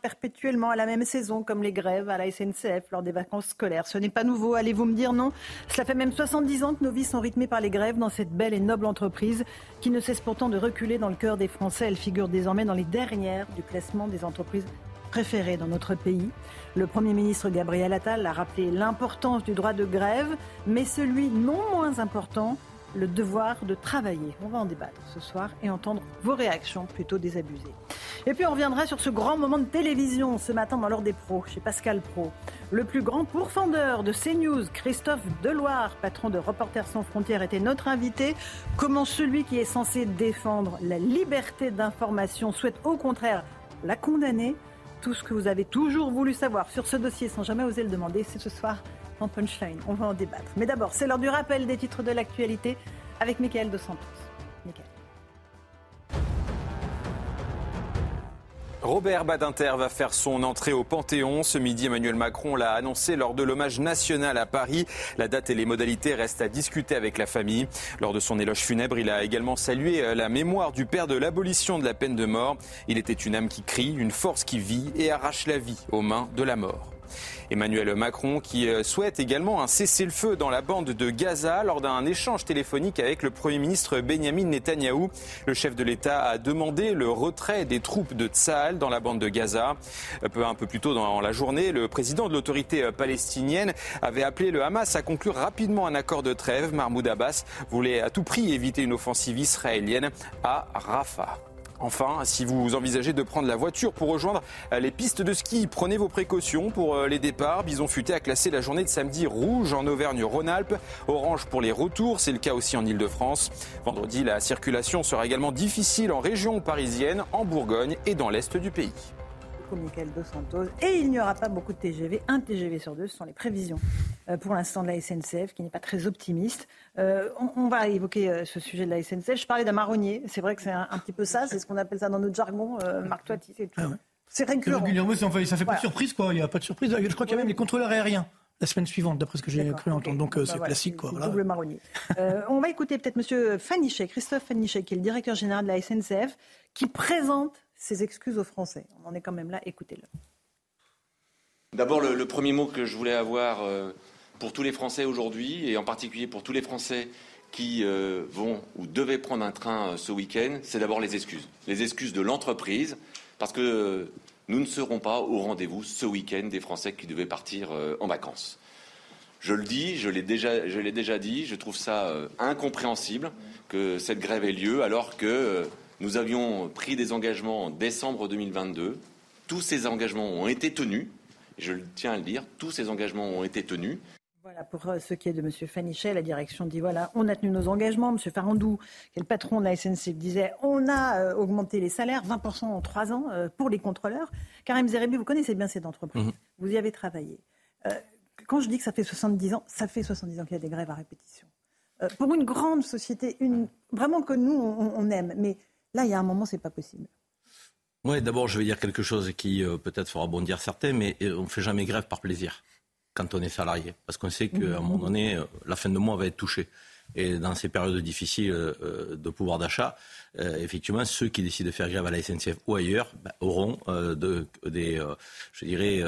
Perpétuellement à la même saison, comme les grèves à la SNCF lors des vacances scolaires. Ce n'est pas nouveau, allez-vous me dire non? Cela fait même 70 ans que nos vies sont rythmées par les grèves dans cette belle et noble entreprise qui ne cesse pourtant de reculer dans le cœur des Français. Elle figure désormais dans les dernières du classement des entreprises préféré dans notre pays. Le Premier ministre Gabriel Attal a rappelé l'importance du droit de grève, mais celui non moins important, le devoir de travailler. On va en débattre ce soir et entendre vos réactions plutôt désabusées. Et puis on reviendra sur ce grand moment de télévision ce matin dans l'heure des pros, chez Pascal Pro. Le plus grand pourfendeur de CNews, Christophe Deloire, patron de Reporters sans frontières, était notre invité. Comment celui qui est censé défendre la liberté d'information souhaite au contraire la condamner? Tout ce que vous avez toujours voulu savoir sur ce dossier sans jamais oser le demander, c'est ce soir On va en débattre. Mais d'abord, c'est l'heure du rappel des titres de l'actualité avec Mickaël Dos Santos. Robert Badinter va faire son entrée au Panthéon. Ce midi, Emmanuel Macron l'a annoncé lors de l'hommage national à Paris. La date et les modalités restent à discuter avec la famille. Lors de son éloge funèbre, il a également salué euh, la mémoire du père de l'abolition de la peine de mort. Il était une âme qui crie, une force qui vit et arrache la vie aux mains de la mort. Emmanuel Macron qui euh, souhaite également un cessez-le-feu dans la bande de Gaza lors d'un échange téléphonique avec le Premier ministre Benjamin Netanyahou. Le chef de l'État a demandé le retrait des troupes de Tsahal dans la bande de Gaza. Un peu, plus tôt dans la journée, le président de l'autorité euh, palestinienne avait appelé le Hamas à conclure rapidement un accord de trêve. Mahmoud Abbas voulait à tout prix éviter une offensive israélienne à Rafah. Enfin, si vous envisagez de prendre la voiture pour rejoindre euh, les pistes de ski, prenez vos précautions pour euh, les départs. Bison Futé a classé la journée de samedi rouge en Auvergne-Rhône-Alpes, orange pour les retours, c'est le cas aussi en Ile-de-France. Vendredi, la circulation sera également difficile en région parisienne, en Bourgogne et dans l'est du pays. Dos Santos. Et il n'y aura pas beaucoup de TGV. Un TGV sur deux, ce sont les prévisions euh, pour l'instant de la SNCF, qui n'est pas très optimiste. Euh, on, va évoquer euh, ce sujet de la SNCF. Je parlais d'un marronnier. C'est vrai que c'est un, petit peu ça. C'est ce qu'on appelle ça dans notre jargon, Marc Toiti, c'est tout. Ah c'est récurrent. ça fait pas de surprise, quoi. Il n'y a pas de surprise. Je crois qu'il y a même les contrôleurs aériens la semaine suivante, d'après ce que j'ai cru entendre. Donc bah c'est classique. Quoi, Double marronnier. on va écouter peut-être M. Fanichet, Christophe Fanichet, qui est le directeur général de la SNCF, qui présente ses excuses aux Français. On en est quand même là, écoutez-le. D'abord, le, premier mot que je voulais avoir euh, pour tous les Français aujourd'hui, et en particulier pour tous les Français qui euh, vont ou devaient prendre un train euh, ce week-end, c'est d'abord les excuses. Les excuses de l'entreprise, parce que nous ne serons pas au rendez-vous ce week-end des Français qui devaient partir en vacances. Je le dis, je l'ai déjà, déjà, dit, je trouve ça incompréhensible que cette grève ait lieu alors que nous avions pris des engagements en décembre 2022. Tous ces engagements ont été tenus. Je tiens à le dire, tous ces engagements ont été tenus. Pour euh, ce qui est de M. Fanichet, la direction dit voilà, on a tenu nos engagements. M. Farandou, qui est le patron de la SNCF, disait on a euh, augmenté les salaires 20% en trois ans euh, pour les contrôleurs. Karim Zerebi, vous connaissez bien cette entreprise, mhm. vous y avez travaillé. quand je dis que ça fait 70 ans, ça fait 70 ans qu'il y a des grèves à répétition. pour une grande société, une, vraiment que nous, on, on aime, mais Là, il y a un moment, c'est pas possible. Oui, d'abord, je vais dire quelque chose qui euh, peut-être fera bondir certains, mais on ne fait jamais grève par plaisir quand on est salarié. Parce qu'on sait qu'à un moment donné, euh, la fin de mois va être touchée. Et dans ces périodes difficiles de pouvoir d'achat, effectivement, ceux qui décident de faire grève à la SNCF ou ailleurs ben, auront des, je dirais,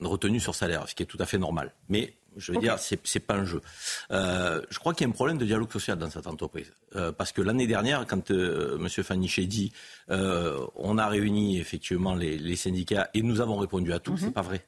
retenues sur salaire, ce qui est tout à fait normal. Mais je veux dire, c'est, c'est pas un jeu. Euh, je crois qu'il y a un problème de dialogue social dans cette entreprise. Euh, parce que l'année dernière, quand euh, M. Fanichet dit on a réuni effectivement les, syndicats et nous avons répondu à tout, ce mhm. c'est pas vrai.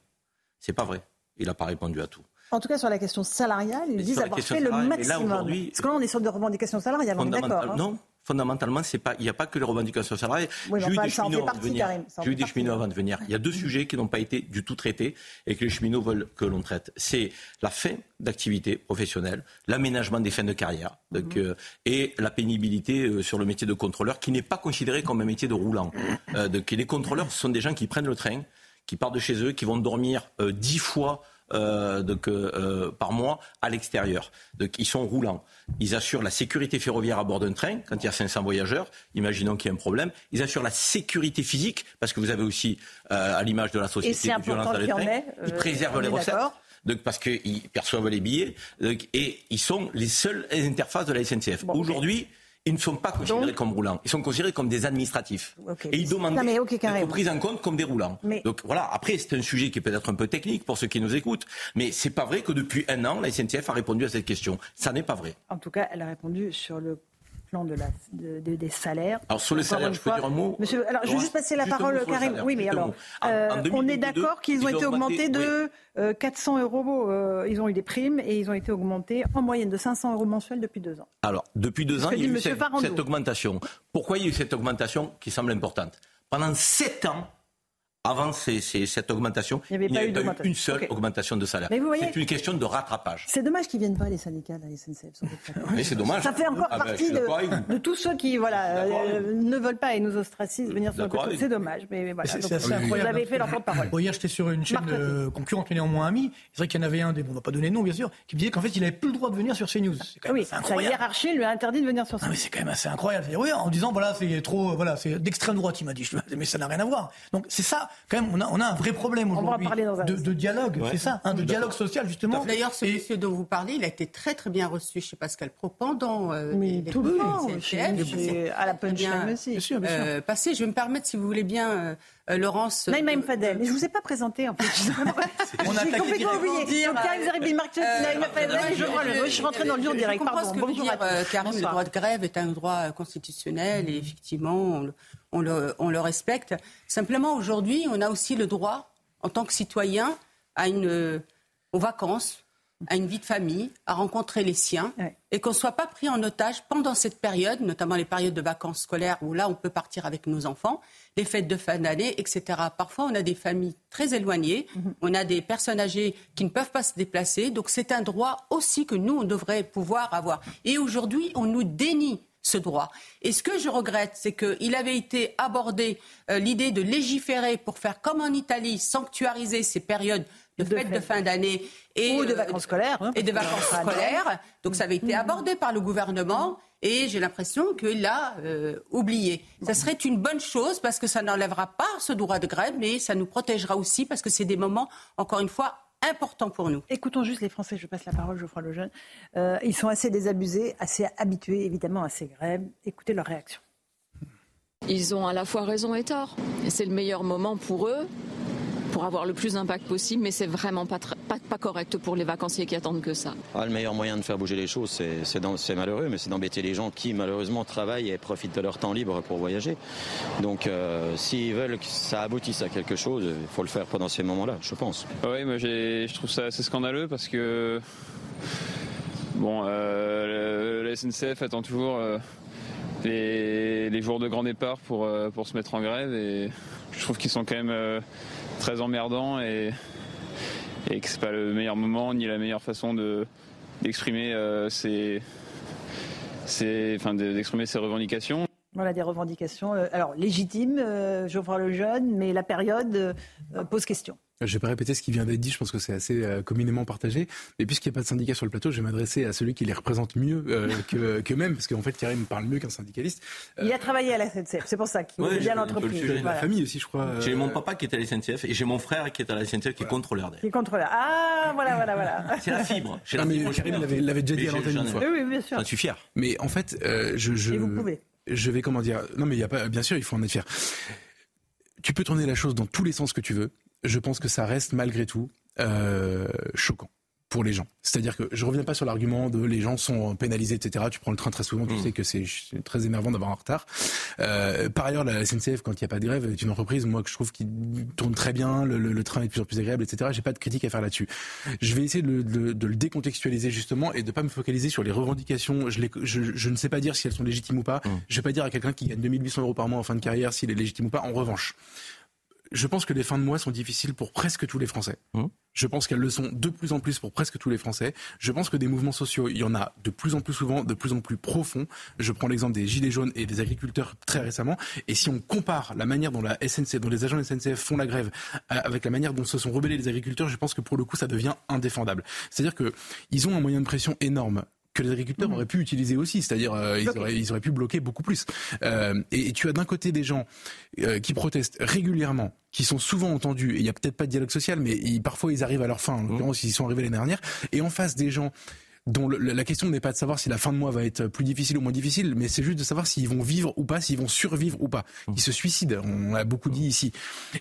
C'est pas vrai. Il n'a pas répondu à tout. En tout cas, sur la question salariale, ils disent avoir fait le maximum. Là, Parce que là, on est sur des revendications salariales, on est d'accord. Hein. non, fondamentalement, il n'y a pas que les revendications salariales. J'ai eu des cheminots avant de. J'ai eu des cheminots avant de venir. Il y a deux sujets qui n'ont pas été du tout traités et que les cheminots veulent que l'on traite. C'est la fin d'activité professionnelle, l'aménagement des fins de carrière donc, mhm. euh, et la pénibilité euh, sur le métier de contrôleur qui n'est pas considéré comme un métier de roulant. Euh, donc, les contrôleurs ce sont des gens qui prennent le train, qui partent de chez eux, qui vont dormir dix fois euh, donc, euh, par mois à l'extérieur. Donc, ils sont roulants. Ils assurent la sécurité ferroviaire à bord d'un train quand il y a 500 voyageurs. Imaginons qu'il y a un problème. Ils assurent la sécurité physique parce que vous avez aussi, euh, à l'image de la société, de violence dans les trains. ils préservent les recettes. Donc, parce qu'ils perçoivent les billets et ils sont les seules interfaces de la SNCF. Aujourd'hui, ils ne sont pas considérés comme roulants. Ils sont considérés comme des administratifs. Et ils demandent d'être pris en compte comme des roulants. Donc voilà, après, c'est un sujet qui est peut-être un peu technique pour ceux qui nous écoutent, mais c'est pas vrai que depuis un an, la SNCF a répondu à cette question. Ça n'est pas vrai. En tout cas, elle a répondu sur le de la, des salaires. Alors sur les salaires, je peux dire un mot Monsieur, alors, je vais juste passer la parole, Karim. Oui, mais alors, euh, on est d'accord qu'ils ont été augmentés de 400 euh, euros. Euh, ils ont eu des primes et ils ont été augmentés en moyenne de 500 euros mensuels depuis deux ans. Alors, depuis deux ans, il y a eu cette, cette augmentation. Pourquoi il y a eu cette augmentation qui semble importante? Pendant sept ans, avant cette augmentation, il n'y avait, pas eu, une seule augmentation de salaire. C'est une question de rattrapage. C'est dommage qu'ils ne viennent pas, les syndicats, la SNCF. Mais c'est dommage. Ça fait encore ah ben, partie de, tous ceux qui voilà, euh, ne veulent pas et nous ostracisent venir sur le plateau. C'est dommage. Mais, voilà. C'est incroyable. Vous avez fait leur porte-parole. hier, j'étais sur une chaîne euh, concurrente, mais néanmoins amie. C'est vrai qu'il y en avait un, des, bon, on ne va pas donner de nom, bien sûr, qui me disait qu'en fait, il n'avait plus le droit de venir sur CNews. Oui, sa hiérarchie lui a interdit de venir sur CNews. mais c'est quand même assez incroyable. Oui, en disant, voilà, c'est trop, voilà, c'est d'extrême droite, il m'a dit. Mais ça n'a rien à voir. Donc, c'est ça, quand même, on a un vrai problème aujourd'hui de, de, dialogue, c'est ça, hein, de dialogue social justement. D'ailleurs, ce monsieur dont vous parlez, il a été très très bien reçu chez Pascal Pro pendant euh, les tout le temps, à la punchline aussi. Bien sûr, bien sûr. Euh, passé, je vais me permettre, si vous voulez bien, euh, euh Laurence. Naïma Fadel. Mais je vous ai pas présenté en fait. On a complètement oublié. Donc Karim Zeribi, Marc Naïma Fadel je suis rentrée dans le dur direct. Pardon. Ce que veut dire, Karim, le droit de grève est un droit constitutionnel et effectivement, on le, on le respecte. Simplement, aujourd'hui, on a aussi le droit en tant que citoyen à une, aux vacances, à une vie de famille, à rencontrer les siens, et qu'on ne soit pas pris en otage pendant cette période, notamment les périodes de vacances scolaires où là on peut partir avec nos enfants, les fêtes de fin d'année, etc. Parfois on a des familles très éloignées, mhm. on a des personnes âgées qui ne peuvent pas se déplacer, donc c'est un droit aussi que nous on devrait pouvoir avoir. Et aujourd'hui on nous dénie ce droit. Et ce que je regrette, c'est qu'il avait été abordé euh, l'idée de légiférer pour faire comme en Italie, sanctuariser ces périodes de, fêtes de fin d'année et de vacances scolaires. Hein. et de vacances scolaires. Donc ça avait été abordé par le gouvernement et j'ai l'impression qu'il l'a euh, oublié. Ça serait une bonne chose parce que ça n'enlèvera pas ce droit de grève, mais ça nous protégera aussi parce que c'est des moments, encore une fois, important pour nous. Écoutons juste les Français, je passe la parole, Geoffroy Lejeune. Euh, ils sont assez désabusés, assez habitués évidemment à ces grèves. Écoutez leur réaction. Ils ont à la fois raison et tort. C'est le meilleur moment pour eux pour avoir le plus d'impact possible, mais c'est vraiment pas, pas, pas, correct pour les vacanciers qui attendent que ça. Ah, le meilleur moyen de faire bouger les choses, c'est malheureux, mais c'est d'embêter les gens qui malheureusement travaillent et profitent de leur temps libre pour voyager. Donc euh, s'ils veulent que ça aboutisse à quelque chose, il faut le faire pendant ces moments-là, je pense. Oui, moi je trouve ça assez scandaleux parce que bon, euh, la SNCF attend toujours euh, les, les, jours de grand départ pour, pour se mettre en grève et je trouve qu'ils sont quand même très emmerdant et, et que c'est pas le meilleur moment ni la meilleure façon de d'exprimer euh, ses, enfin, d'exprimer ses revendications. Voilà des revendications, euh, alors légitimes, euh, Geoffroy le jeune, mais la période pose question. Je ne vais pas répéter ce qui vient d'être dit, je pense que c'est assez euh, communément partagé. Mais puisqu'il n'y a pas de syndicat sur le plateau, je vais m'adresser à celui qui les représente mieux euh, que, que même, parce qu'en fait, Karim parle mieux qu'un syndicaliste. Il a travaillé à la SNCF, c'est pour ça qu'il ouais, bien l'entreprise. La famille aussi, je crois. J'ai mon papa qui est à la SNCF et j'ai mon frère qui est à la SNCF qui est contrôleur. Qui est contrôleur. Ah, voilà, voilà, voilà. c'est la fibre. La mais Karim l'avait déjà dit à l'antenne une fois. Oui, bien sûr. J'en suis fier. Mais en fait, euh, je, je, et vous pouvez. je vais comment dire. Non, mais il y a pas. Bien sûr, il faut en être fier. Tu peux tourner la chose dans tous les sens que tu veux je pense que ça reste malgré tout euh, choquant pour les gens. C'est-à-dire que je reviens pas sur l'argument de les gens sont pénalisés, etc. Tu prends le train très souvent, tu mm. sais que c'est très énervant d'avoir un retard. Euh, par ailleurs, la SNCF, quand il n'y a pas de grève, est une entreprise, moi, que je trouve qui tourne très bien, le, train est de plus en plus agréable, etc. J'ai pas de critique à faire là-dessus. Je vais essayer de, de, le décontextualiser justement et de pas me focaliser sur les revendications. Je, je, je ne sais pas dire si elles sont légitimes ou pas. Mm. Je vais pas dire à quelqu'un qui gagne 2800 euros par mois en fin de carrière s'il est légitime ou pas. En revanche, je pense que les fins de mois sont difficiles pour presque tous les Français. Mmh. Je pense qu'elles le sont de plus en plus pour presque tous les Français. Je pense que des mouvements sociaux, il y en a de plus en plus souvent, de plus en plus profonds. Je prends l'exemple des Gilets jaunes et des agriculteurs très récemment. Et si on compare la manière dont la SNCF, dont les agents de SNCF font la grève euh, avec la manière dont se sont rebellés les agriculteurs, je pense que pour le coup, ça devient indéfendable. C'est-à-dire qu'ils ont un moyen de pression énorme que les agriculteurs mmh. auraient pu utiliser aussi, c'est-à-dire euh, ils, auraient, ils, auraient, pu bloquer beaucoup plus. Euh, et, tu as d'un côté des gens euh, qui protestent régulièrement, qui sont souvent entendus, et il n'y a peut-être pas de dialogue social, mais parfois ils arrivent à leur fin, en mmh. l'occurrence ils y sont arrivés l'année dernière, et en face des gens dont la question n'est pas de savoir si la fin de mois va être plus difficile ou moins difficile, mais c'est juste de savoir s'ils vont vivre ou pas, s'ils vont survivre ou pas. Mmh. Ils se suicident, on l'a beaucoup dit ici.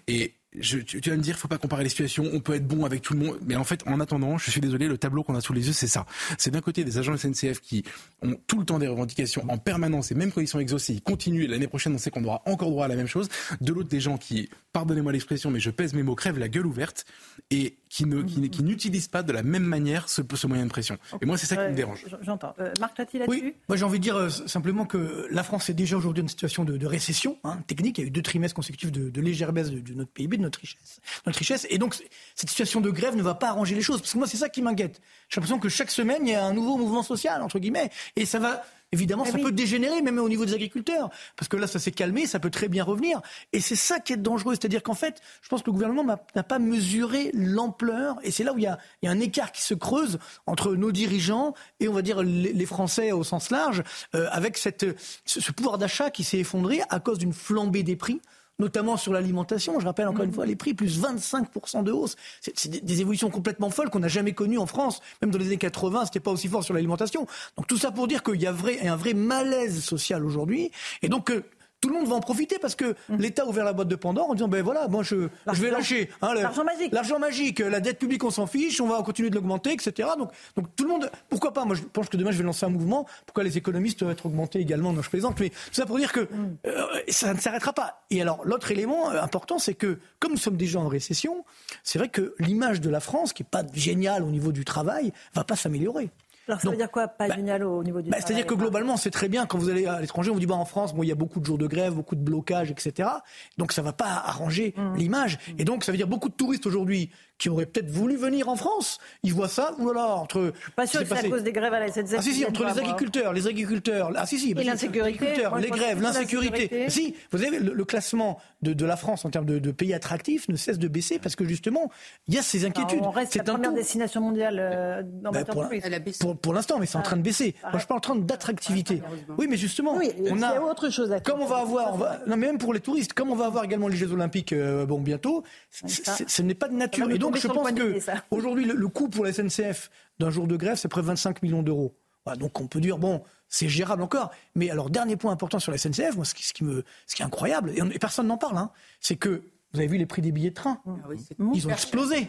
Et je, tu, vas me dire, faut pas comparer les situations. On peut être bon avec tout le monde, mais en fait, en attendant, je suis désolé, le tableau qu'on a sous les yeux, c'est ça. C'est d'un côté des agents SNCF qui ont tout le temps des revendications en permanence, et même quand ils sont exaucés, ils continuent. L'année prochaine, on sait qu'on aura encore droit à la même chose. De l'autre, des gens qui, pardonnez-moi l'expression, mais je pèse mes mots, crèvent la gueule ouverte et qui ne, qui, n'utilisent pas de la même manière ce, ce moyen de pression. Et moi, c'est ça qui me dérange. J'entends. Euh, Marc là-dessus Oui, moi j'ai envie de dire euh, simplement que la France est déjà aujourd'hui dans une situation de, récession hein, technique. Il y a eu deux trimestres consécutifs de, légère baisse de, de notre PIB, de notre richesse notre richesse. Et donc, cette situation de grève ne va pas arranger les choses. Parce que moi, c'est ça qui m'inquiète. J'ai l'impression que chaque semaine, il y a un nouveau mouvement social, entre guillemets. Et ça va, évidemment, eh ça peut dégénérer, même au niveau des agriculteurs. Parce que là, ça s'est calmé, ça peut très bien revenir. Et c'est ça qui est dangereux. C'est-à-dire qu'en fait, je pense que le gouvernement n'a pas mesuré l'ampleur. Et c'est là où il y, a, un écart qui se creuse entre nos dirigeants et, on va dire, les, Français au sens large, euh, avec cette, ce pouvoir d'achat qui s'est effondré à cause d'une flambée des prix notamment sur l'alimentation. Je rappelle encore une fois les prix, plus 25% de hausse. C'est des, évolutions complètement folles qu'on n'a jamais connues en France. Même dans les années 80, c'était pas aussi fort sur l'alimentation. Donc tout ça pour dire qu'il y a vrai, un vrai malaise social aujourd'hui. Et donc, euh, tout le monde va en profiter parce que mmh. l'État a ouvert la boîte de Pandore en disant ben voilà, moi je, je vais lâcher hein, l'argent magique, l'argent magique, la dette publique on s'en fiche, on va continuer de l'augmenter, etc. Donc, donc tout le monde, pourquoi pas? Moi je pense que demain je vais lancer un mouvement. Pourquoi les économistes doivent être augmentés également? Non, je plaisante, mais tout ça pour dire que mmh. euh, ça ne s'arrêtera pas. Et alors l'autre élément euh, important, c'est que comme nous sommes déjà en récession, c'est vrai que l'image de la France, qui est pas géniale au niveau du travail, va pas s'améliorer. Alors ça veut dire quoi, pas bah, génial au niveau du bah, C'est-à-dire que globalement, c'est très bien quand vous allez à l'étranger, on vous dit bah, en France, bon, il y a beaucoup de jours de grève, beaucoup de blocages, etc. Donc ça ne va pas arranger mmh. l'image. Et donc ça veut dire beaucoup de touristes aujourd'hui qui auraient peut-être voulu venir en France. Ils voient ça, oulala, entre. Pas sûr que c'est à cause des grèves à la SNCF. Ah si, si, entre les agriculteurs, les agriculteurs, ah si, si, et l'insécurité. Les grèves, l'insécurité. Si, vous savez, le, classement de, de, la France en termes de, de, pays attractifs ne cesse de baisser parce que justement, il y a ces inquiétudes. on reste la première destination mondiale euh, dans bah, pour, pour, pour l'instant, mais c'est en train de baisser. Moi, je parle en train d'attractivité. Oui, mais justement, on a, autre chose à Comme on va avoir, non, mais même pour les touristes, comme on va avoir également les Jeux Olympiques, euh, bon, bientôt, ce n'est pas de nature. Et donc, je pense que Aujourd'hui, le, coût pour la SNCF d'un jour de grève, c'est près de 25 millions d'euros. donc on peut dire, bon, c'est gérable encore. Mais alors, dernier point important sur la SNCF, moi, ce qui, ce qui, me, ce qui est incroyable, et, personne n'en parle, hein, c'est que vous avez vu les prix des billets de train ah Ils ont explosé.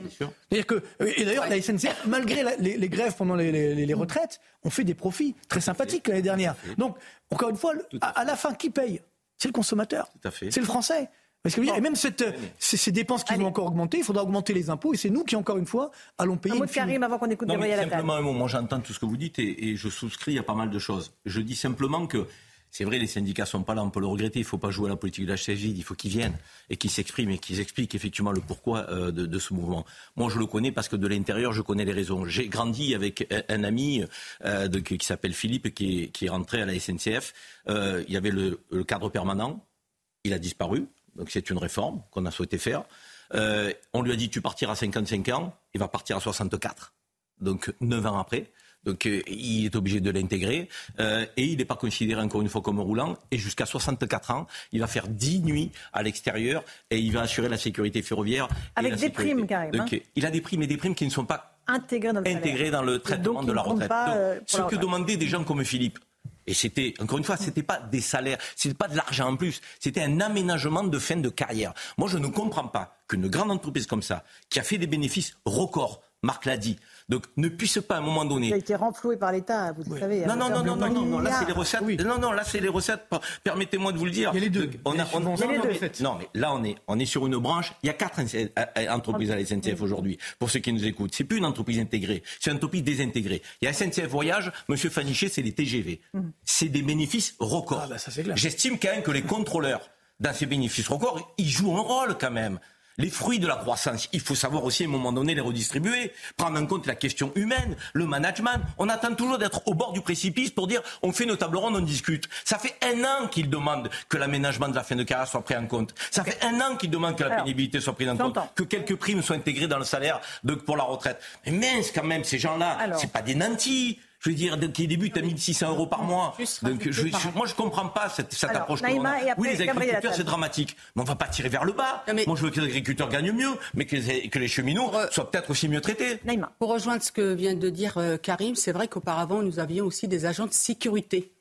Que, et d'ailleurs, la SNCF, malgré les, grèves pendant les, retraites, ont fait des profits très sympathiques l'année dernière. Donc, encore une fois, à la fin, qui paye? C'est le consommateur. C'est le Français. Parce que, et même cette, ces, dépenses qui vont encore augmenter, il faudra augmenter les impôts et c'est nous qui, encore une fois, allons payer. Un mot de Karim avant qu'on écoute non, mais Simplement un mot. Moi, j'entends tout ce que vous dites et, je souscris à pas mal de choses. Je dis simplement que c'est vrai, les syndicats sont pas là, on peut le regretter. Il ne faut pas jouer à la politique de la chaise vide. Il faut qu'ils viennent et qu'ils s'expriment et qu'ils expliquent effectivement le pourquoi euh, de, ce mouvement. Moi, je le connais parce que de l'intérieur, je connais les raisons. J'ai grandi avec un ami euh, de, qui s'appelle Philippe, qui est, qui est, rentré à la SNCF. Euh, il y avait le cadre permanent. Il a disparu. Donc c'est une réforme qu'on a souhaité faire. Euh, on lui a dit tu partiras à 55 ans, il va partir à 64. Donc 9 ans après. Donc euh, il est obligé de l'intégrer euh, et il n'est pas considéré encore une fois comme roulant. Et jusqu'à 64 ans, il va faire 10 nuits à l'extérieur et il va assurer la sécurité ferroviaire. Avec des primes carrément. Donc, il a des primes et des primes qui ne sont pas intégrées dans le, dans le traitement de la retraite. ce que demandaient des gens comme Philippe, et c'était, encore une fois, c'était pas des salaires, c'était pas de l'argent en plus, c'était un aménagement de fin de carrière. Moi, je ne comprends pas qu'une grande entreprise comme ça, qui a fait des bénéfices records Marc l'a dit. Donc ne puisse pas à un moment donné. Ça a été renfloué par l'État, vous le savez. Non, non, non, non, non, non, non, là c'est les recettes. Non, non, là c'est les recettes. Permettez-moi de vous le dire. Il y a les deux. On a, on, non, non, mais là on est, on est sur une branche. Il y a quatre entreprises à la SNCF aujourd'hui. Pour ceux qui nous écoutent, c'est plus une entreprise intégrée, c'est une entreprise désintégrée. Il y a SNCF Voyage, Monsieur Fanichet, c'est les TGV. Mhm. C'est des bénéfices records. Ah, bah, J'estime quand même que les contrôleurs dans ces bénéfices records, ils jouent un rôle quand même les fruits de la croissance, il faut savoir aussi à un moment donné les redistribuer, prendre en compte la question humaine, le management. On attend toujours d'être au bord du précipice pour dire on fait nos tables rondes, on discute. Ça fait un an qu'ils demandent que l'aménagement de la fin de carrière soit pris en compte. Ça fait un an qu'ils demandent que la pénibilité soit prise en compte, que quelques primes soient intégrées dans le salaire de, pour la retraite. Mais mince quand même, ces gens-là, c'est pas des nantis je veux dire, qui débute à 1600 euros par mois. Donc, je, moi, je comprends pas cette, cette approche. oui, les agriculteurs, c'est dramatique. Mais on va pas tirer vers le bas. Moi, je veux que les agriculteurs gagnent mieux, mais que les, que les cheminots soient peut-être aussi mieux traités. Pour rejoindre ce que vient de dire euh, Karim, c'est vrai qu'auparavant, nous avions aussi des agents de sécurité.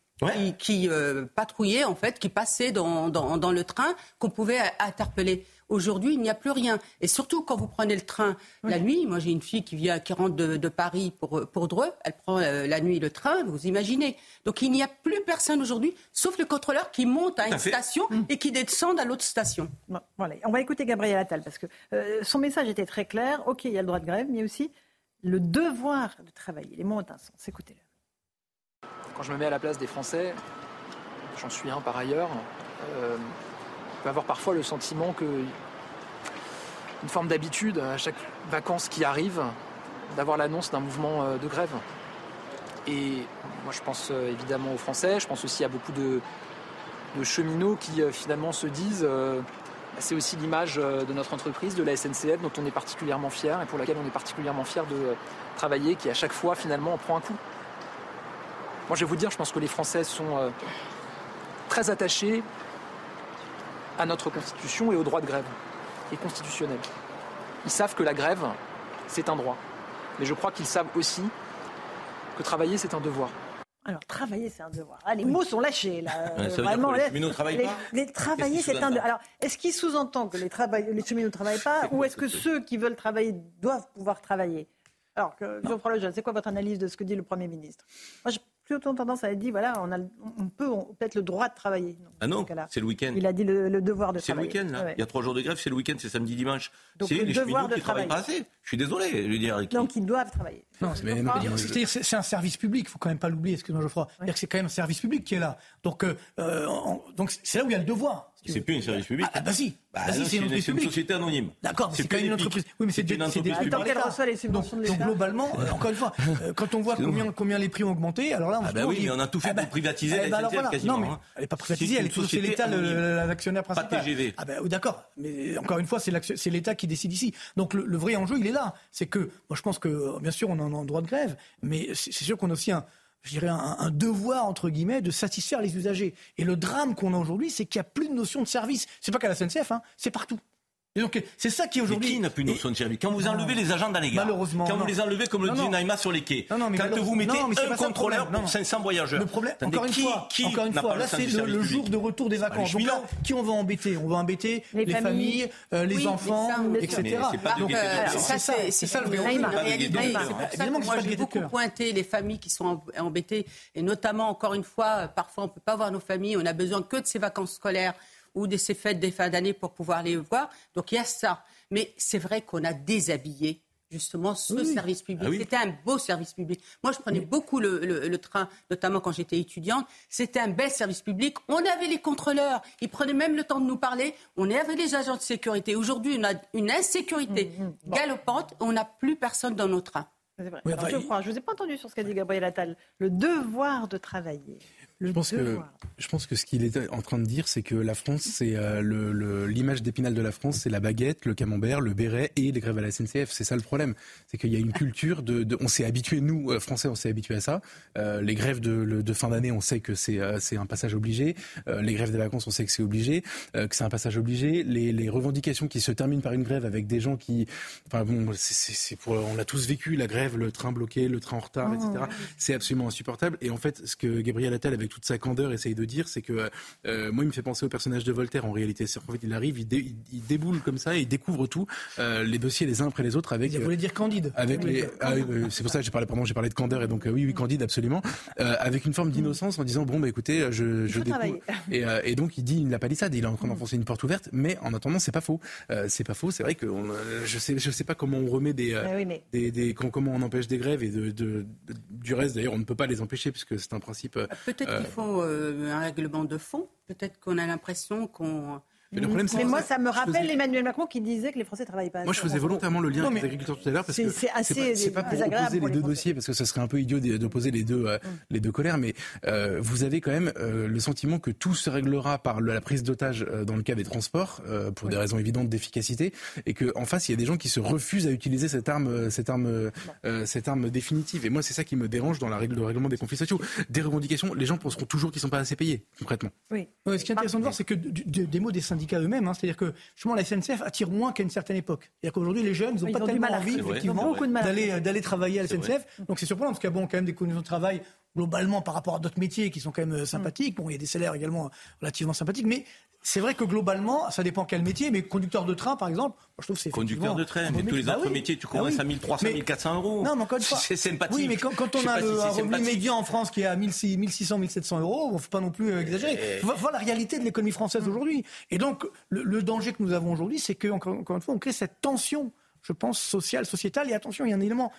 qui, euh, patrouillaient en fait, qui passaient dans, dans, dans le train qu'on pouvait interpeller. Aujourd'hui, il n'y a plus rien. Et surtout quand vous prenez le train la nuit, moi j'ai une fille qui vient, qui rentre de, Paris pour, pour Dreux, elle prend euh, la nuit le train, vous imaginez. Donc il n'y a plus personne aujourd'hui, sauf le contrôleur qui monte à une station mm. et qui descend à l'autre station. voilà. On va écouter Gabriel Attal parce que euh, son message était très clair. Ok, il y a le droit de grève, mais aussi le devoir de travailler. Les mots ont un sens. Écoutez-le. Quand je me mets à la place des Français, j'en suis un par ailleurs. Euh, peut avoir parfois le sentiment que une forme d'habitude à chaque vacances qui arrive d'avoir l'annonce d'un mouvement euh, de grève. Et moi je pense euh, évidemment aux Français, je pense aussi à beaucoup de, cheminots qui euh, finalement se disent c'est aussi l'image de notre entreprise, de la SNCF, dont on est particulièrement fier et pour laquelle on est particulièrement fier de travailler, qui à chaque fois finalement en prend un coup. Moi je vais vous dire, je pense que les Français sont très attachés à notre Constitution et au droit de grève, et constitutionnel. Ils savent que la grève, c'est un droit. Mais je crois qu'ils savent aussi que travailler, c'est un devoir. Alors, travailler, c'est un devoir. Ah, les mots sont lâchés, là. les cheminots ne travaillent pas les, Travailler, c'est un devoir. Alors, est-ce qu'il sous-entend que les, les cheminots ne travaillent pas ou est-ce que ceux qui veulent travailler doivent pouvoir travailler? Alors, Jean-François Lejeune, c'est quoi votre analyse de ce que dit le Premier ministre? Moi, je plutôt tendance à être dit voilà, on, a, on peut peut-être le droit de travailler. ah non, c'est le week-end. Il a dit le, devoir de travailler. C'est le week-end, là. Il y a trois jours de grève, c'est le week-end, c'est samedi, dimanche. C'est les cheminots qui travaillent pas assez. Je suis désolé. Je veux dire, Donc ils doivent travailler. Non, c'est un service public, il faut quand même pas l'oublier, excusez-moi Geoffroy. cest c'est quand même un service public qui est là. Donc euh, euh, donc c'est là où il y a le devoir. C'est plus un service public. Ah, bah si. Bah, c'est une, une, société anonyme. D'accord, c'est quand même une entreprise. Oui, mais c'est une entreprise publique. Tant qu'elle reçoit les subventions de l'État. Donc globalement, euh, encore une fois, quand on voit combien, combien les prix ont augmenté, alors là, on ah bah oui, mais on a tout fait ah pour bah, privatiser eh la bah SNCF quasiment. Non, mais elle n'est pas privatisée, elle est c'est l'État l'actionnaire principal. Pas TGV. Ah ben d'accord, mais encore une fois, c'est l'État qui décide ici. Donc le vrai enjeu, il est là. C'est que, moi je pense que, bien sûr, on a un droit de grève, mais c'est sûr qu'on a aussi un je dirais, un, devoir, entre guillemets, de satisfaire les usagers. Et le drame qu'on a aujourd'hui, c'est qu'il n'y a plus de notion de service. C'est pas qu'à la SNCF, hein, c'est partout. Et donc, c'est ça qui aujourd'hui. Qui n'a plus de notion de service Quand vous enlevez les agents dans les gares, malheureusement, quand vous les enlevez comme le dit Naïma sur les quais, quand vous mettez un contrôleur pour 500 voyageurs. Le problème, encore une fois, encore une fois, là c'est le, jour de retour des vacances. Donc là, qui on va embêter? On va embêter les, familles, les enfants, etc. C'est ça le que moi j'ai beaucoup pointé les familles qui sont embêtées. Et notamment encore une fois, parfois on peut pas voir nos familles, on a besoin que de ces vacances scolaires ou de ces fêtes des fins d'année pour pouvoir les voir. Donc il y a ça. Mais c'est vrai qu'on a déshabillé justement ce service public. Ah C'était un beau service public. Moi, je prenais beaucoup le, train, notamment quand j'étais étudiante. C'était un bel service public. On avait les contrôleurs. Ils prenaient même le temps de nous parler. On avait les agents de sécurité. Aujourd'hui, on a une insécurité mmh, mmh. galopante. On n'a plus personne dans nos trains. je, ne vous ai pas entendu sur ce qu'a dit Gabriel Attal. Le devoir de travailler je pense que je pense que ce qu'il est en train de dire, c'est que la France, c'est euh, l'image d'épinal de la France, c'est la baguette, le camembert, le béret et les grèves à la SNCF. C'est ça le problème, c'est qu'il y a une culture de, on s'est habitué nous euh, Français, on s'est habitué à ça. Euh, les grèves de, de fin d'année, on sait que c'est un passage obligé. les grèves des vacances, on sait que c'est obligé, que c'est un passage obligé. Les, les, revendications qui se terminent par une grève avec des gens qui, enfin bon, c'est pour, on l'a tous vécu la grève, le train bloqué, le train en retard, etc. C'est absolument insupportable. Et en fait, ce que Gabriel Attal avec toute sa candeur, essaye de dire, c'est que euh, moi, il me fait penser au personnage de Voltaire en réalité. En fait, il arrive, il, il, déboule comme ça, et il découvre tout, euh, les dossiers les uns après les autres avec. Vous voulez dire Candide Avec les. Ah, c'est pour ça que j'ai parlé, pardon, j'ai parlé de candeur et donc oui, oui, Candide absolument, avec une forme d'innocence en disant bon bah écoutez, je, je découvre. Et, et, donc il dit, il n'a pas dit ça, il est en train d'enfoncer une porte ouverte, mais en attendant, c'est pas faux. c'est pas faux. C'est vrai que je sais, je sais pas comment on remet des, des, des, comment on empêche des grèves et de, de, du reste d'ailleurs on ne peut pas les empêcher puisque c'est un principe. Peut-être qu'il faut un règlement de fond. Peut-être qu'on a l'impression qu'on mais, moi, ça me rappelle Emmanuel Macron qui disait que les Français ne travaillent pas. Moi, je faisais volontairement le lien avec les agriculteurs tout à l'heure parce que c'est assez c'est pas, pour opposer les, deux dossiers parce que ce serait un peu idiot d'opposer les deux euh, mm. les deux colères, mais euh, vous avez quand même euh, le sentiment que tout se réglera par la prise d'otages dans le cas des transports pour des raisons évidentes d'efficacité et que en face il y a des gens qui se refusent à utiliser cette arme cette arme cette arme définitive et moi c'est ça qui me dérange dans la règle, le règlement des conflits sociaux. Des revendications, les gens penseront toujours qu'ils sont pas assez payés concrètement. Oui. ce qui est intéressant de voir, c'est que des mots des syndicats eux-mêmes, hein, c'est-à-dire que justement la SNCF attire moins qu'à une certaine époque. C'est-à-dire qu'aujourd'hui les jeunes, ils n'ont pas tellement envie effectivement d'aller d'aller travailler à la SNCF. Donc c'est surprenant parce qu'il y a bon quand même des conditions de travail globalement par rapport à d'autres métiers qui sont quand même euh, sympathiques. Bon, il y a des salaires également relativement sympathiques, mais c'est vrai que globalement, ça dépend quel métier, mais conducteur de train, par exemple, je trouve c'est conducteur de train, mais tous les autres bah métiers, tu commences bah à 1300, 1400 euros. Non, mais encore une fois, c'est sympathique. Oui, mais quand, on a un revenu médian en France qui est à 1600, 1700 euros, il ne faut pas non plus euh, exagérer. Il faut voir la réalité de l'économie française aujourd'hui. Et donc, le, danger que nous avons aujourd'hui, c'est qu'encore encore une fois, on crée cette tension je pense, social, sociétal. Et attention, il y a un élément,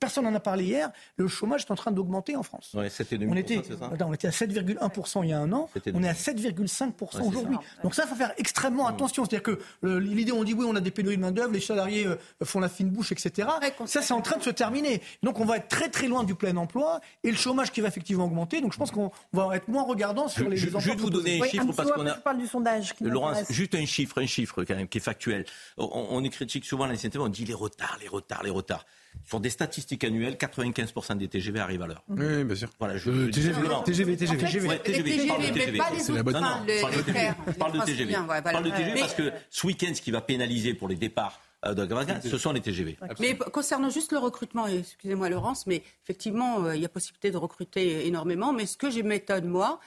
personne n'en a parlé hier, le chômage est en train d'augmenter en France. on, était, on était à 7,1% il y a un an, on est à 7,5% aujourd'hui. Donc ça, il faut faire extrêmement attention. C'est-à-dire que l'idée, on dit oui, on a des pénuries de main-d'œuvre, les salariés euh, font la fine bouche, etc. Ça, c'est en train de se terminer. Donc on va être très très loin du plein emploi et le chômage qui va effectivement augmenter. Donc je pense qu'on va être moins regardant sur les, je, emplois. Je vais vous donner un chiffre parce qu'on a. parle du sondage. Laurence, juste un chiffre, un chiffre quand même qui est factuel. On, on est critique souvent la on dit les retards, les retards, les retards. Sur des statistiques annuelles, 95% des TGV arrivent à l'heure. Oui, bien sûr. Voilà, je, euh, TGV, TGV, TGV, TGV, TGV, TGV, pas les autres trains, Je parle de TGV. Je parle de TGV parce que ce week-end, ce qui va pénaliser pour les départs euh, de ce sont les TGV. Mais concernant juste le recrutement, excusez-moi Laurence, mais effectivement, euh, il y a possibilité de recruter énormément. Mais ce que je m'étonne, moi,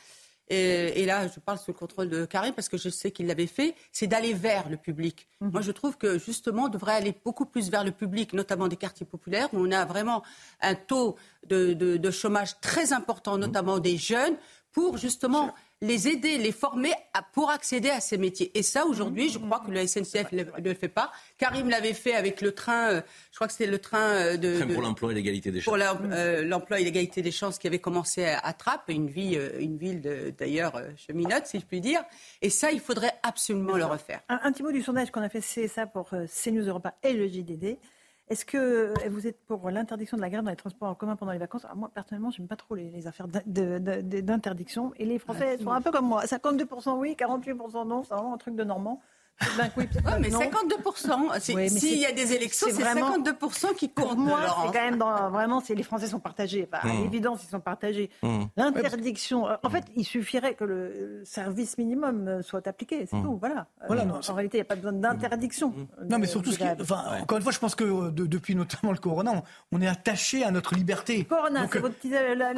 et, là, je parle sous le contrôle de Karim parce que je sais qu'il l'avait fait, c'est d'aller vers le public. Mhm. Moi, je trouve que justement, on devrait aller beaucoup plus vers le public, notamment des quartiers populaires, où on a vraiment un taux de, chômage très important, notamment des jeunes, pour justement les aider, les former pour accéder à ces métiers. Et ça, aujourd'hui, je crois que le SNCF ne le fait pas. Karim l'avait fait avec le train, euh, je crois que c'était le train euh, de... pour l'emploi et l'égalité des chances. Pour euh, l'emploi et l'égalité des chances qui avait commencé à, Trappes, une, vie, une ville d'ailleurs cheminote, si je puis dire. Et ça, il faudrait absolument le refaire. Un, petit mot du sondage qu'on a fait, c'est ça pour CNews Europa et le JDD. Est-ce que euh, vous êtes pour l'interdiction de la grève dans les transports en commun pendant les vacances? Moi, personnellement, je n'aime pas trop les, affaires d'interdiction. Et les Français sont un peu comme moi. 52% oui, 48% non. C'est vraiment un truc de normand. Ben oui, mais 52%, s'il y a des élections, c'est 52% qui comptent. moi, c'est quand même dans, vraiment, les Français sont partagés. À mmh. l'évidence, ils sont partagés. Mmh. L'interdiction, euh, en fait, il suffirait que le service minimum euh, soit appliqué, c'est mmh. tout. Voilà. voilà non, en réalité, il n'y a pas besoin d'interdiction. Non, mais surtout, ce enfin, encore une fois, je pense que euh, depuis notamment le Corona, on est attaché à notre liberté. Corona, c'est votre,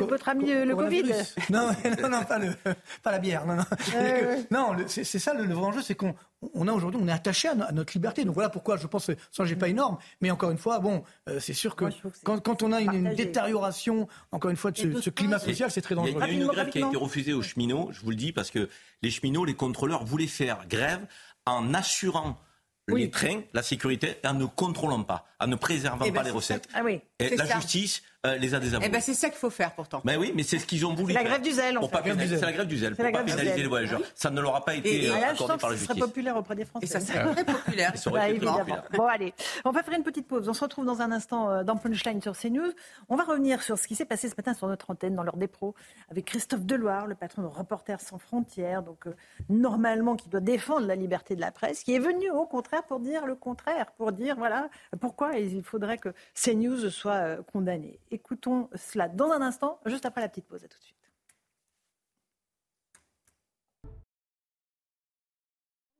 votre, ami le Covid. Non, non, non, pas, le, pas la bière. Non, non. non c'est ça le, le vrai enjeu, c'est qu'on on a aujourd'hui, on est attaché à, notre liberté. Donc voilà pourquoi je pense, sans j'ai pas énorme, mais encore une fois, bon, euh, c'est sûr que, quand, on a une, détérioration, encore une fois, de ce, climat social, c'est très dangereux. Il y a une grève qui a été refusée aux cheminots, je vous le dis, parce que les cheminots, les contrôleurs voulaient faire grève en assurant les trains, la sécurité, en ne contrôlant pas, en ne préservant eh ben, pas les recettes. Ah oui, et la justice euh, les a désavoués. Eh ben c'est ça qu'il faut faire pourtant. Mais oui, mais c'est ce qu'ils ont voulu. La grève du zèle. C'est la grève du zèle. Pour pas pénaliser les voyageurs. Ça ne leur a pas été et, euh, accordé par la justice. Ça serait populaire auprès des Français. Et ça serait très populaire. Bah, évidemment. Bon allez, on va faire une petite pause. On se retrouve dans un instant euh, dans Punchline sur CNews. On va revenir sur ce qui s'est passé ce matin sur notre antenne dans l'heure des pros avec Christophe Deloire, le patron de Reporters sans frontières, donc normalement qui doit défendre la liberté de la presse, qui est venu au contraire pour dire le contraire, pour dire voilà pourquoi il faudrait que CNews soit condamné. Écoutons cela dans un instant, juste après la petite pause. À tout de suite.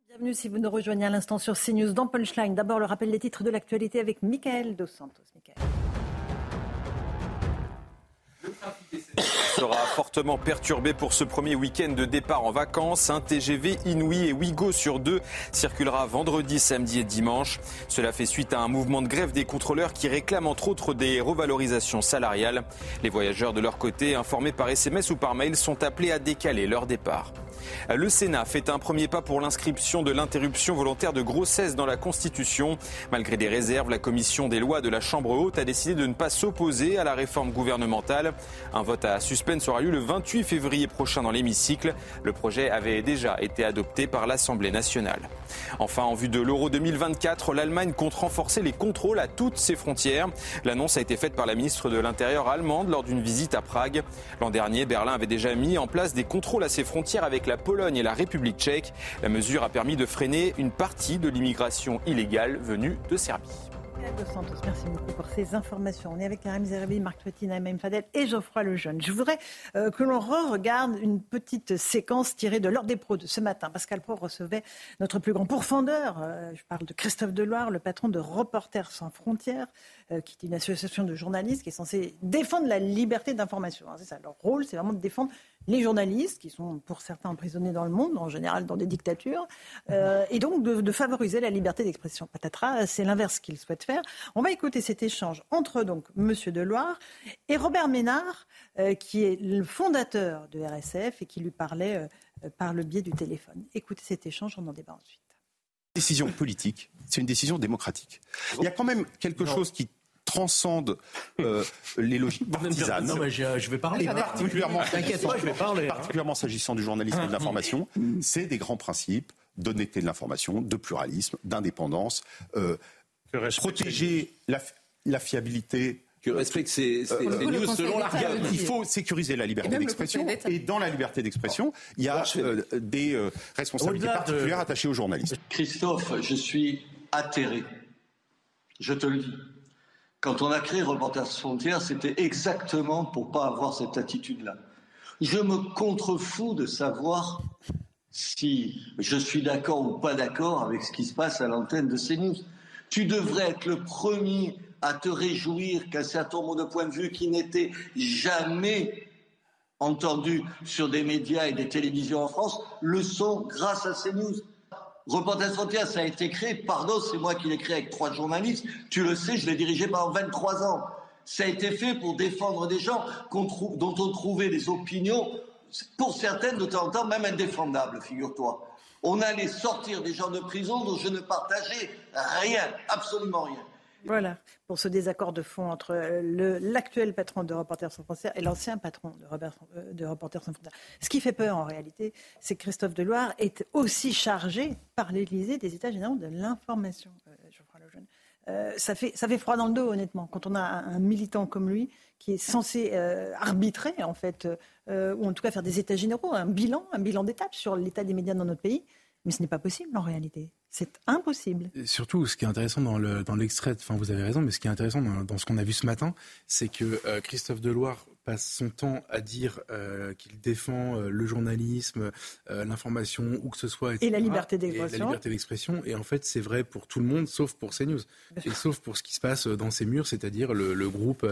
Bienvenue si vous nous rejoignez à l'instant sur CNews dans Punchline. D'abord, le rappel des titres de l'actualité avec Michael Dos Santos. Sera fortement perturbé pour ce premier week-end de départ en vacances. Un TGV Inouï et Ouigo sur deux circulera vendredi, samedi et dimanche. Cela fait suite à un mouvement de grève des contrôleurs qui réclament entre autres des revalorisations salariales. Les voyageurs de leur côté, informés par SMS ou par mail, sont appelés à décaler leur départ. Le Sénat fait un premier pas pour l'inscription de l'interruption volontaire de grossesse dans la Constitution. Malgré des réserves, la commission des lois de la Chambre haute a décidé de ne pas s'opposer à la réforme gouvernementale. Un vote à suspense aura lieu le 28 février prochain dans l'hémicycle. Le projet avait déjà été adopté par l'Assemblée nationale. Enfin, en vue de l'Euro 2024, l'Allemagne compte renforcer les contrôles à toutes ses frontières. L'annonce a été faite par la ministre de l'Intérieur allemande lors d'une visite à Prague. L'an dernier, Berlin avait déjà mis en place des contrôles à ses frontières avec la Pologne et la République tchèque. La mesure a permis de freiner une partie de l'immigration illégale venue de Serbie. Merci beaucoup pour ces informations. On est avec Karim Zerbi, Marc Trettin, Aïmaïm Fadel et Geoffroy Lejeune. Je voudrais euh, que l'on re-regarde une petite séquence tirée de l'heure des pros de ce matin. Pascal Pro recevait notre plus grand pourfendeur. Euh, je parle de Christophe Deloire, le patron de Reporters sans frontières, qui est une association de journalistes qui est censée défendre la liberté d'information. C'est ça, leur rôle, c'est vraiment de défendre les journalistes, qui sont pour certains emprisonnés dans le monde, en général dans des dictatures, euh, et donc de, favoriser la liberté d'expression. Patatras, c'est l'inverse qu'ils souhaitent faire. On va écouter cet échange entre donc Monsieur Deloire et Robert Ménard, euh, qui est le fondateur de RSF et qui lui parlait euh, par le biais du téléphone. Écoutez cet échange, on en débat ensuite. Décision politique, c'est une décision démocratique. Il y a quand même quelque chose qui transcende euh, les logiques partisanes. Non, mais je, vais parler. particulièrement, je vais parler. Particulièrement s'agissant du journalisme et de l'information, c'est des grands principes d'honnêteté de l'information, de pluralisme, d'indépendance, euh, protéger la, fiabilité que respecte ces, euh, news selon la Il faut sécuriser la liberté d'expression. Et dans la liberté d'expression, il y a des responsabilités particulières attachées aux journalistes. Christophe, je suis atterré. Je te le dis. Quand on a créé Reporters sans frontières, c'était exactement pour pas avoir cette attitude-là. Je me contrefous de savoir si je suis d'accord ou pas d'accord avec ce qui se passe à l'antenne de CNews. Tu devrais être le premier à te réjouir qu'un certain nombre de points de vue qui n'étaient jamais entendus sur des médias et des télévisions en France le sont grâce à CNews. Reporters Frontières, ça a été créé, pardon, c'est moi qui l'ai créé avec trois journalistes, tu le sais, je l'ai dirigé pendant 23 ans. Ça a été fait pour défendre des gens dont on trouvait des opinions, pour certaines de temps en temps même indéfendables, figure-toi. On allait sortir des gens de prison dont je ne partageais rien, absolument rien. Voilà, pour ce désaccord de fond entre euh, l'actuel patron de Reporters sans frontières et l'ancien patron de, euh, de, Reporters sans frontières. Ce qui fait peur en réalité, c'est que Christophe Deloire est aussi chargé par l'Élysée des États généraux de l'information. Euh, ça, fait, ça fait froid dans le dos, honnêtement, quand on a un, militant comme lui qui est censé arbitrer, en fait, ou en tout cas faire des États généraux, un bilan, un bilan d'étape sur l'état des médias dans notre pays. Mais ce n'est pas possible en réalité. C'est impossible. surtout, ce qui est intéressant dans, l'extrait, vous avez raison, mais ce qui est intéressant dans, ce qu'on a vu ce matin, c'est que euh, Christophe Deloire passe son temps à dire euh, qu'il défend euh, le journalisme, euh, l'information, où que ce soit. Et la liberté d'expression. la liberté d'expression. Et en fait, c'est vrai pour tout le monde, sauf pour CNews. Et sauf pour ce qui se passe dans ces murs, c'est-à-dire le, groupe,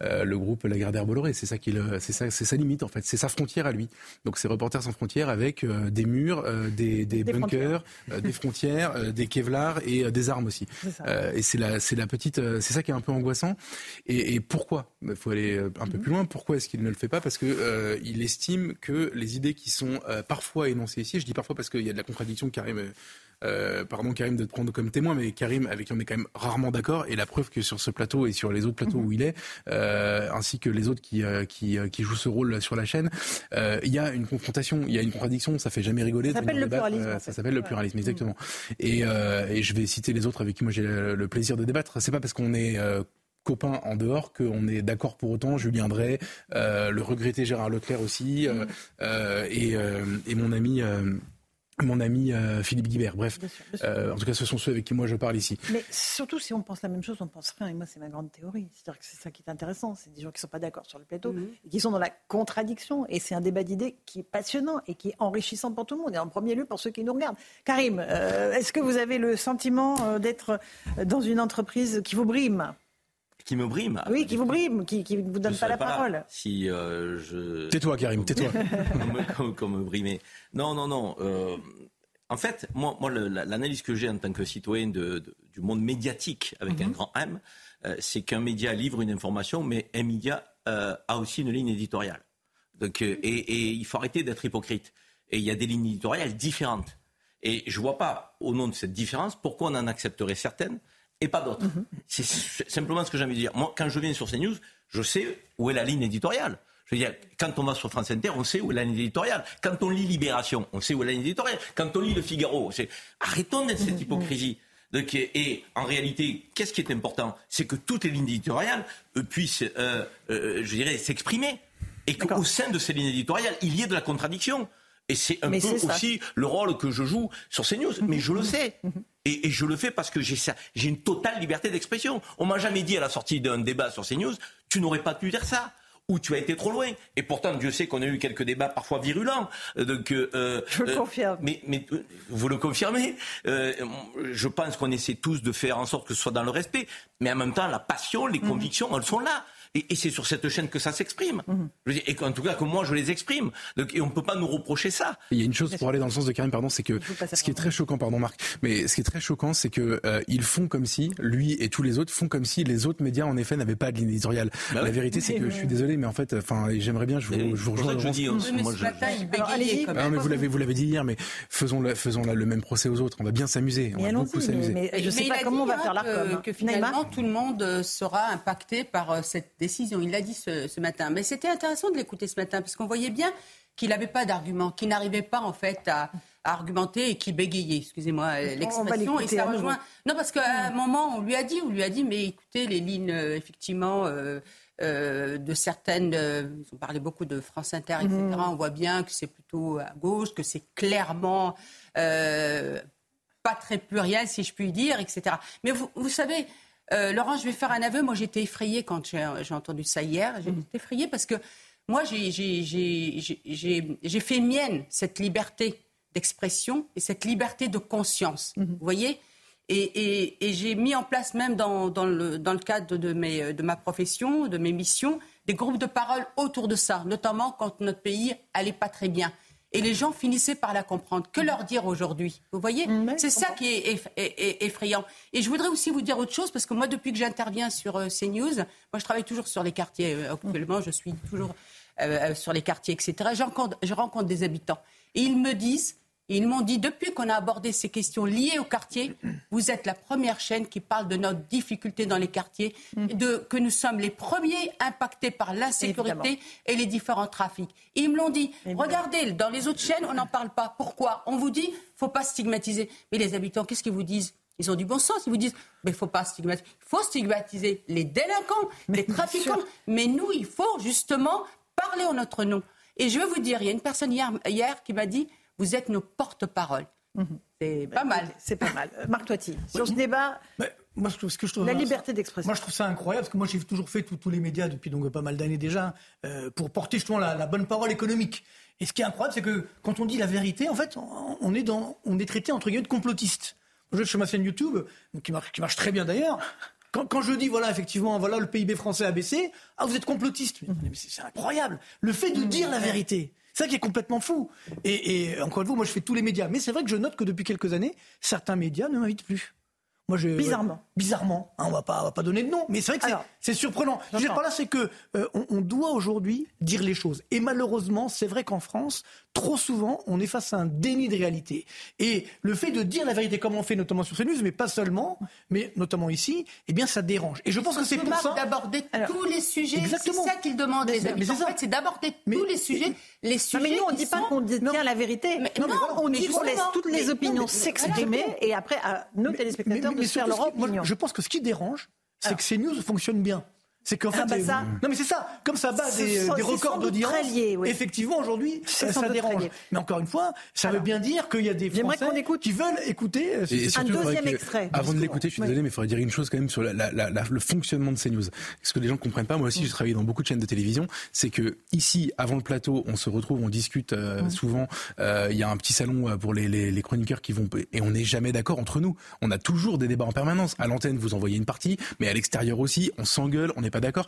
le groupe Lagardère Bolloré. C'est ça, c'est ça, c'est sa limite en fait. C'est sa frontière à lui. Donc c'est Reporters sans frontières avec des murs, des, bunkers, des frontières, des kevlar et des armes aussi. et c'est la, c'est la petite, c'est ça qui est un peu angoissant. Et, pourquoi? Il faut aller un peu mhm. plus loin pourquoi est-ce qu'il ne le fait pas Parce qu'il euh, estime que les idées qui sont euh, parfois énoncées ici, je dis parfois parce qu'il y a de la contradiction, Karim, euh, pardon Karim de te prendre comme témoin, mais Karim avec qui on est quand même rarement d'accord, et la preuve que sur ce plateau et sur les autres plateaux mhm. où il est, ainsi que les autres qui, qui, qui, jouent ce rôle sur la chaîne, il y a une confrontation, il y a une contradiction, ça fait jamais rigoler. Ça s'appelle le pluralisme. Ça s'appelle le pluralisme, exactement. Et, et, je vais citer les autres avec qui moi j'ai le plaisir de débattre. C'est pas parce qu'on est copains en dehors qu'on est d'accord pour autant. Julien Drey, euh, le regretté Gérard Leclerc aussi, euh, euh, et, et, mon ami mon ami Philippe Guibert. Bref, en tout cas, ce sont ceux avec qui moi je parle ici. Mais surtout, si on pense la même chose, on pense rien. Et moi, c'est ma grande théorie. C'est-à-dire que c'est ça qui est intéressant. C'est des gens qui ne sont pas d'accord sur le plateau, mhm. et qui sont dans la contradiction. Et c'est un débat d'idées qui est passionnant et qui est enrichissant pour tout le monde. Et en premier lieu pour ceux qui nous regardent. Karim, est-ce que vous avez le sentiment d'être dans une entreprise qui vous brime? Qui me brime Oui, qui vous brime, qui ne vous donne pas la parole. Si euh, je. Tais-toi, Karim, tais-toi. comme, me brimer. Non, non, non. Euh, en fait, moi, moi l'analyse que j'ai en tant que citoyen de, du monde médiatique, avec un mhm. grand M, euh, c'est qu'un média livre une information, mais un média a aussi une ligne éditoriale. Donc, et, et il faut arrêter d'être hypocrite. Et il y a des lignes éditoriales différentes. Et je ne vois pas, au nom de cette différence, pourquoi on en accepterait certaines et pas d'autres. Mhm. C'est simplement ce que j'ai envie de dire. Moi, quand je viens sur CNews, je sais où est la ligne éditoriale. Je veux dire, quand on va sur France Inter, on sait où est la ligne éditoriale. Quand on lit Libération, on sait où est la ligne éditoriale. Quand on lit Le Figaro, c'est arrêtons d'être cette hypocrisie. et en réalité, qu'est-ce qui est important? C'est que toutes les lignes éditoriales euh, puissent, euh, euh, je dirais, s'exprimer. Et qu'au sein de ces lignes éditoriales, il y ait de la contradiction. Et c'est un peu aussi le rôle que je joue sur CNews. Mais je le sais. Et, je le fais parce que j'ai j'ai une totale liberté d'expression. On m'a jamais dit à la sortie d'un débat sur CNews, tu n'aurais pas pu dire ça ou tu as été trop loin. Et pourtant, Dieu sait qu'on a eu quelques débats parfois virulents. Euh, donc, euh, je le euh, confirme. Mais, mais vous le confirmez. je pense qu'on essaie tous de faire en sorte que ce soit dans le respect. Mais en même temps, la passion, les mhm. convictions, elles sont là. Et, c'est sur cette chaîne que ça s'exprime. Mhm. Et en tout cas que moi je les exprime. et on ne peut pas nous reprocher ça. Il y a une chose pour aller dans le sens de Karim, pardon, c'est que ce qui est très choquant, pardon Marc, mais ce qui est très choquant, c'est que euh, ils font comme si, lui et tous les autres font comme si les autres médias en effet n'avaient pas de ligne éditoriale. Bah la vérité, c'est que je suis désolé, mais en fait, enfin, j'aimerais bien, je vous, je vous rejoins. Je dis, hein, moi, je... Ah, mais vous l'avez, vous l'avez dit hier, mais faisons, la, faisons le même procès aux autres. On va bien s'amuser. On va beaucoup s'amuser. Mais, je ne sais pas comment on va faire la Que finalement, tout le monde euh, sera impacté par euh, cette décision. Il l'a dit ce, matin. Mais c'était intéressant de l'écouter ce matin, parce qu'on voyait bien qu'il n'avait pas d'argument, qu'il n'arrivait pas en fait à, argumenter et qu'il bégayait, excusez-moi l'expression. Et ça rejoint. Non, parce qu'à un moment, on lui a dit, on lui a dit, mais écoutez, les lignes, euh, effectivement. Euh, euh, de certaines, ils ont parlé beaucoup de France Inter, etc. Mhm. On voit bien que c'est plutôt à gauche, que c'est clairement pas très pluriel, si je puis dire, etc. Mais vous, vous savez, euh, Laurent, je vais faire un aveu. Moi, j'étais effrayée quand j'ai entendu ça hier. J'étais mmh. effrayée parce que moi, j'ai fait mienne cette liberté d'expression et cette liberté de conscience. Mmh. Vous voyez? Et, j'ai mis en place, même dans, le, dans le, cadre de, mes, de ma profession, de mes missions, des groupes de parole autour de ça, notamment quand notre pays allait pas très bien et les gens finissaient par la comprendre. Que leur dire aujourd'hui Vous voyez mm, C'est ça qui est, effrayant. Et je voudrais aussi vous dire autre chose, parce que moi, depuis que j'interviens sur euh, CNews, moi, je travaille toujours sur les quartiers. Euh, actuellement, je suis toujours euh, sur les quartiers, etc. je rencontre des habitants. Et ils me disent ils m'ont dit, depuis qu'on a abordé ces questions liées au quartier, vous êtes la première chaîne qui parle de notre difficulté dans les quartiers, mm. de, que nous sommes les premiers impactés par l'insécurité et les différents trafics. ils me l'ont dit. Regardez, dans les autres chaînes, on n'en parle pas. Pourquoi? On vous dit, faut pas stigmatiser. Mais les habitants, qu'est-ce qu'ils vous disent? Ils ont du bon sens. Ils vous disent, mais il faut pas stigmatiser. Il faut stigmatiser les délinquants, les trafiquants. Mais nous, il faut justement parler en notre nom. Et je veux vous dire, il y a une personne hier, hier qui m'a dit, vous êtes nos porte-parole. Mhm. C'est pas mal. C'est pas mal. Marc Toiti, sur ce débat. moi, ce que je trouve la liberté d'expression. Moi, je trouve ça incroyable parce que moi, j'ai toujours fait tous les médias depuis donc pas mal d'années déjà euh, pour porter justement la, bonne parole économique. Et ce qui est incroyable, c'est que quand on dit la vérité, en fait, on est dans, on est traité entre guillemets de complotiste. Je suis sur ma chaîne YouTube, qui marche, qui marche très bien d'ailleurs. Quand, quand, je dis voilà effectivement voilà le PIB français a baissé, ah vous êtes complotiste. Mais c'est incroyable. Le fait de dire la vérité. C'est ça qui est complètement fou. Et, encore une fois, moi je fais tous les médias. Mais c'est vrai que je note que depuis quelques années, certains médias ne m'invitent plus. Moi, je, bizarrement. bizarrement. Hein, on va pas, va pas donner de nom, mais c'est vrai que c'est surprenant. Je veux dire par là, c'est que euh, on, doit aujourd'hui dire les choses. Et malheureusement, c'est vrai qu'en France, trop souvent, on est face à un déni de réalité. Et le fait de dire la vérité, comme on fait notamment sur CNews, mais pas seulement, mais notamment ici, eh bien, ça dérange. Et je pense que c'est pour ça d'aborder tous les sujets. Exactement. C'est ça qu'ils demandent les habitants. En fait, c'est d'aborder tous les sujets. Les sujets. mais nous, on ne dit pas qu'on détient la vérité. non, on dit qu'on laisse toutes les opinions s'exprimer et après à nos téléspectateurs je pense que ce qui dérange, c'est que ces news fonctionnent bien. C'est qu'en fait, Ah bah non mais c'est ça, comme ça bat des, sont- des records d'audience, oui. effectivement aujourd'hui, C'est ça, ça dérange. Mais encore une fois, ça veut bien dire qu'il y a des Français écoute. qui veulent écouter. euh, Et ce- surtout, faudrait deuxième que- extrait. Avant de l'écouter, je suis Oui. désolé, mais il faudrait dire une chose quand même sur la- la- la- la- le fonctionnement de CNews. Ce que les gens ne comprennent pas, moi aussi, j'ai travaillé dans beaucoup de chaînes de télévision, c'est que ici, avant le plateau, on se retrouve, on discute euh, souvent. euh, Il y a un petit salon euh, pour les, les- les chroniqueurs qui vont et on n'est jamais d'accord entre nous. On a toujours des débats en permanence. À l'antenne, vous envoyez une partie, mais à l'extérieur aussi, on s'engueule, on n'est pas d'accord.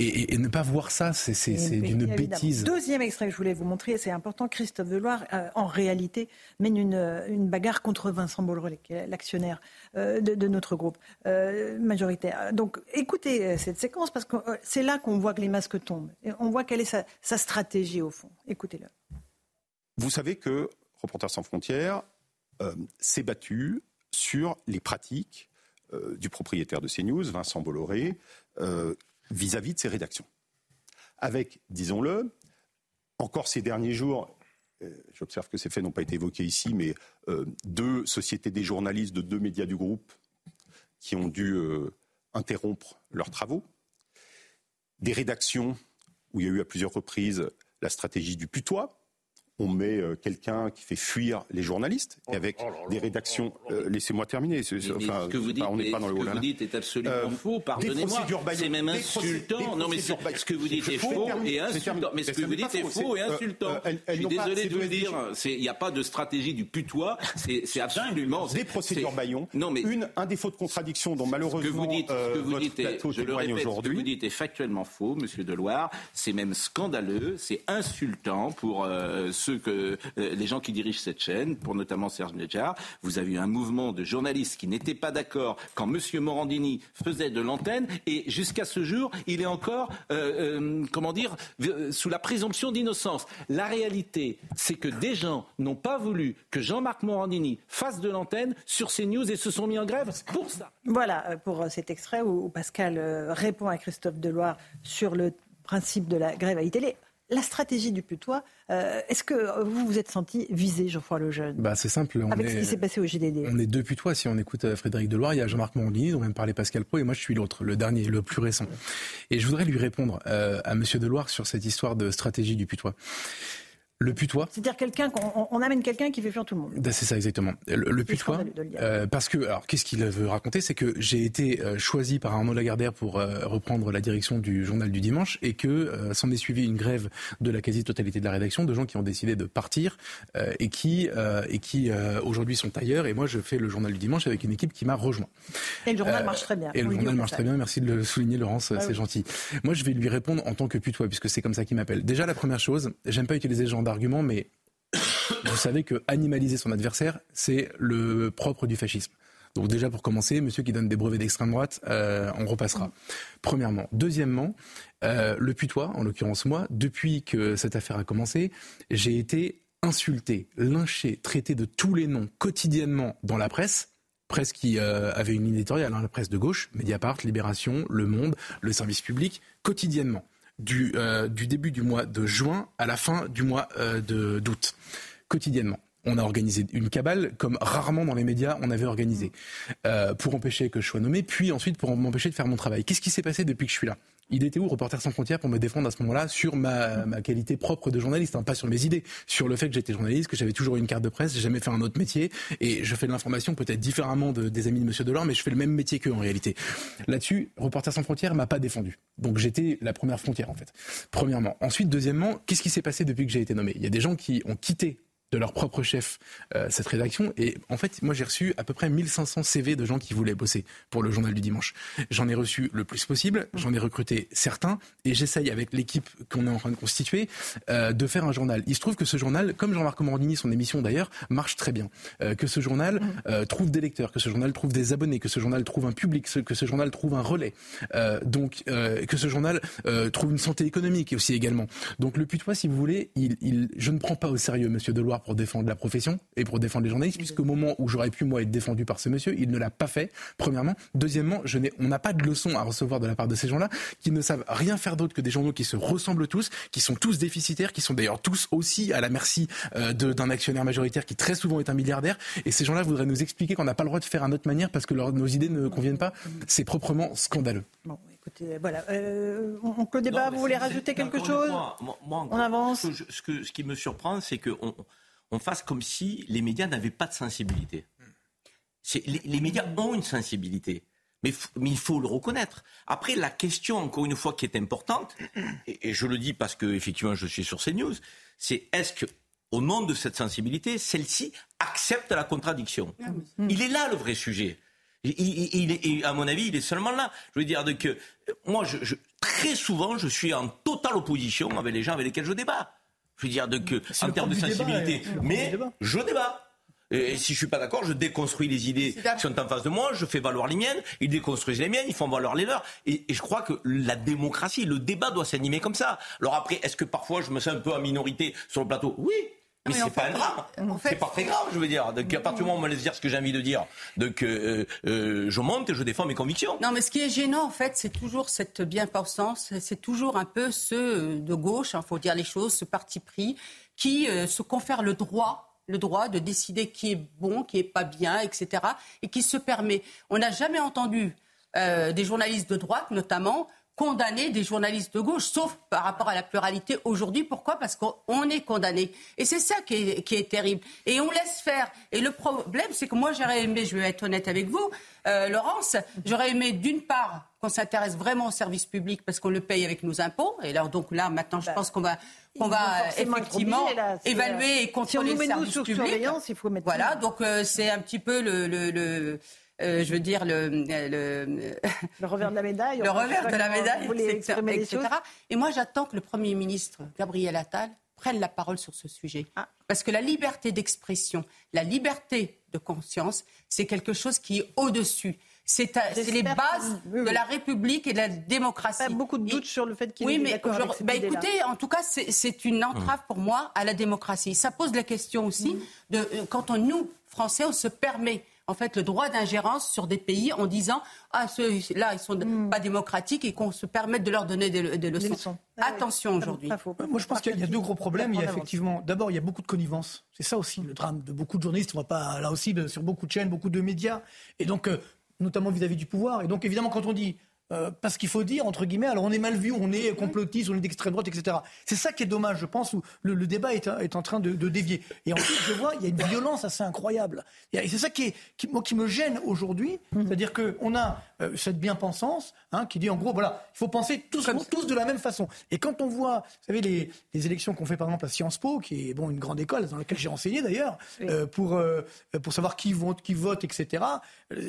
Et, et- et ne pas voir ça, c'est d'une bêtise. Deuxième extrait que je voulais vous montrer, c'est important. Christophe Deloire, euh, en réalité, mène une, euh, une bagarre contre Vincent Bolloré, qui est l'actionnaire euh, de, de notre groupe euh, majoritaire. Donc, écoutez euh, cette séquence parce que euh, c'est là qu'on voit que les masques tombent. Et on voit quelle est sa, sa stratégie au fond. Écoutez-le. Vous savez que Reporters sans frontières euh, s'est battu sur les pratiques euh, du propriétaire de CNews, Vincent Bolloré, euh, vis-à-vis de ses rédactions. Avec, disons-le, encore ces derniers jours, euh, j'observe que ces faits n'ont pas été évoqués ici, mais deux sociétés des journalistes de deux médias du groupe qui ont dû interrompre leurs travaux, des rédactions où il y a eu à plusieurs reprises la stratégie du putois, on met euh, quelqu'un qui fait fuir les journalistes, et avec des rédactions. euh, Laissez-moi terminer. Mais enfin, ce que vous dites, enfin, on n'est mais pas dans ce le que oh là vous là. dites est absolument Euh, faux. Pardonnez-moi. C'est même insultant. non, mais ce que vous dites est faux et insultant. Mais ce que vous dites est faux, et insultant. Je suis désolé de vous le dire. C'est- Il n'y a pas de stratégie du putois. C'est absolument. Des procédures Bayon. Non, mais Une, un défaut de contradiction dont malheureusement vous dites, ce que vous votre dites est, plateau je le témoigne répète, ce que aujourd'hui. vous dites est factuellement faux, Monsieur Deloire. C'est même scandaleux, c'est insultant pour euh, ceux que euh, les gens qui dirigent cette chaîne, pour notamment Serge Nedjar. Vous avez eu un mouvement de journalistes qui n'étaient pas d'accord quand Monsieur Morandini faisait de l'antenne, et jusqu'à ce jour, il est encore, euh, euh, comment dire, sous la présomption d'innocence. La réalité, c'est que des gens n'ont pas voulu que Jean-Marc Morandini fasse de l'antenne sur CNews et se sont mis en grève pour ça. Voilà pour cet extrait où, Pascal répond à Christophe Deloire sur le principe de la grève à télé. La stratégie du putois, euh, est-ce que vous vous êtes senti visé, Geoffroy Lejeune? Bah, c'est simple. On Avec est... ce qui s'est passé au GDD On est deux putois. Si on écoute euh, Frédéric Deloire, il y a Jean-Marc Morandini, dont même parlé Pascal Pro, et moi je suis l'autre, le dernier, le plus récent. Et je voudrais lui répondre euh, à Monsieur Deloire sur cette histoire de stratégie du putois. Le putois, C'est-à-dire quelqu'un qu'on on- on amène quelqu'un qui fait fuir tout le monde. Ben, C'est ça exactement. Le, putois, de le euh, parce que alors qu'est-ce qu'il veut raconter, c'est que j'ai été euh, choisi par Arnaud Lagardère pour euh, reprendre la direction du journal du dimanche et que euh, s'en est suivi une grève de la quasi-totalité de la rédaction, de gens qui ont décidé de partir et qui et qui aujourd'hui sont ailleurs. Et moi, je fais le journal du dimanche avec une équipe qui m'a rejoint. Et le journal marche très bien. Et le journal marche très bien, merci de le souligner Laurence, Ah c'est oui. gentil. Moi je vais lui répondre en tant que putois, puisque c'est comme ça qu'il m'appelle. Déjà la première chose, j'aime pas utiliser ce mais vous savez que animaliser son adversaire, c'est le propre du fascisme. Donc déjà pour commencer, monsieur qui donne des brevets d'extrême droite, euh, on repassera. Premièrement. Deuxièmement, euh, le putois, en l'occurrence moi, depuis que cette affaire a commencé, j'ai été insulté, lynché, traité de tous les noms quotidiennement dans la presse. Presse qui euh, avait une ligne éditoriale, hein, la presse de gauche, Mediapart, Libération, Le Monde, le service public, quotidiennement. Du, euh, du début du mois de juin à la fin du mois euh, d'août. Quotidiennement. On a organisé une cabale comme rarement dans les médias on avait organisé euh, pour empêcher que je sois nommé, puis ensuite pour m'empêcher de faire mon travail. Qu'est-ce qui s'est passé depuis que je suis là? Il était où Reporter sans frontières pour me défendre à ce moment-là sur ma, ma qualité propre de journaliste, hein, pas sur mes idées, sur le fait que j'étais journaliste, que j'avais toujours une carte de presse, j'ai jamais fait un autre métier et je fais de l'information peut-être différemment de- des amis de Monsieur Delors, mais je fais le même métier qu'eux en réalité. Là-dessus, Reporter sans frontières m'a pas défendu. Donc j'étais la première frontière en fait. Premièrement. Ensuite, deuxièmement, qu'est-ce qui s'est passé depuis que j'ai été nommé? Il y a des gens qui ont quitté de leur propre chef euh, cette rédaction. Et en fait, moi, j'ai reçu à peu près 1500 CV de gens qui voulaient bosser pour le journal du dimanche. J'en ai reçu le plus possible, j'en ai recruté certains, et j'essaye avec l'équipe qu'on est en train de constituer euh, de faire un journal. Il se trouve que ce journal, comme Jean-Marc Morandini, son émission d'ailleurs, marche très bien. Euh, que ce journal euh, trouve des lecteurs, que ce journal trouve des abonnés, que ce journal trouve un public, que ce journal trouve un relais. Euh, donc, euh, que ce journal euh, trouve une santé économique aussi également. Donc le putois, si vous voulez, il, il- je ne prends pas au sérieux Monsieur Deloire pour défendre la profession et pour défendre les journalistes, puisqu'au moment où j'aurais pu moi être défendu par ce monsieur, il ne l'a pas fait. Premièrement, deuxièmement, je on n'a pas de leçon à recevoir de la part de ces gens-là qui ne savent rien faire d'autre que des journaux qui se ressemblent tous, qui sont tous déficitaires, qui sont d'ailleurs tous aussi à la merci euh, de- d'un actionnaire majoritaire qui très souvent est un milliardaire. Et ces gens-là voudraient nous expliquer qu'on n'a pas le droit de faire à notre manière parce que leur- nos idées ne conviennent pas. C'est proprement scandaleux. Bon, Écoutez, voilà. Euh, on le débat. vous voulez rajouter quelque chose On avance. Ce, que, ce, qui me surprend, c'est qu'on on fasse comme si les médias n'avaient pas de sensibilité. Les, les, médias ont une sensibilité. Mais, mais, il faut le reconnaître. Après, la question, encore une fois, qui est importante, et, et je le dis parce que effectivement je suis sur CNews, c'est est-ce que, au nom de cette sensibilité, celle-ci accepte la contradiction? Ah Il est là le vrai sujet. Il, à mon avis, il est seulement là. Je veux dire que moi, je, très souvent, je suis en totale opposition avec les gens avec lesquels je débat. Je veux dire que, en termes de sensibilité, mais je débat. Et si je suis pas d'accord, je déconstruis les idées qui sont en face de moi, je fais valoir les miennes, ils déconstruisent les miennes, ils font valoir les leurs. Et, et je crois que la démocratie, le débat doit s'animer comme ça. Alors après, est-ce que parfois je me sens un peu en minorité sur le plateau? Oui, mais c'est pas grave. C'est pas très grave, je veux dire. Donc, à partir du moment où on me laisse dire ce que j'ai envie de dire, donc euh, euh, je monte et je défends mes convictions. Non, mais ce qui est gênant, en fait, c'est toujours cette bien-pensance, c'est toujours un peu ceux de gauche, il hein, faut dire les choses, ce parti pris, qui euh, se confère le droit le droit de décider qui est bon, qui est pas bien, etc. Et qui se permet. On n'a jamais entendu des journalistes de droite, notamment, condamner des journalistes de gauche, sauf par rapport à la pluralité aujourd'hui. Pourquoi? Parce qu'on est condamné. Et c'est ça qui est, terrible. Et on laisse faire. Et le problème, c'est que moi, j'aurais aimé, je vais être honnête avec vous, euh, Laurence, j'aurais aimé d'une part qu'on s'intéresse vraiment au service public parce qu'on le paye avec nos impôts. Et là, donc là, maintenant, je bah, pense qu'on va qu'on va effectivement évaluer et contrôler si on le service public. Il faut mettre voilà, donc euh, c'est un petit peu le, le euh, je veux dire, le, le, le revers de la médaille. Le revers de la médaille, etc. Et moi, j'attends que le Premier ministre, Gabriel Attal, prenne la parole sur ce sujet. Ah. Parce que la liberté d'expression, la liberté de conscience, c'est quelque chose qui est au-dessus. C'est les bases de la République et de la démocratie. Pas beaucoup de doutes sur le fait qu'il oui, mais bah, écoutez, en tout cas, c'est une entrave pour moi à la démocratie. Ça pose la question aussi de euh, quand on, nous, Français, on se permet en fait le droit d'ingérence sur des pays en disant ah ceux-là ils sont hmm. pas démocratiques et qu'on se permette de leur donner des, leçons. Ah Attention aujourd'hui. Moi je pense qu'il y, a deux gros problèmes. Il y a effectivement d'abord il y a beaucoup de connivence. C'est ça aussi le drame de beaucoup de journalistes. On va pas là aussi sur beaucoup de chaînes, beaucoup de médias et donc euh, notamment vis-à-vis du pouvoir. Et donc évidemment quand on dit euh, parce qu'il faut dire, entre guillemets, alors on est mal vu, on est complotiste, on est d'extrême droite, etc. C'est ça qui est dommage, je pense, où le, débat est, est, en train de, dévier. Et ensuite, je vois, il y a une violence assez incroyable. Et c'est ça qui, est, qui, moi, qui me gêne aujourd'hui, c'est-à-dire qu'on a euh, cette bien-pensance hein, qui dit, en gros, voilà, il faut penser tous, tous de la même façon. Et quand on voit, vous savez, les, les élections qu'on fait par exemple à Sciences Po, qui est bon une grande école dans laquelle j'ai enseigné d'ailleurs, euh, pour, pour savoir qui vote, qui vote, etc.,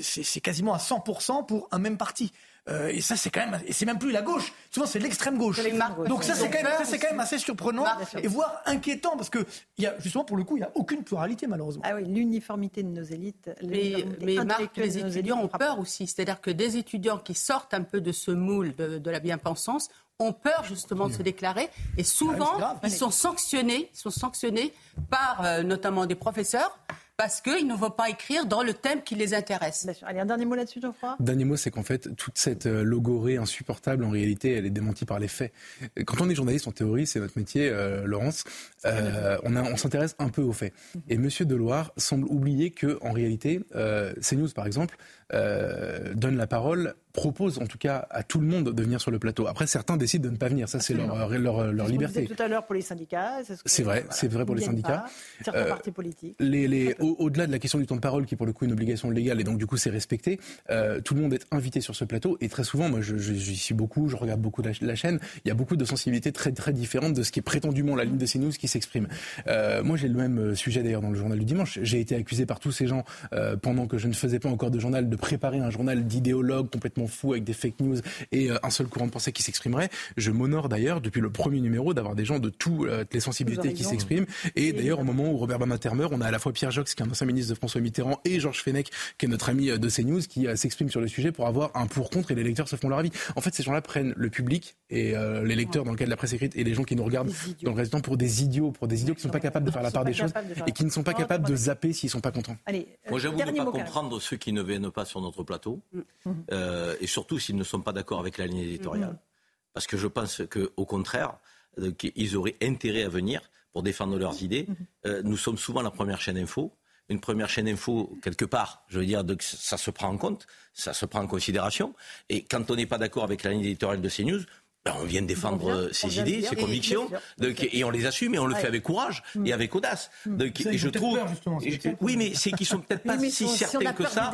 c'est quasiment à 100% pour un même parti. Euh, et ça, c'est quand même, et c'est même plus la gauche. Souvent, c'est l'extrême gauche. Donc ça, c'est quand, même, c'est quand même assez surprenant et voire inquiétant parce que il y a justement pour le coup, il y a aucune pluralité malheureusement. Ah oui, l'uniformité de nos élites. Mais, mais Marc, les étudiants ont peur aussi. C'est-à-dire que des étudiants qui sortent un peu de ce moule de, la bien-pensance ont peur justement de se déclarer et souvent ah ils sont sanctionnés, ils sont sanctionnés par euh, notamment des professeurs parce qu'ils ne vont pas écrire dans le thème qui les intéresse. Allez, un dernier mot là-dessus, Geoffroy? Dernier mot, c'est qu'en fait, toute cette euh, logorée insupportable, en réalité, elle est démentie par les faits. Quand on est journaliste en théorie, c'est notre métier, euh, Laurence, euh, on, on s'intéresse un peu aux faits. Mhm. Et Monsieur Deloire semble oublier que, en réalité, CNews, par exemple, donne la parole propose en tout cas à tout le monde de venir sur le plateau. Après, certains décident de ne pas venir. Ça, c'est leur, leur, leur liberté. tout à l'heure pour les syndicats. C'est vrai, c'est vrai pour les syndicats. certains euh, partis politiques. Les, les, au-delà de la question du temps de parole, qui est pour le coup une obligation légale, et donc du coup c'est respecté, euh, tout le monde est invité sur ce plateau. Et très souvent, moi j'y suis beaucoup, je regarde beaucoup la, chaîne, il y a beaucoup de sensibilités très très différentes de ce qui est prétendument la ligne de CNews qui s'exprime. Euh, moi j'ai le même sujet d'ailleurs dans le journal du dimanche. J'ai été accusé par tous ces gens, pendant que je ne faisais pas encore de journal, de préparer un journal d'idéologues complètement fou avec des fake news et euh, un seul courant de pensée qui s'exprimerait. Je m'honore d'ailleurs depuis le premier numéro d'avoir des gens de toutes euh, les sensibilités qui s'expriment. Et d'ailleurs au moment où Robert Badinter meurt, on a à la fois Pierre Jox qui est un ancien ministre de François Mitterrand et Georges Fenech qui est notre ami euh, de CNews qui s'exprime sur le sujet pour avoir un pour contre et les lecteurs se font leur avis. En fait, ces gens-là prennent le public et les lecteurs dans le cas de la presse écrite et les gens qui nous regardent dans le reste du temps pour des idioos, pour des idiots qui ne sont pas capables de faire la part des choses et qui ne sont pas capables de zapper s'ils sont pas contents. Moi, j'avoue ne pas comprendre ceux qui ne viennent pas sur notre plateau mm. Et surtout s'ils ne sont pas d'accord avec la ligne éditoriale. Mhm. Parce que je pense qu'au contraire, euh, qu'ils auraient intérêt à venir pour défendre leurs idées. Mhm. Euh, nous sommes souvent la première chaîne info. une première chaîne info quelque part. Je veux dire, donc, ça se prend en compte, ça se prend en considération. Et quand on n'est pas d'accord avec la ligne éditoriale de CNews, ben, on vient défendre euh, ses idées, ses convictions, et on les assume et on le fait avec courage et avec audace. Mm. et je trouve, oui, mais c'est qu'ils sont peut-être pas si certains que ça.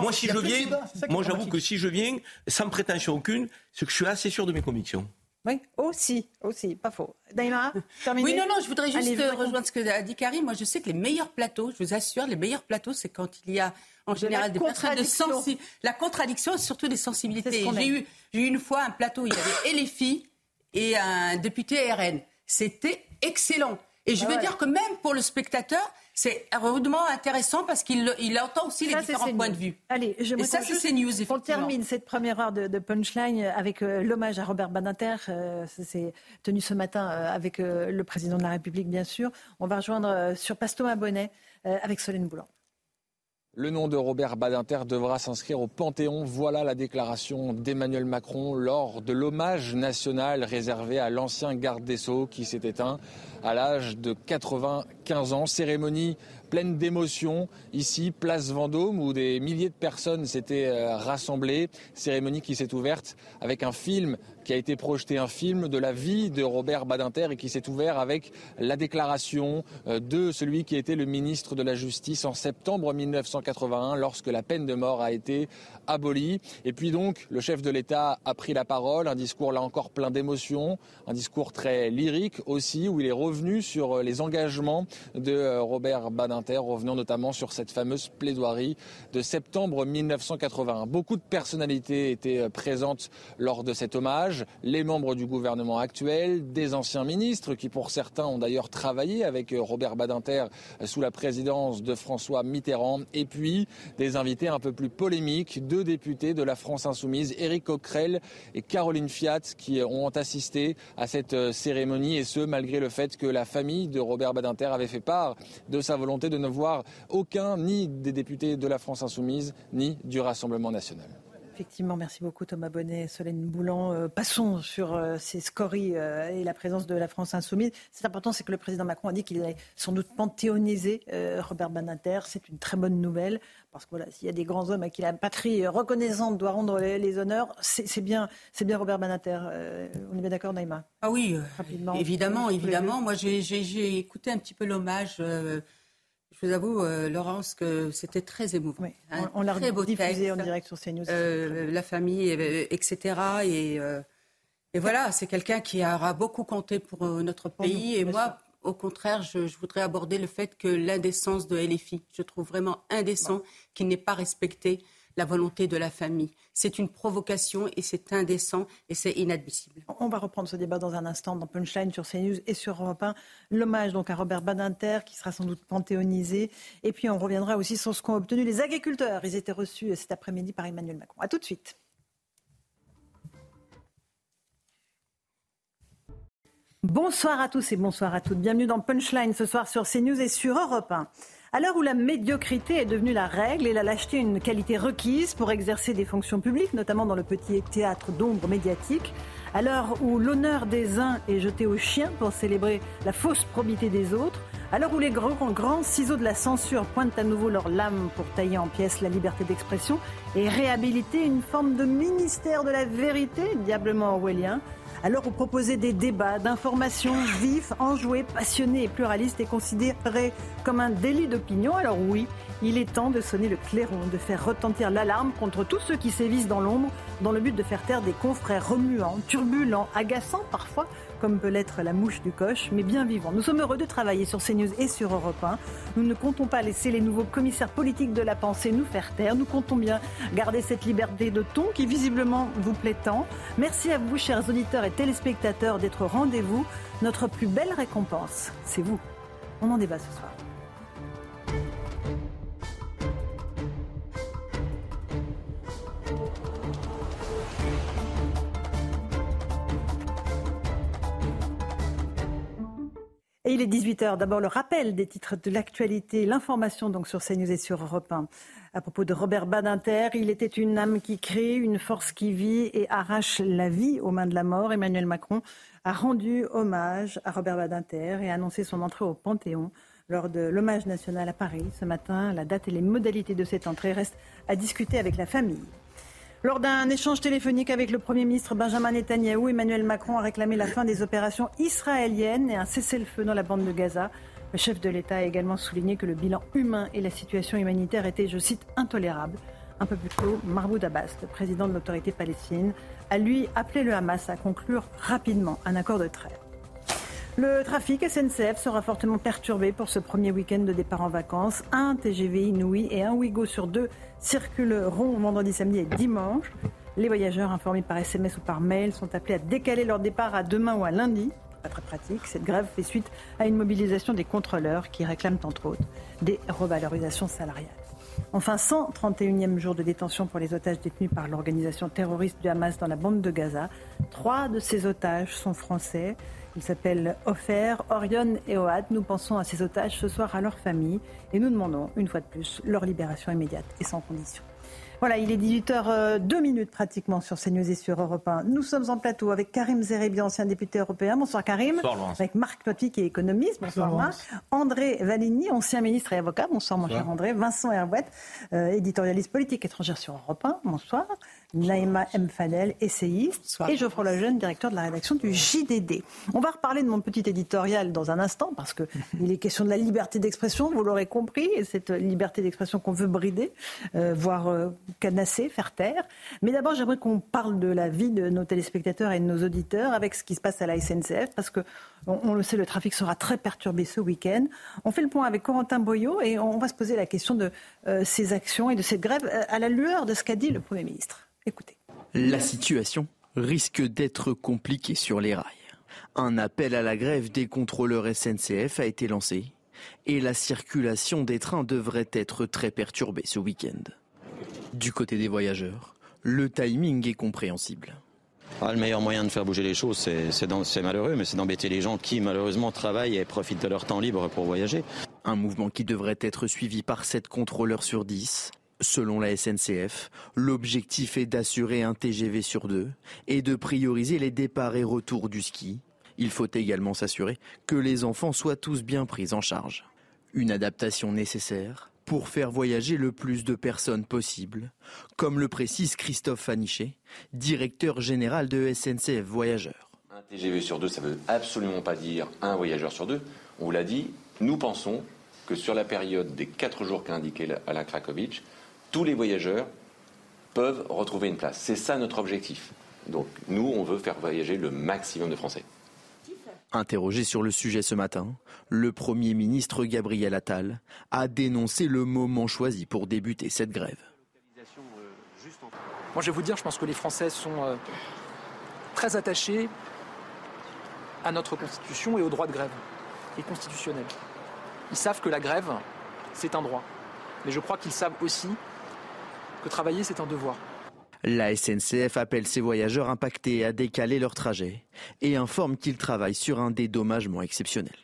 moi, si je viens, moi, j'avoue que si je viens, sans prétention aucune, c'est que je suis assez sûr de mes convictions. Oui, aussi, aussi, pas faux. Daïma, terminé Oui, non, non, je voudrais juste rejoindre ce que a dit Karim. Moi, je sais que les meilleurs plateaux, je vous assure, les meilleurs plateaux, c'est quand il y a en général des personnes de. La contradiction, surtout des sensibilités. J'ai eu, eu une fois un plateau, il y avait et les filles et un député RN. C'était excellent. Et je ah veux dire que même pour le spectateur, c'est rudement intéressant parce qu'il il entend aussi les différents points de vue. Allez, je Et ça, c'est news. On termine cette première heure de, punchline avec euh, l'hommage à Robert Badinter. Euh, c'est tenu ce matin euh, avec le président de la République, bien sûr. On va rejoindre sur Pastoma Bonnet avec Solène Boulan. Le nom de Robert Badinter devra s'inscrire au Panthéon. Voilà la déclaration d'Emmanuel Macron lors de l'hommage national réservé à l'ancien garde des Sceaux qui s'est éteint à l'âge de 95 ans. Cérémonie pleine d'émotions ici, place Vendôme, où des milliers de personnes s'étaient euh, rassemblées. Cérémonie qui s'est ouverte avec un film qui a été projeté, un film de la vie de Robert Badinter et qui s'est ouvert avec la déclaration euh, de celui qui était le ministre de la Justice en septembre 1981 lorsque la peine de mort a été abolie. Et puis donc, le chef de l'État a pris la parole, un discours là encore plein d'émotions, un discours très lyrique aussi, où il est revenu sur euh, les engagements de Robert Badinter revenant notamment sur cette fameuse plaidoirie de septembre 1981. Beaucoup de personnalités étaient euh, présentes lors de cet hommage, les membres du gouvernement actuel, des anciens ministres qui pour certains ont d'ailleurs travaillé avec euh, Robert Badinter euh, sous la présidence de François Mitterrand, et puis des invités un peu plus polémiques, deux députés de la France insoumise, Éric Coquerel et Caroline Fiat, qui ont assisté à cette cérémonie, et ce malgré le fait que la famille de Robert Badinter avait fait part de sa volonté de ne voir aucun ni des députés de la France insoumise ni du Rassemblement national. Effectivement, merci beaucoup Thomas Bonnet, Solène Boulan. Euh, passons sur euh, ces scories euh, et la présence de la France insoumise. C'est important, c'est que le président Macron a dit qu'il allait sans doute panthéoniser Robert Badinter. C'est une très bonne nouvelle parce que voilà, s'il y a des grands hommes à qui la patrie reconnaissante doit rendre les, honneurs, c'est bien, bien Robert Badinter. on est bien d'accord, Naïma? Ah oui, évidemment, évidemment. Moi, j'ai écouté un petit peu l'hommage je vous avoue, euh, Laurence, que c'était très émouvant. on, l'a diffusé en direct sur CNews. Euh, la famille, etc. Et, euh, et voilà, c'est quelqu'un qui aura beaucoup compté pour notre pays. et moi, au contraire, je, voudrais aborder le fait que l'indécence de LFI, je trouve vraiment indécent qu'il n'ait pas respecté la volonté de la famille. C'est une provocation et c'est indécent et c'est inadmissible. On va reprendre ce débat dans un instant dans Punchline sur CNews et sur Europe 1. L'hommage donc à Robert Badinter qui sera sans doute panthéonisé. Et puis on reviendra aussi sur ce qu'ont obtenu les agriculteurs. Ils étaient reçus cet après-midi par Emmanuel Macron. A tout de suite. Bonsoir à tous et bonsoir à toutes. Bienvenue dans Punchline ce soir sur CNews et sur Europe 1. À l'heure où la médiocrité est devenue la règle et la lâcheté une qualité requise pour exercer des fonctions publiques, notamment dans le petit théâtre d'ombre médiatique, à l'heure où l'honneur des uns est jeté aux chiens pour célébrer la fausse probité des autres, à l'heure où les grands, ciseaux de la censure pointent à nouveau leur lame pour tailler en pièces la liberté d'expression et réhabiliter une forme de ministère de la vérité diablement orwellien, alors où proposer des débats d'informations vifs, enjoués, passionnés et pluralistes est considéré comme un délit d'opinion, alors oui, il est temps de sonner le clairon, de faire retentir l'alarme contre tous ceux qui sévissent dans l'ombre dans le but de faire taire des confrères remuants, turbulents, agaçants parfois, comme peut l'être la mouche du coche, mais bien vivant. Nous sommes heureux de travailler sur CNews et sur Europe 1. Nous ne comptons pas laisser les nouveaux commissaires politiques de la pensée nous faire taire. Nous comptons bien garder cette liberté de ton qui visiblement vous plaît tant. Merci à vous, chers auditeurs et téléspectateurs, d'être au rendez-vous. Notre plus belle récompense, c'est vous. On en débat ce soir. Et il est 18h. D'abord, le rappel des titres de l'actualité, l'information donc sur CNews et sur Europe 1. À propos de Robert Badinter, il était une âme qui crée, une force qui vit et arrache la vie aux mains de la mort. Emmanuel Macron a rendu hommage à Robert Badinter et annoncé son entrée au Panthéon. lors de l'hommage national à Paris ce matin. La date et les modalités de cette entrée restent à discuter avec la famille. Lors d'un échange téléphonique avec le Premier ministre Benjamin Netanyahou, Emmanuel Macron a réclamé la fin des opérations israéliennes et un cessez-le-feu dans la bande de Gaza. Le chef de l'État a également souligné que le bilan humain et la situation humanitaire étaient, je cite, intolérables. Un peu plus tôt, Mahmoud Abbas, le président de l'autorité palestine, a lui appelé le Hamas à conclure rapidement un accord de trêve. Le trafic SNCF sera fortement perturbé pour ce premier week-end de départ en vacances. Un TGV Inouï et un Ouigo sur deux circuleront vendredi, samedi et dimanche. Les voyageurs informés par SMS ou par mail sont appelés à décaler leur départ à demain ou à lundi. Pas très pratique. Cette grève fait suite à une mobilisation des contrôleurs qui réclament entre autres des revalorisations salariales. Enfin, 131e jour de détention pour les otages détenus par l'organisation terroriste du Hamas dans la bande de Gaza. Trois de ces otages sont français. Ils s'appellent Ofer, Orion et Oad. Nous pensons à ces otages ce soir à leur famille et nous demandons, une fois de plus, leur libération immédiate et sans condition. Voilà, il est 18h 2 minutes pratiquement sur CNews et sur Europe 1. Nous sommes en plateau avec Karim Zerebi, ancien député européen. Bonsoir Karim. Bonsoir Avec Marc Totti qui est économiste. Bonsoir, Bonsoir, Marc. André Valigny, ancien ministre et avocat. Bonsoir mon cher André. Vincent Herbouette, euh, éditorialiste politique étrangère sur Europe 1. Bonsoir. Naïma M. Fadel, essayiste. Et Geoffroy Lejeune, directeur de la rédaction du JDD. On va reparler de mon petit éditorial dans un instant parce qu'il est question de la liberté d'expression, vous l'aurez compris, et cette liberté d'expression qu'on veut brider, euh, voire euh, canasser, faire taire. Mais d'abord, j'aimerais qu'on parle de la vie de nos téléspectateurs et de nos auditeurs avec ce qui se passe à la SNCF parce que, on, on le sait, le trafic sera très perturbé ce week-end. On fait le point avec Corentin Boyot et on va se poser la question de euh, ces actions et de cette grève euh, à la lueur de ce qu'a dit le Premier ministre. Écoutez. La situation risque d'être compliquée sur les rails. Un appel à la grève des contrôleurs SNCF a été lancé et la circulation des trains devrait être très perturbée ce week-end. Du côté des voyageurs, le timing est compréhensible. Ah, le meilleur moyen de faire bouger les choses, c'est malheureux, mais c'est d'embêter les gens qui malheureusement travaillent et profitent de leur temps libre pour voyager. Un mouvement qui devrait être suivi par 7 contrôleurs sur 10. Selon la SNCF, l'objectif est d'assurer un TGV sur deux et de prioriser les départs et retours du ski. Il faut également s'assurer que les enfants soient tous bien pris en charge. Une adaptation nécessaire pour faire voyager le plus de personnes possible, comme le précise Christophe Fanichet, directeur général de SNCF Voyageurs. Un TGV sur deux, ça ne veut absolument pas dire un voyageur sur deux. On vous l'a dit, nous pensons que sur la période des quatre jours qu'a indiqué Alain Krakowicz, tous les voyageurs peuvent retrouver une place. C'est ça notre objectif. Donc nous, on veut faire voyager le maximum de Français. Interrogé sur le sujet ce matin, le Premier ministre Gabriel Attal a dénoncé le moment choisi pour débuter cette grève. Moi, je vais vous dire, je pense que les Français sont euh, très attachés à notre Constitution et au droit de grève, qui est constitutionnel. Ils savent que la grève, c'est un droit. Mais je crois qu'ils savent aussi que travailler, c'est un devoir. La SNCF appelle ses voyageurs impactés à décaler leur trajet et informe qu'ils travaillent sur un dédommagement exceptionnel.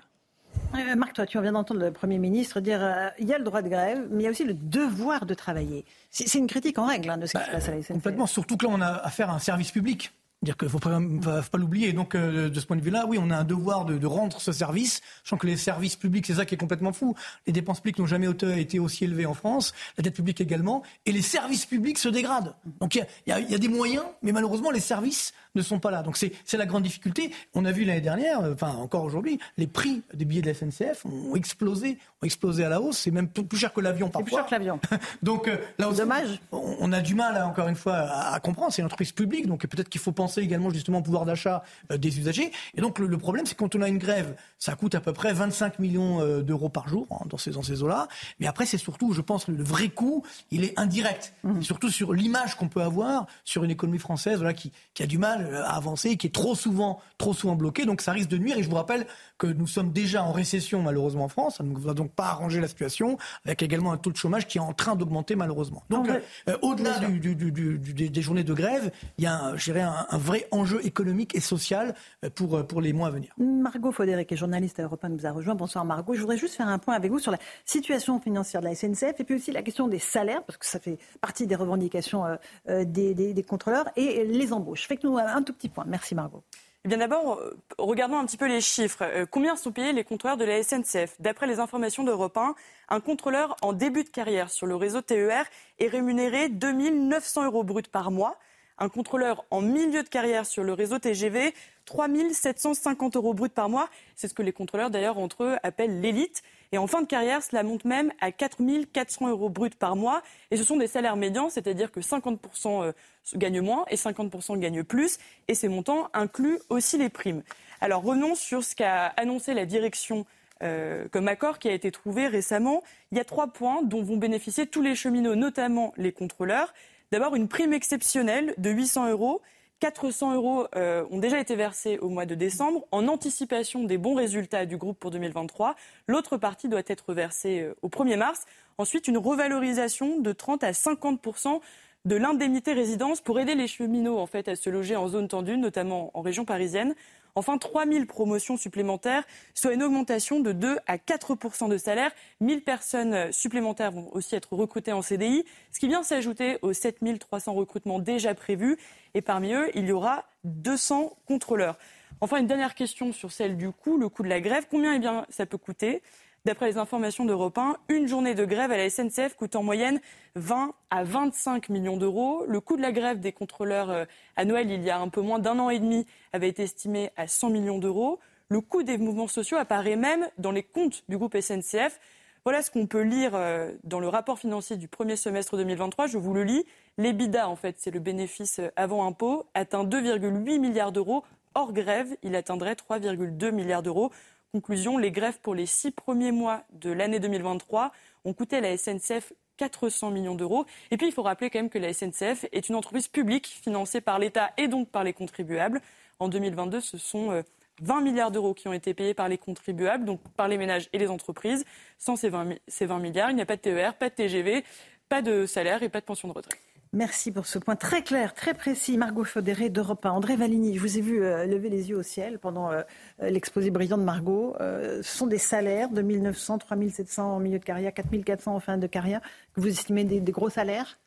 Euh, Marc, toi, tu viens d'entendre le Premier ministre dire euh, il y a le droit de grève, mais il y a aussi le devoir de travailler. C'est une critique en règle hein, de ce qui se passe à la SNCF. Complètement, surtout que là, on a affaire à un service public. Dire qu'il faut pas, pas l'oublier. Donc, euh, de ce point de vue-là, oui, on a un devoir de, rendre ce service. Je que les services publics, c'est ça qui est complètement fou. Les dépenses publiques n'ont jamais été aussi élevées en France, la dette publique également, et les services publics se dégradent. Donc, il y a des moyens, mais malheureusement, les services ne sont pas là. Donc, c'est la grande difficulté. On a vu l'année dernière, euh, enfin encore aujourd'hui, les prix des billets de la SNCF ont explosé, ont explosé à la hausse. C'est même plus cher que l'avion parfois. plus cher que l'avion. Donc euh, là aussi, dommage. On, a du mal, là, encore une fois, à, comprendre. C'est une entreprise publique, donc peut-être qu'il faut penser également justement au pouvoir d'achat euh, des usagers. Et donc le, problème, c'est quand on a une grève, ça coûte à peu près 25 millions d'euros par jour hein, dans ces, dans ces eaux-là. Mais après, c'est surtout, je pense, le, vrai coût, il est indirect. C'est Surtout sur l'image qu'on peut avoir sur une économie française, voilà, qui, qui a du mal à avancer, qui est trop souvent, trop souvent bloquée. Donc ça risque de nuire. Et je vous rappelle que nous sommes déjà en récession malheureusement en France. Ça ne va donc pas arranger la situation, avec également un taux de chômage qui est en train d'augmenter malheureusement. Donc euh, euh, au-delà du- du- du- du- du- des, journées de grève, il y a, un, un, un vrai enjeu économique et social euh, pour, euh, pour les mois à venir. Margot Faudérec, qui est journaliste à Europe 1, nous a rejoint. Bonsoir Margot. Je voudrais juste faire un point avec vous sur la situation financière de la SNCF et puis aussi la question des salaires, parce que ça fait partie des revendications euh, euh, des, des- des contrôleurs, et les embauches. Faites-nous un, un tout petit point. Merci Margot. eh bien d'abord, euh, regardons un petit peu les chiffres. Euh, combien sont payés les contrôleurs de la SNCF D'après les informations d'Europe 1, un contrôleur en début de carrière sur le réseau TER est rémunéré 2 900 euros bruts par mois. Un contrôleur en milieu de carrière sur le réseau TGV, 3 750 euros bruts par mois. C'est ce que les contrôleurs, d'ailleurs, entre eux, appellent l'élite. Et en fin de carrière, cela monte même à 4 400 euros bruts par mois. Et ce sont des salaires médians, c'est-à-dire que 50% euh, gagnent moins et 50% gagnent plus. Et ces montants incluent aussi les primes. Alors revenons sur ce qu'a annoncé la direction euh, comme accord qui a été trouvé récemment. Il y a trois points dont vont bénéficier tous les cheminots, notamment les contrôleurs. D'abord, une prime exceptionnelle de 800 euros. 400 euros euh, ont déjà été versés au mois de décembre en anticipation des bons résultats du groupe pour 2023. L'autre partie doit être versée euh, au 1er mars. Ensuite, une revalorisation de 30 à 50% de l'indemnité résidence pour aider les cheminots en fait, à se loger en zone tendue, notamment en région parisienne. Enfin, 3 000 promotions supplémentaires, soit une augmentation de 2 à 4% de salaire. 1 000 personnes supplémentaires vont aussi être recrutées en CDI, ce qui vient s'ajouter aux 7 300 recrutements déjà prévus. Et parmi eux, il y aura 200 contrôleurs. Enfin, une dernière question sur celle du coût, le coût de la grève. Combien eh bien, ça peut coûter? D'après les informations d'Europe 1, une journée de grève à la SNCF coûte en moyenne 20 à 25 millions d'euros. Le coût de la grève des contrôleurs euh, à Noël, il y a un peu moins d'un an et demi, avait été estimé à 100 millions d'euros. Le coût des mouvements sociaux apparaît même dans les comptes du groupe SNCF. Voilà ce qu'on peut lire euh, dans le rapport financier du premier semestre 2023. Je vous le lis. L'EBITDA, en fait, c'est le bénéfice euh, avant impôt, atteint 2,8 milliards d'euros. Hors grève, il atteindrait 3,2 milliards d'euros. Conclusion, les grèves pour les six premiers mois de l'année 2023 ont coûté à la SNCF 400 millions d'euros. Et puis, il faut rappeler quand même que la SNCF est une entreprise publique financée par l'État et donc par les contribuables. En 2022, ce sont 20 euh, milliards d'euros qui ont été payés par les contribuables, donc par les ménages et les entreprises. Sans ces 20, ces 20 milliards, il n'y a pas de TER, pas de TGV, pas de salaire et pas de pension de retraite. Merci pour ce point très clair, très précis. Margot Faudéré d'Europe 1. André Valigny, je vous ai vu euh, lever les yeux au ciel pendant euh, l'exposé brillant de Margot. Euh, ce sont des salaires de 1900, 3700 en milieu de carrière, 4400 en fin de carrière, que vous estimez des, gros salaires?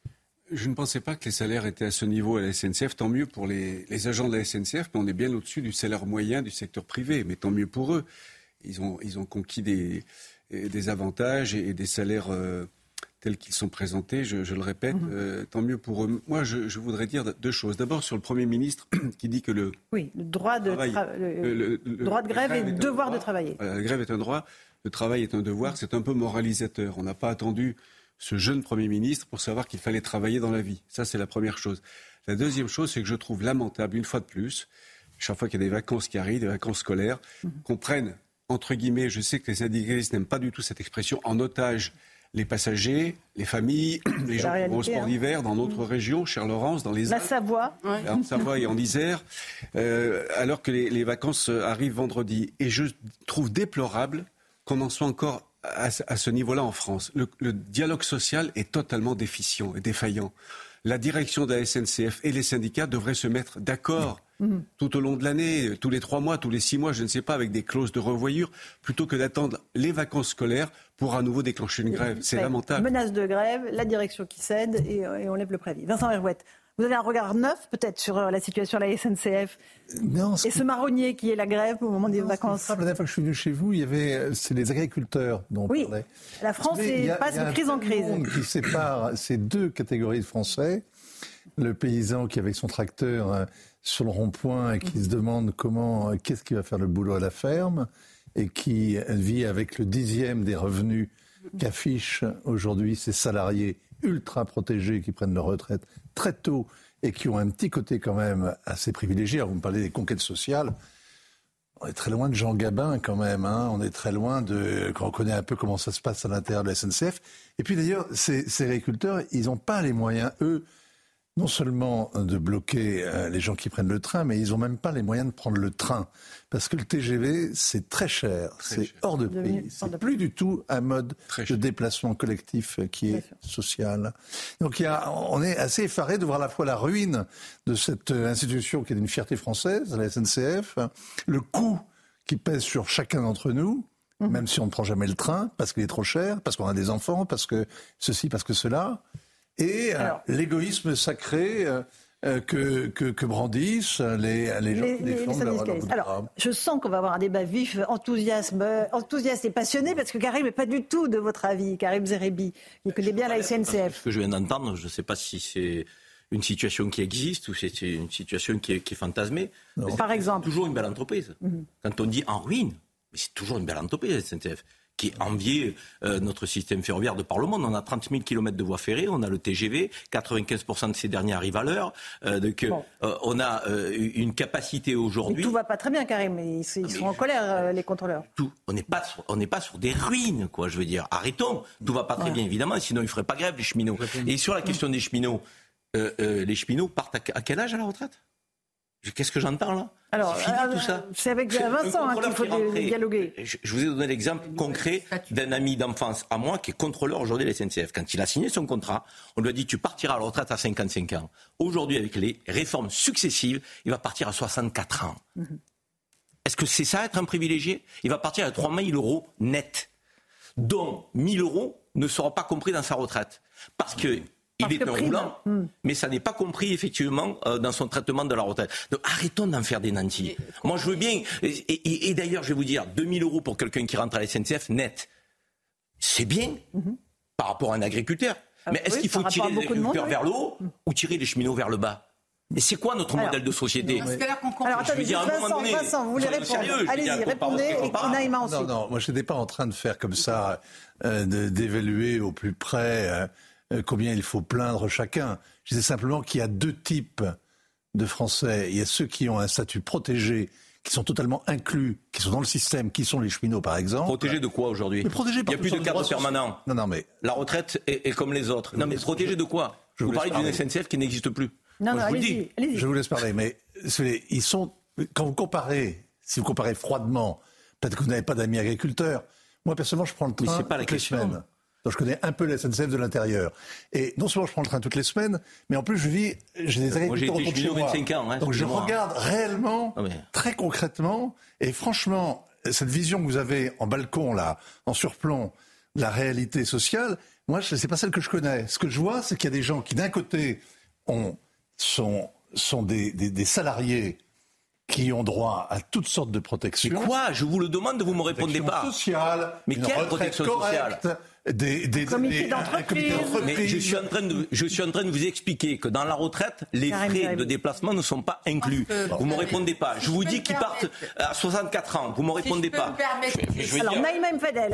Je ne pensais pas que les salaires étaient à ce niveau à la SNCF. Tant mieux pour les, agents de la SNCF, mais on est bien au-dessus du salaire moyen du secteur privé. Mais tant mieux pour eux. Ils ont, conquis des avantages et, des salaires tels qu'ils sont présentés, je, le répète, mhm. euh, tant mieux pour eux. Moi, je, voudrais dire deux choses. D'abord, sur le Premier ministre qui dit que le... Oui, le droit de, le, droit de grève, et le devoir de travailler. la grève est un droit, le travail est un devoir, c'est un peu moralisateur. On n'a pas attendu ce jeune Premier ministre pour savoir qu'il fallait travailler dans la vie. Ça, c'est la première chose. La deuxième chose, c'est que je trouve lamentable, une fois de plus, chaque fois qu'il y a des vacances qui arrivent, des vacances scolaires, mhm. qu'on prenne, entre guillemets, je sais que les syndicalistes n'aiment pas du tout cette expression, en otage les passagers, les familles, les gens qui vont au sport hein. d'hiver dans notre mmh. région, chère Laurence, dans les La Savoie. En Savoie et en Isère, euh, alors que les, vacances arrivent vendredi. Et je trouve déplorable qu'on en soit encore à, ce niveau-là en France. le dialogue social est totalement déficient et défaillant la direction de la SNCF et les syndicats devraient se mettre d'accord mhm. tout au long de l'année, tous les trois mois, tous les six mois, je ne sais pas, avec des clauses de revoyure, plutôt que d'attendre les vacances scolaires pour à nouveau déclencher une grève. C'est lamentable. Menace de grève, la direction qui cède et, on lève le préavis. Vincent Herouette, vous avez un regard neuf peut-être sur euh, la situation à la SNCF non, Et ce marronnier qui est la grève au moment des vacances La dernière fois que je suis venu chez vous, il y avait, euh, c'est les agriculteurs dont oui, La France passe de crise en crise. qui sépare ces deux catégories de Français. Le paysan qui avec son tracteur euh, sur le rond-point et qui se demande comment, qu'est-ce qui va faire le boulot à la ferme et qui vit avec le dixième des revenus qu'affichent aujourd'hui ses salariés ultra protégés qui prennent leur retraite très tôt et qui ont un petit côté quand même assez privilégié. Alors vous me parlez des conquêtes sociales. On est très loin de Jean Gabin quand même. Hein. On est très loin de quand on connaît un peu comment ça se passe à l'intérieur de la SNCF. Et puis d'ailleurs, ces, ces agriculteurs, ils n'ont pas les moyens, eux, non seulement de bloquer euh, les gens qui prennent le train, mais ils n'ont même pas les moyens de prendre le train. Parce que le TGV, c'est très cher, c'est hors de prix. C'est plus du tout un mode de déplacement collectif qui est social. Donc il y a, on est assez effaré de voir à la fois la ruine de cette institution qui est une fierté française, la SNCF, le coût qui pèse sur chacun d'entre nous, mhm. même si on ne prend jamais le train, parce qu'il est trop cher, parce qu'on a des enfants, parce que ceci, parce que cela et euh, l'égoïsme sacré euh, euh, que, que, que, brandissent les, les gens qui défendent leur, Alors, je sens qu'on va avoir un débat vif, enthousiasme, enthousiaste et passionné, parce que Karim n'est pas du tout de votre avis, Karim Zerebi. Il connaît bien la SNCF. Ce que je viens d'entendre, je ne sais pas si c'est une situation qui existe ou c'est une situation qui est, qui est fantasmée. Par exemple. toujours une belle entreprise. Mhm. Quand on dit en ruine, c'est toujours une belle entreprise, la SNCF qui enviait euh, notre système ferroviaire de par le monde. On a 30 000 km de voies ferrées, on a le TGV, 95% de ces derniers arrivent à l'heure. Euh, euh, on a une capacité aujourd'hui. Tout va pas très bien, Karim. Ils, ils sont en colère, les contrôleurs. Tout. On n'est pas, sur, on n'est pas sur des ruines, quoi. Je veux dire, arrêtons. Tout va pas très bien, évidemment. Sinon, ils feraient pas grève les cheminots. Et sur la question des cheminots, les cheminots partent à quel âge à la retraite? Qu'est-ce que j'entends là alors, euh, c'est avec Vincent hein, qu'il faut dialoguer. Je, vous ai donné l'exemple concret d'un ami d'enfance à moi qui est contrôleur aujourd'hui de la SNCF. Quand il a signé son contrat, on lui a dit tu partiras à la retraite à 55 ans. Aujourd'hui, avec les réformes successives, il va partir à 64 ans. Mhm. Est-ce que c'est ça être un privilégié? Il va partir à 3 000 euros net, dont 1 000 euros ne seront pas compris dans sa retraite. Parce que il est un roulant, hmm. mais ça n'est pas compris effectivement euh, dans son traitement de la retraite. Donc arrêtons d'en faire des nantis. Moi je veux bien, et, d'ailleurs je vais vous dire, 2000 euros pour quelqu'un qui rentre à la SNCF net, c'est bien mhm. par rapport à un agriculteur. Ah mais est-ce qu'il faut tirer les agriculteurs vers le haut hmm. ou tirer les cheminots vers le bas? Mais c'est quoi notre modèle de société? Alors, attendez, Vincent, Vincent, vous voulez répondre Allez-y, répondez. Et Naïma ensuite. Non, non, moi, je n'étais pas en train de faire comme ça, euh, d'évaluer au plus près euh, combien il faut plaindre chacun. Je disais simplement qu'il y a deux types de Français. Il y a ceux qui ont un statut protégé, qui sont totalement inclus, qui sont dans le système, qui sont les cheminots par exemple. Protégés de quoi aujourd'hui? Il n'y a plus de cadre permanent. Non, non, mais la retraite est, comme les autres. Non, mais protégés de quoi? je Vous parlez d'une SNCF qui n'existe plus. Non, non, allez-y. je vous laisse parler, mais ils sont quand vous comparez, si vous comparez froidement, peut-être que vous n'avez pas d'amis agriculteurs. Moi personnellement, je prends le train mais c'est pas la question. Donc je connais un peu la SNCF de l'intérieur. Et non seulement je prends le train toutes les semaines, mais en plus je vis, j'ai des agriculteurs autour de chez moi. Ans, hein, Donc je regarde réellement, ah, très concrètement, et franchement, cette vision que vous avez en balcon là, en surplomb, de la réalité sociale, moi c'est pas celle que je connais. Ce que je vois, c'est qu'il y a des gens qui d'un côté ont, sont, sont des, des, des salariés qui ont droit à toutes sortes de protections. Mais quoi? Je vous le demande, vous me répondez pas. Sociale, mais quelle protection sociale? Des, des, comités d'entreprise. Mais je suis en train de, je suis en train de vous expliquer que dans la retraite, les frais de déplacement ne sont pas inclus. Vous me répondez pas. Je vous dis qu'ils partent à 64 ans. Vous me répondez pas. Alors Naïma Mfadel,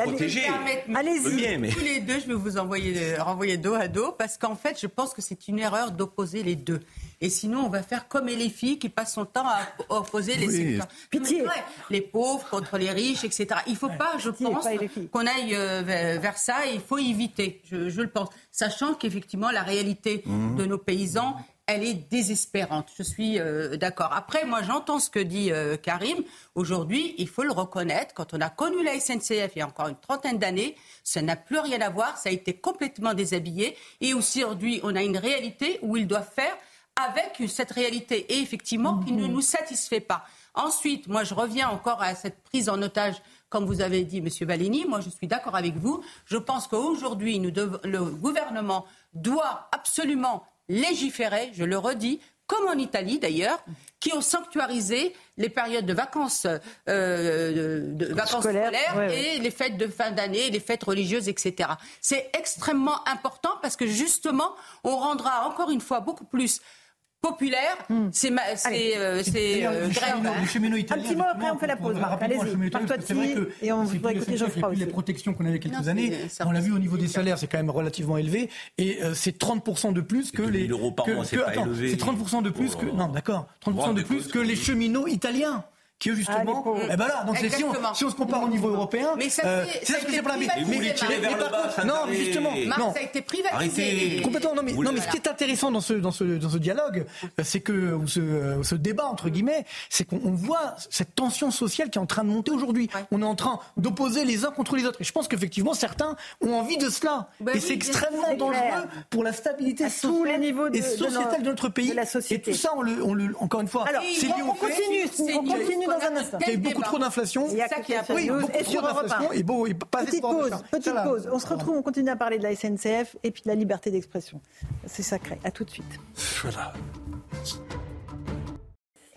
allez-y. Tous les deux, je vais vous envoyer renvoyer dos à dos parce qu'en fait, je pense que c'est une erreur d'opposer les deux. Et sinon, on va faire comme les filles qui passent son temps à opposer les oui. Pitié. Les pauvres contre les riches, etc. Il ne faut pas, je pense, qu'on aille euh, vers ça et il faut éviter, je, le pense. Sachant qu'effectivement, la réalité mmh. de nos paysans elle est désespérante. Je suis euh, d'accord. Après, moi, j'entends ce que dit euh, Karim. Aujourd'hui, il faut le reconnaître. Quand on a connu la SNCF il y a encore une trentaine d'années, ça n'a plus rien à voir. Ça a été complètement déshabillé. Et aujourd'hui, on a une réalité où ils doivent faire avec cette réalité et effectivement qui ne mhm. nous satisfait pas. Ensuite, moi je reviens encore à cette prise en otage, comme vous avez dit, Monsieur Valini. Moi je suis d'accord avec vous. Je pense qu'aujourd'hui, le gouvernement doit absolument légiférer, je le redis, comme en Italie d'ailleurs, qui ont sanctuarisé les périodes de vacances, euh, de, vacances scolaires, et les fêtes de fin d'année, les fêtes religieuses, etc. C'est extrêmement important parce que justement, on rendra encore une fois beaucoup plus populaire, hmm. c'est euh, c'est euh, grève. Un petit mot après on fait la pause. Allez-y, toi de et on va écouter Geoffroy aussi. Les protections qu'on avait quelques années, on l'a vu au niveau des salaires, c'est quand même relativement élevé et euh, c'est 30% de plus que les euros par mois, c'est pas élevé. C'est 30% de plus que non, d'accord, 30% de plus que les cheminots italiens qui justement, ah, eh ben là, donc si on, si on se compare au niveau européen, mais ça, euh, c'est ce que j'ai Mais vous voulez tirer vers le bas, non, mais justement, non, ça a été privatisé. Complètement, non, mais, non, mais ce qui est intéressant dans ce dans ce dans ce dialogue, c'est que ou ce, ce débat entre guillemets, c'est qu'on voit cette tension sociale qui est en train de monter aujourd'hui. On est en train d'opposer les uns contre les autres. Et je pense qu'effectivement, certains ont envie de cela. Bah et c'est extrêmement dangereux pour la stabilité sociale et sociétale de notre pays. Et tout ça, on le, encore une fois, c'est lié au. On continue, on continue continue dans un instant. Il y a eu beaucoup trop d'inflation. Il y a ça qui a oui, beaucoup et trop d'inflation et beau, et pas Petite pause, petite pause. On se retrouve, on continue à parler de la SNCF et puis de la liberté d'expression. C'est sacré. À tout de suite. Voilà.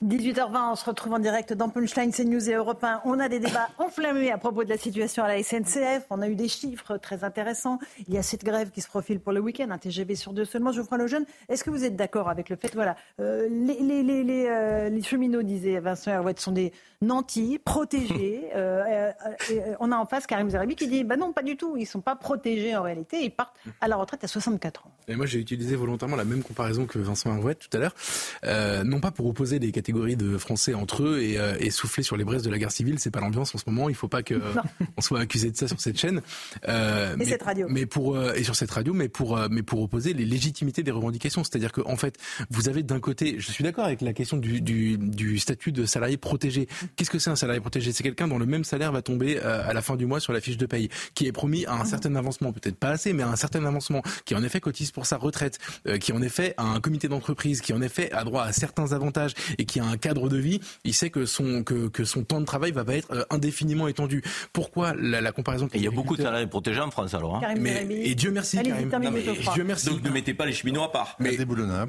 18h20, on se retrouve en direct dans Punchline, CNews et Europe 1. On a des débats enflammés à propos de la situation à la SNCF. On a eu des chiffres très intéressants. Il y a cette grève qui se profile pour le week-end, un TGV sur deux seulement. Geoffroy Lejeune, est-ce que vous êtes d'accord avec le fait, voilà, euh, les, les, les, les, euh, les cheminots, disait Vincent sont des nantis, protégés. Euh, euh, euh, on a en face Karim Zeribi qui dit, bah non, pas du tout. Ils sont pas protégés en réalité. Ils partent à la retraite à 64 ans. Et moi, j'ai utilisé volontairement la même comparaison que Vincent Herouette tout à l'heure. Euh, non pas pour opposer des catégories de Français entre eux et, euh, et, souffler sur les braises de la guerre civile. C'est pas l'ambiance en ce moment. Il faut pas que euh, on soit accusé de ça sur cette chaîne. Et mais, cette radio. Mais pour et sur cette radio, mais pour mais pour opposer les légitimités des revendications. C'est-à-dire que en fait, vous avez d'un côté, je suis d'accord avec la question du, du, du statut de salarié protégé. Qu'est-ce que c'est un salarié protégé? C'est quelqu'un dont le même salaire va tomber à la fin du mois sur la fiche de paye, qui est promis à un certain avancement, peut-être pas assez, mais à un certain avancement, qui en effet cotise pour sa retraite, qui en effet a un comité d'entreprise, qui en effet a droit à certains avantages et qui a un cadre de vie, il sait que son, que, que son temps de travail va pas être euh, indéfiniment étendu. Pourquoi la, la comparaison Il y a beaucoup de salariés protégés en France alors. Hein. Mais, et Dieu merci, Karim. Non, mais, Dieu merci. Donc ne mettez pas les cheminots à part. Mais,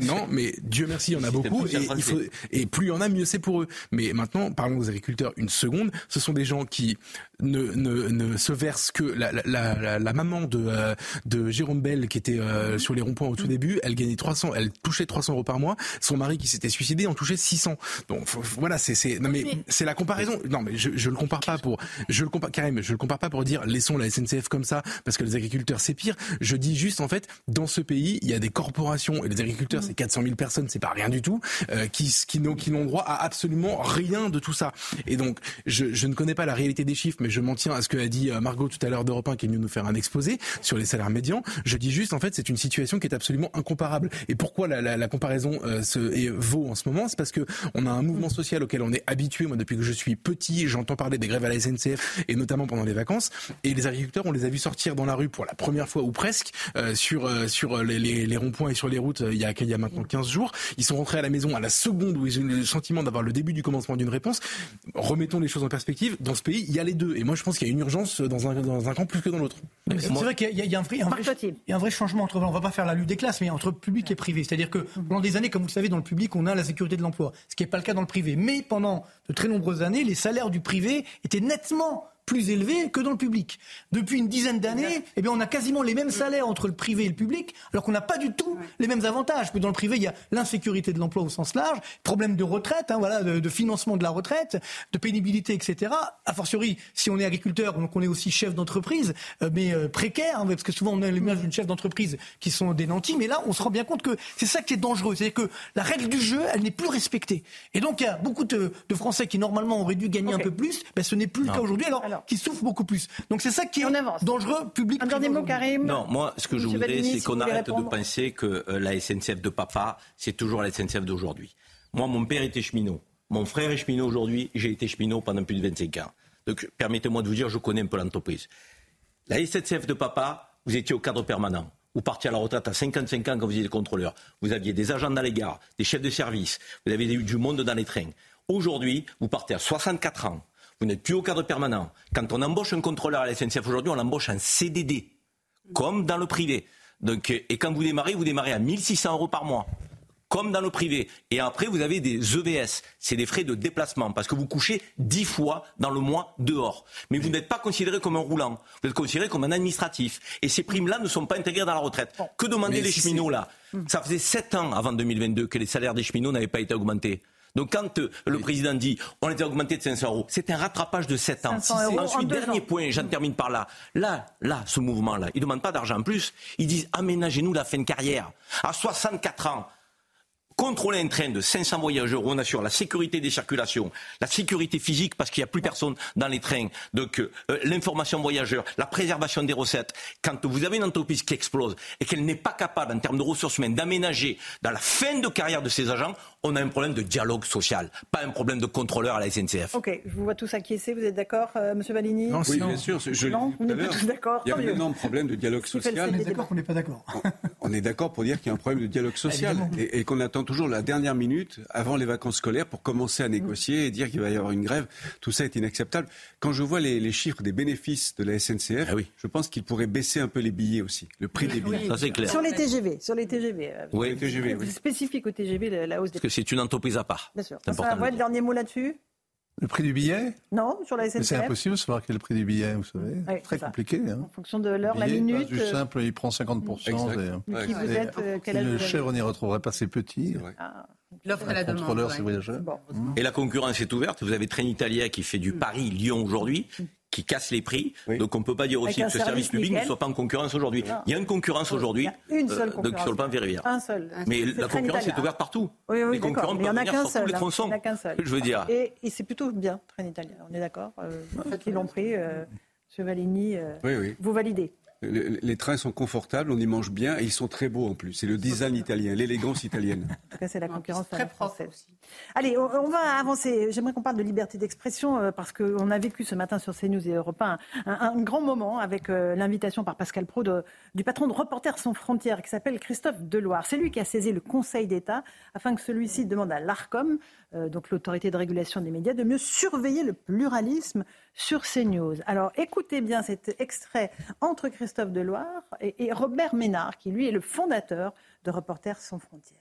non, mais Dieu merci, il y en a beaucoup. Et, il faut, et plus il y en a, mieux c'est pour eux. Mais maintenant, parlons aux agriculteurs une seconde. Ce sont des gens qui ne, ne, ne se versent que la, la, la, la maman de, euh, de Jérôme Bell qui était euh, sur les ronds-points au tout début, elle gagnait 300, elle touchait 300 euros par mois. Son mari qui s'était suicidé en touchait 600. Donc voilà, c'est c'est non mais c'est la comparaison. Non mais je je le compare pas pour je le compare Karim, je le compare pas pour dire laissons la SNCF comme ça parce que les agriculteurs c'est pire. Je dis juste en fait dans ce pays il y a des corporations et les agriculteurs c'est 400 000 personnes c'est pas rien du tout euh, qui qui n'ont qui n'ont droit à absolument rien de tout ça. Et donc je je ne connais pas la réalité des chiffres mais je m'en tiens à ce que a dit Margot tout à l'heure d'Europe 1 qui est venue nous faire un exposé sur les salaires médians. Je dis juste en fait c'est une situation qui est absolument incomparable. Et pourquoi la, la, la comparaison euh, se, est, vaut en ce moment? C'est parce que on a un mouvement social auquel on est habitué. Moi, depuis que je suis petit, j'entends parler des grèves à la SNCF et notamment pendant les vacances. Et les agriculteurs, on les a vus sortir dans la rue pour la première fois ou presque euh, sur euh, sur les, les, les ronds-points et sur les routes il y a il y a maintenant 15 jours. Ils sont rentrés à la maison à la seconde où ils ont eu le sentiment d'avoir le début du commencement d'une réponse. Remettons les choses en perspective. Dans ce pays, il y a les deux. Et moi, je pense qu'il y a une urgence dans un dans un camp plus que dans l'autre. C'est vrai qu'il y, y, a un vrai, un vrai, il y a un vrai changement entre. On va pas faire la lutte des classes, mais entre public et privé. C'est-à-dire que pendant des années, comme vous le savez, dans le public, on a la sécurité de l'emploi, ce qui n'est pas le cas dans le privé. Mais pendant de très nombreuses années, les salaires du privé étaient nettement plus élevés que dans le public. Depuis une dizaine d'années, eh bien, on a quasiment les mêmes salaires entre le privé et le public, alors qu'on n'a pas du tout les mêmes avantages. Dans le privé, il y a l'insécurité de l'emploi au sens large, problème de retraite, hein, voilà, de, de, financement de la retraite, de pénibilité, etc. A fortiori, si on est agriculteur, donc on est aussi chef d'entreprise, euh, mais euh, précaire, hein, parce que souvent on a l'image d'une chef d'entreprise qui sont des nantis, mais là, on se rend bien compte que c'est ça qui est dangereux, c'est-à-dire que la règle du jeu, elle n'est plus respectée. Et donc, il y a beaucoup de, de Français qui normalement auraient dû gagner okay. un peu plus, ben, ce n'est plus non. le cas aujourd'hui. Alors, alors qui souffrent beaucoup plus. Donc c'est ça qui est dangereux, public. Un dernier mot, Karim. Non, moi, ce que je voudrais, c'est qu'on arrête de penser que euh, la SNCF de papa, c'est toujours la SNCF d'aujourd'hui. Moi, mon père était cheminot. Mon frère est cheminot aujourd'hui. J'ai été cheminot pendant plus de 25 ans. Donc, permettez-moi de vous dire, je connais un peu l'entreprise. La SNCF de papa, vous étiez au cadre permanent. Vous partiez à la retraite à 55 ans quand vous étiez contrôleur. Vous aviez des agents dans les gares, des chefs de service. Vous avez eu du monde dans les trains. Aujourd'hui, vous partez à 64 ans vous n'êtes plus au cadre permanent. Quand on embauche un contrôleur à la SNCF aujourd'hui, on l'embauche en CDD, comme dans le privé. Donc, et quand vous démarrez, vous démarrez à 1600 euros par mois, comme dans le privé. Et après, vous avez des EVS, c'est des frais de déplacement, parce que vous couchez 10 fois dans le mois dehors. Mais vous n'êtes pas considéré comme un roulant, vous êtes considéré comme un administratif. Et ces primes-là ne sont pas intégrées dans la retraite. Que demandaient les cheminots là? Ça faisait 7 ans avant 2022 que les salaires des cheminots n'avaient pas été augmentés. Donc quand euh, le président dit on était augmenté de 500 euros, c'est un rattrapage de 7 ans. Ensuite, dernier ans. point, j'en termine par là. Là, là, ce mouvement-là, ils ne demandent pas d'argent en plus. Ils disent aménagez-nous la fin de carrière. À 64 ans, contrôler un train de 500 voyageurs où on assure la sécurité des circulations, la sécurité physique parce qu'il n'y a plus personne dans les trains, donc euh, l'information voyageur, la préservation des recettes. Quand vous avez une entreprise qui explose et qu'elle n'est pas capable, en termes de ressources humaines, d'aménager dans la fin de carrière de ses agents, on a un problème de dialogue social, pas un problème de contrôleur à la SNCF. Ok, je vous vois tous acquiescer, vous êtes d'accord, euh, Monsieur Valigny non, Oui, bien sûr. Je non, vous n'êtes pas tous d'accord. Il y a un énorme problème de dialogue social. On est d'accord qu'on n'est pas d'accord. On est d'accord pour dire qu'il y a un problème de dialogue social et, et qu'on attend toujours la dernière minute avant les vacances scolaires pour commencer à négocier et dire qu'il va y avoir une grève. Tout ça est inacceptable. Quand je vois les, les chiffres des bénéfices de la SNCF, ah oui. je pense qu'il pourrait baisser un peu les billets aussi, le prix des billets. Ça, c'est clair. Sur les TGV, sur les TGV. euh, Oui, TGV, oui. Spécifique au TGV, la hausse des c'est une entreprise à part. Bien sûr. C'est important. Va, le dernier mot là-dessus Le prix du billet? Non, sur la Mais SNCF c'est impossible de savoir quel est le prix du billet, vous savez. Oui, Très compliqué. Hein. En fonction de l'heure, la minute. Du euh, simple, il prend 50%. Exact. et- Mais qui vous et- êtes, euh, quel âge Le chèvre n'y retrouverait pas ses petits. Ah, L'offre et la demande. Contrôleur, ouais. c'est voyageur. bon. Et la concurrence est ouverte. Vous avez Trenitalia qui fait du Paris-Lyon aujourd'hui, qui casse les prix. Donc on ne peut pas dire aussi un que ce service service public ne soit pas en concurrence aujourd'hui. Non. Il y a une concurrence aujourd'hui. Une seule euh, donc concurrence. sur le plan ferroviaire. Un seul. Mais la concurrence est ouverte partout. Oui, oui, les d'accord. concurrents Mais il n'y en peuvent a venir qu'un sur tous seul. les tronçons. Il n'y en a qu'un seul. Je veux dire. Et, et c'est plutôt bien, Trenitalia. On est d'accord euh, Ceux qui l'ont pris, euh, M. Valigny, euh, Oui, oui. vous validez. Le- les trains sont confortables, on y mange bien et ils sont très beaux en plus. C'est le design italien, l'élégance italienne. En tout cas, c'est la concurrence très française. aussi. Allez, on, on va avancer. J'aimerais qu'on parle de liberté d'expression euh, parce qu'on a vécu ce matin sur CNews et Europe 1 un, un grand moment avec euh, l'invitation par Pascal Pro de- du patron de Reporters sans frontières qui s'appelle Christophe Deloire. C'est lui qui a saisi le Conseil d'État afin que celui-ci demande à l'ARCOM, euh, donc l'autorité de régulation des médias, de mieux surveiller le pluralisme sur CNews. Alors écoutez bien cet extrait entre Christophe Deloire et, et Robert Ménard, qui lui est le fondateur de Reporters sans frontières.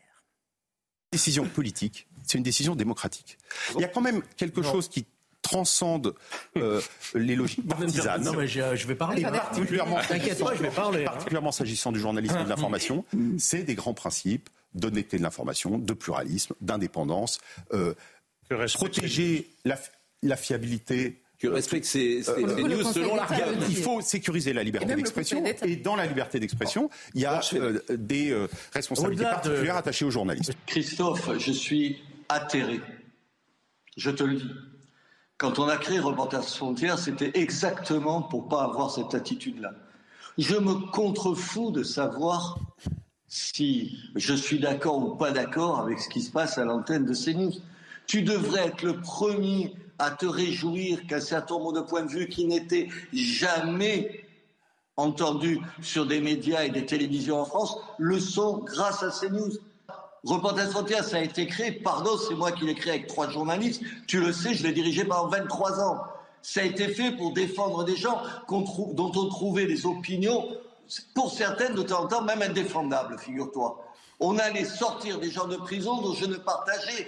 décision politique, c'est une décision démocratique. Il y a quand même quelque chose qui transcende euh, les logiques partisanes. Non, mais je, je vais parler. particulièrement, T'inquiète pas, je vais parler. hein. particulièrement s'agissant du journalisme et de l'information, c'est des grands principes d'honnêteté de l'information, de pluralisme, d'indépendance, euh, protéger la, la fiabilité. Tu respectes ces, ces- Euh, ces le news selon la d'État règle. Il faut sécuriser la liberté d'expression. Et dans la liberté d'expression, il y a euh, des euh, responsabilités de- particulières attachées aux journalistes. Christophe, je suis atterré. Je te le dis. Quand on a créé Reporters sans frontières, c'était exactement pour pas avoir cette attitude-là. Je me contrefous de savoir si je suis d'accord ou pas d'accord avec ce qui se passe à l'antenne de CNews. Tu devrais être le premier à te réjouir qu'un certain nombre de points de vue qui n'étaient jamais entendus sur des médias et des télévisions en France le sont grâce à CNews. Reporters sans frontières, ça a été créé, pardon, c'est moi qui l'ai créé avec trois journalistes, tu le sais, je l'ai dirigé pendant 23 ans. Ça a été fait pour défendre des gens dont on trouvait les opinions, pour certaines de temps en temps même indéfendables, figure-toi. On allait sortir des gens de prison dont je ne partageais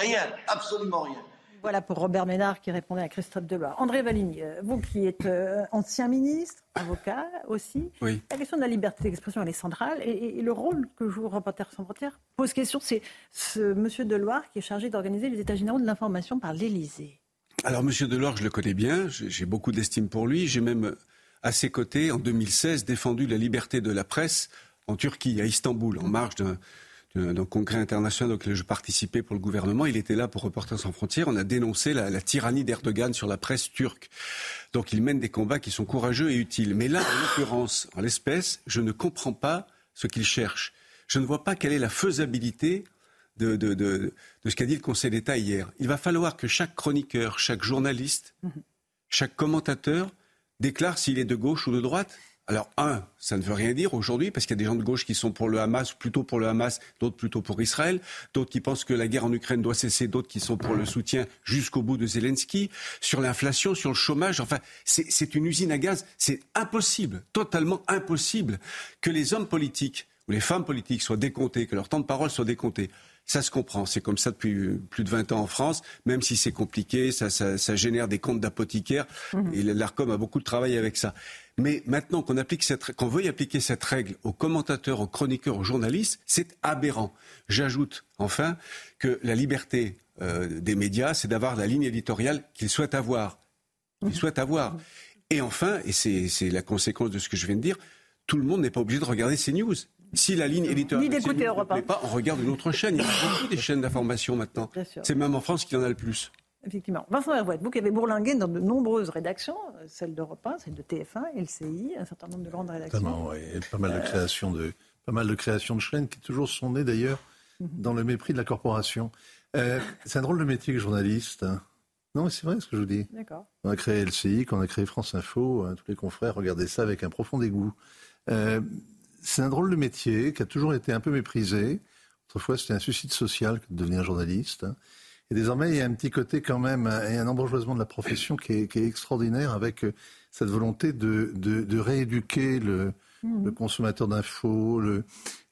rien, absolument rien. Voilà pour Robert Ménard qui répondait à Christophe Deloire. André Valigny, euh, vous qui êtes euh, ancien ministre, avocat aussi, Oui. la question de la liberté d'expression elle est centrale et, le rôle que joue Reporters sans frontières pose question. C'est ce monsieur Deloire qui est chargé d'organiser les états généraux de l'information par l'Élysée. Alors, Monsieur Delors, je le connais bien, j'ai beaucoup d'estime pour lui. J'ai même, à ses côtés, en 2016, défendu la liberté de la presse en Turquie, à Istanbul, en marge d'un d'un- d'un congrès international auquel je participais pour le gouvernement. Il était là pour Reporters sans frontières. On a dénoncé la, la tyrannie d'Erdogan sur la presse turque. Donc, il mène des combats qui sont courageux et utiles. Mais là, en l'occurrence, en l'espèce, je ne comprends pas ce qu'il cherche. Je ne vois pas quelle est la faisabilité de, de, de, de ce qu'a dit le Conseil d'État hier. Il va falloir que chaque chroniqueur, chaque journaliste, chaque commentateur déclare s'il est de gauche ou de droite. Alors, un, ça ne veut rien dire aujourd'hui, parce qu'il y a des gens de gauche qui sont pour le Hamas, plutôt pour le Hamas, d'autres plutôt pour Israël, d'autres qui pensent que la guerre en Ukraine doit cesser, d'autres qui sont pour le soutien jusqu'au bout de Zelensky, sur l'inflation, sur le chômage. Enfin, c'est une usine à gaz. C'est impossible, totalement impossible, que les hommes politiques ou les femmes politiques soient décomptés, que leur temps de parole soit décompté. Ça se comprend, c'est comme ça depuis euh, plus de 20 ans en France, même si c'est compliqué, ça, ça, ça génère des comptes d'apothicaires, et l'ARCOM a beaucoup de travail avec ça. Mais maintenant qu'on applique cette, qu'on veuille appliquer cette règle aux commentateurs, aux chroniqueurs, aux journalistes, c'est aberrant. J'ajoute enfin que la liberté euh, des médias, c'est d'avoir la ligne éditoriale qu'ils souhaitent avoir. Souhaitent avoir. Et enfin, et c'est la conséquence de ce que je viens de dire, tout le monde n'est pas obligé de regarder ces news. Si la ligne éditoriale ne plaît pas, on regarde une autre chaîne. Il y a beaucoup des chaînes d'information maintenant. C'est même en France qu'il y en a le plus. Effectivement. Vincent Hervouet, vous qui avez bourlingué dans de nombreuses rédactions, euh, celle d'Europe 1, celle de TF1, LCI, un certain nombre de grandes rédactions. Oui. Et pas mal de créations de, pas mal de créations de chaînes qui toujours sont nées d'ailleurs dans le mépris de la corporation. Euh, c'est un drôle de métier que journaliste. hein. Non, mais c'est vrai ce que je vous dis. D'accord. On a créé LCI, on a créé France Info, hein, tous les confrères regardaient ça avec un profond dégoût. Euh, c'est un drôle de métier qui a toujours été un peu méprisé. Autrefois, c'était un suicide social que de devenir journaliste. hein. Et désormais, il y a un petit côté quand même, un- et un embourgeoisement de la profession qui est, qui est extraordinaire avec euh, cette volonté de, de, de rééduquer le, Mhm. le consommateur d'infos,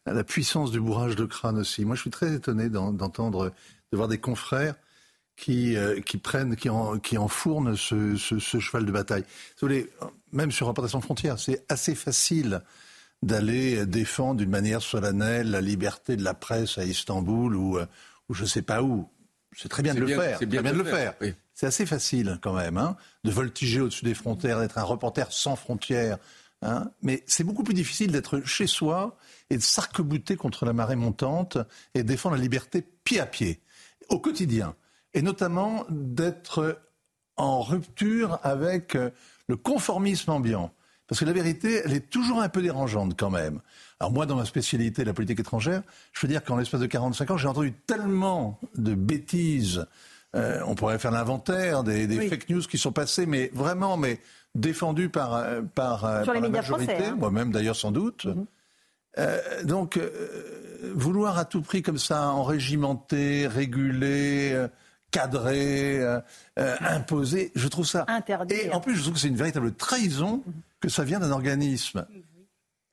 la puissance du bourrage de crâne aussi. Moi, je suis très étonné d'en- d'entendre, de voir des confrères qui, euh, qui prennent, qui, en, qui enfournent ce, ce, ce cheval de bataille. Si vous voulez, même sur Reporters sans frontières, c'est assez facile d'aller défendre d'une manière solennelle la liberté de la presse à Istanbul ou, euh, ou je sais pas où. C'est très bien de le bien- faire. c'est bien de le faire, C'est assez facile quand même, hein, de voltiger au-dessus des frontières, d'être un reporter sans frontières. hein. Mais c'est beaucoup plus difficile d'être chez soi et de s'arc-bouter contre la marée montante et de défendre la liberté pied à pied, au quotidien. Et notamment d'être en rupture avec euh, le conformisme ambiant. Parce que la vérité, elle est toujours un peu dérangeante quand même. Alors moi, dans ma spécialité, la politique étrangère, je peux dire qu'en l'espace de 45 ans, j'ai entendu tellement de bêtises. Euh, on pourrait faire l'inventaire des, des fake news qui sont passées, mais vraiment, mais défendues par, euh, par, euh, par la majorité, hein. moi-même d'ailleurs sans doute. Euh, donc, euh, vouloir à tout prix comme ça enrégimenter, réguler, euh, cadrer, euh, euh, imposer, je trouve ça. Et en plus, je trouve que c'est une véritable trahison que ça vient d'un organisme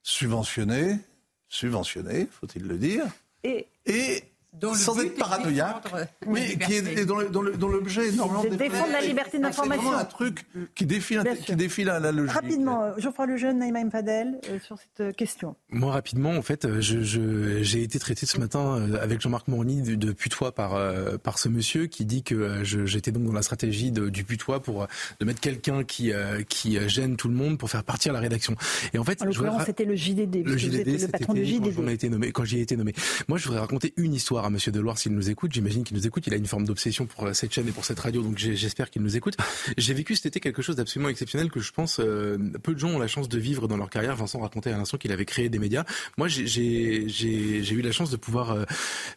subventionné, subventionné, faut-il le dire, Et, et Dont le sans être paranoïaque, oui, qui est, le- le- dont l'objet énormément de défendre la liberté C'est d'information. vraiment un truc qui défie, qui défie la, la logique. Rapidement, euh, Geoffroy Lejeune, Naïma Mfadel, euh, sur cette euh, question. Moi, rapidement, en fait, euh, je, je- j'ai été traité ce matin avec Jean-Marc Morny de, de putois par, euh, par ce monsieur qui dit que euh, je- j'étais donc dans la stratégie de- du putois pour de mettre quelqu'un qui, euh, qui gêne tout le monde pour faire partir la rédaction. Et en fait, En je voudrais l'occurrence, ra- c'était le JDD. le JDD, le patron du quand JDD. été nommé, quand j'y ai été nommé. Moi, je voudrais raconter une histoire à Monsieur Deloire s'il nous écoute. J'imagine qu'il nous écoute. Il a une forme d'obsession pour euh, cette chaîne et pour cette radio, donc j'espère qu'il nous écoute. J'ai vécu cet été quelque chose d'absolument exceptionnel que je pense euh, peu de gens ont la chance de vivre dans leur carrière. Vincent racontait à l'instant qu'il avait créé des médias. Moi, j'ai- eu la chance de pouvoir euh,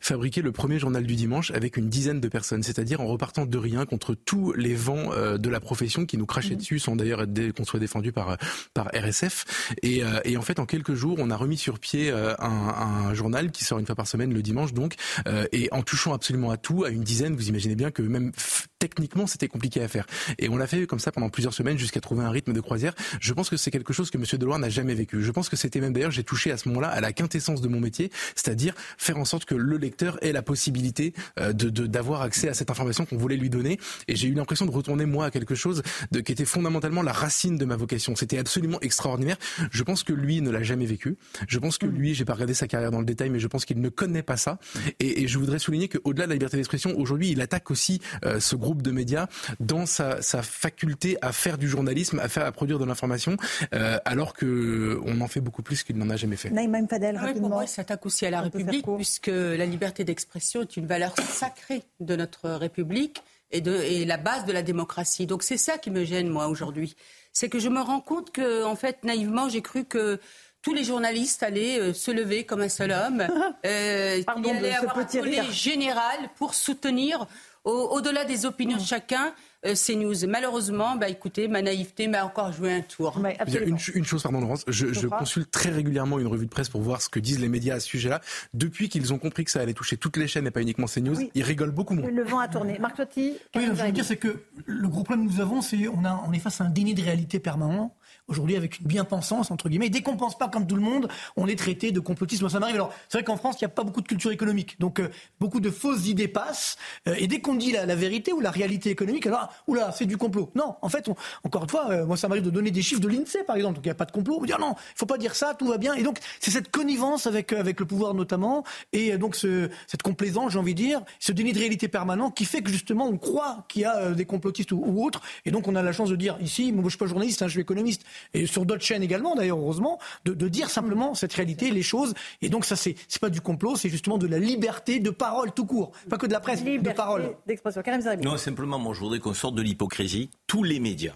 fabriquer le premier journal du dimanche avec une dizaine de personnes, c'est-à-dire en repartant de rien contre tous les vents euh, de la profession qui nous crachaient dessus, sans d'ailleurs qu'on soit défendu par par RSF. Et, euh, et en fait, en quelques jours, on a remis sur pied un, un journal qui sort une fois par semaine le dimanche, donc, euh, et en touchant absolument à tout, à une dizaine, vous imaginez bien que même techniquement, c'était compliqué à faire. Et on l'a fait comme ça pendant plusieurs semaines jusqu'à trouver un rythme de croisière. Je pense que c'est quelque chose que Monsieur Deloire n'a jamais vécu. Je pense que c'était même d'ailleurs, j'ai touché à ce moment-là à la quintessence de mon métier, c'est-à-dire faire en sorte que le lecteur ait la possibilité euh, de de- d'avoir accès à cette information qu'on voulait lui donner. Et j'ai eu l'impression de retourner moi à quelque chose de, qui était fondamentalement la racine de ma vocation. C'était absolument extraordinaire. Je pense que lui ne l'a jamais vécu. Je pense que lui, j'ai pas regardé sa carrière dans le détail, mais je pense qu'il ne connaît pas ça. Et, et je voudrais souligner qu'au-delà de la liberté d'expression, aujourd'hui, il attaque aussi euh, ce groupe de médias dans sa, sa faculté à faire du journalisme, à faire, à produire de l'information, euh, alors que on en fait beaucoup plus qu'il n'en a jamais fait. Ah oui, rapidement. pour moi, il s'attaque aussi à la On République, puisque la liberté d'expression est une valeur sacrée de notre République et, de, et la base de la démocratie. Donc c'est ça qui me gêne, moi, aujourd'hui. C'est que je me rends compte que, en fait, naïvement, j'ai cru que tous les journalistes allaient euh, se lever comme un seul homme, euh, Pardon ce avoir un rire. général pour soutenir, au- au-delà des opinions de chacun, euh, ces news. Malheureusement, bah, écoutez, ma naïveté m'a encore joué un tour. Il y a une, une chose, pardon Laurence, je, consulte très régulièrement une revue de presse pour voir ce que disent les médias à ce sujet-là. Depuis qu'ils ont compris que ça allait toucher toutes les chaînes et pas uniquement CNews, ils rigolent beaucoup moins. Le vent a tourné. Marc Totti, Oui, je veux dire, c'est que le gros problème que nous avons, c'est on a, on est face à un déni de réalité permanent. Aujourd'hui, avec une bien-pensance, entre guillemets. Dès qu'on pense pas comme tout le monde, on est traité de complotisme. Ça m'arrive. Alors, c'est vrai qu'en France, il n'y a pas beaucoup de culture économique. Donc, euh, beaucoup de fausses idées passent. Euh, et dès qu'on dit la, vérité ou la réalité économique, alors, oula, c'est du complot. Non, en fait, encore une fois, euh, moi, ça m'arrive de donner des chiffres de l'INSEE, par exemple. Donc, il n'y a pas de complot. On dire non, il faut pas dire ça, tout va bien. Et donc, c'est cette connivence avec, avec le pouvoir, notamment. Et donc, ce, cette complaisance, j'ai envie de dire, ce déni de réalité permanent qui fait que, justement, on croit qu'il y a des complotistes ou, ou autres. Et donc, on a la chance de dire ici, moi, je suis pas journaliste, hein, je suis économiste. Et sur d'autres chaînes également, d'ailleurs, heureusement, de, de dire simplement cette réalité, les choses. Et donc, ça, c'est c'est pas du complot, c'est justement de la liberté de parole tout court. Pas que de la presse, de parole. d'expression. Non, simplement, moi, je voudrais qu'on sorte de l'hypocrisie. Tous les médias,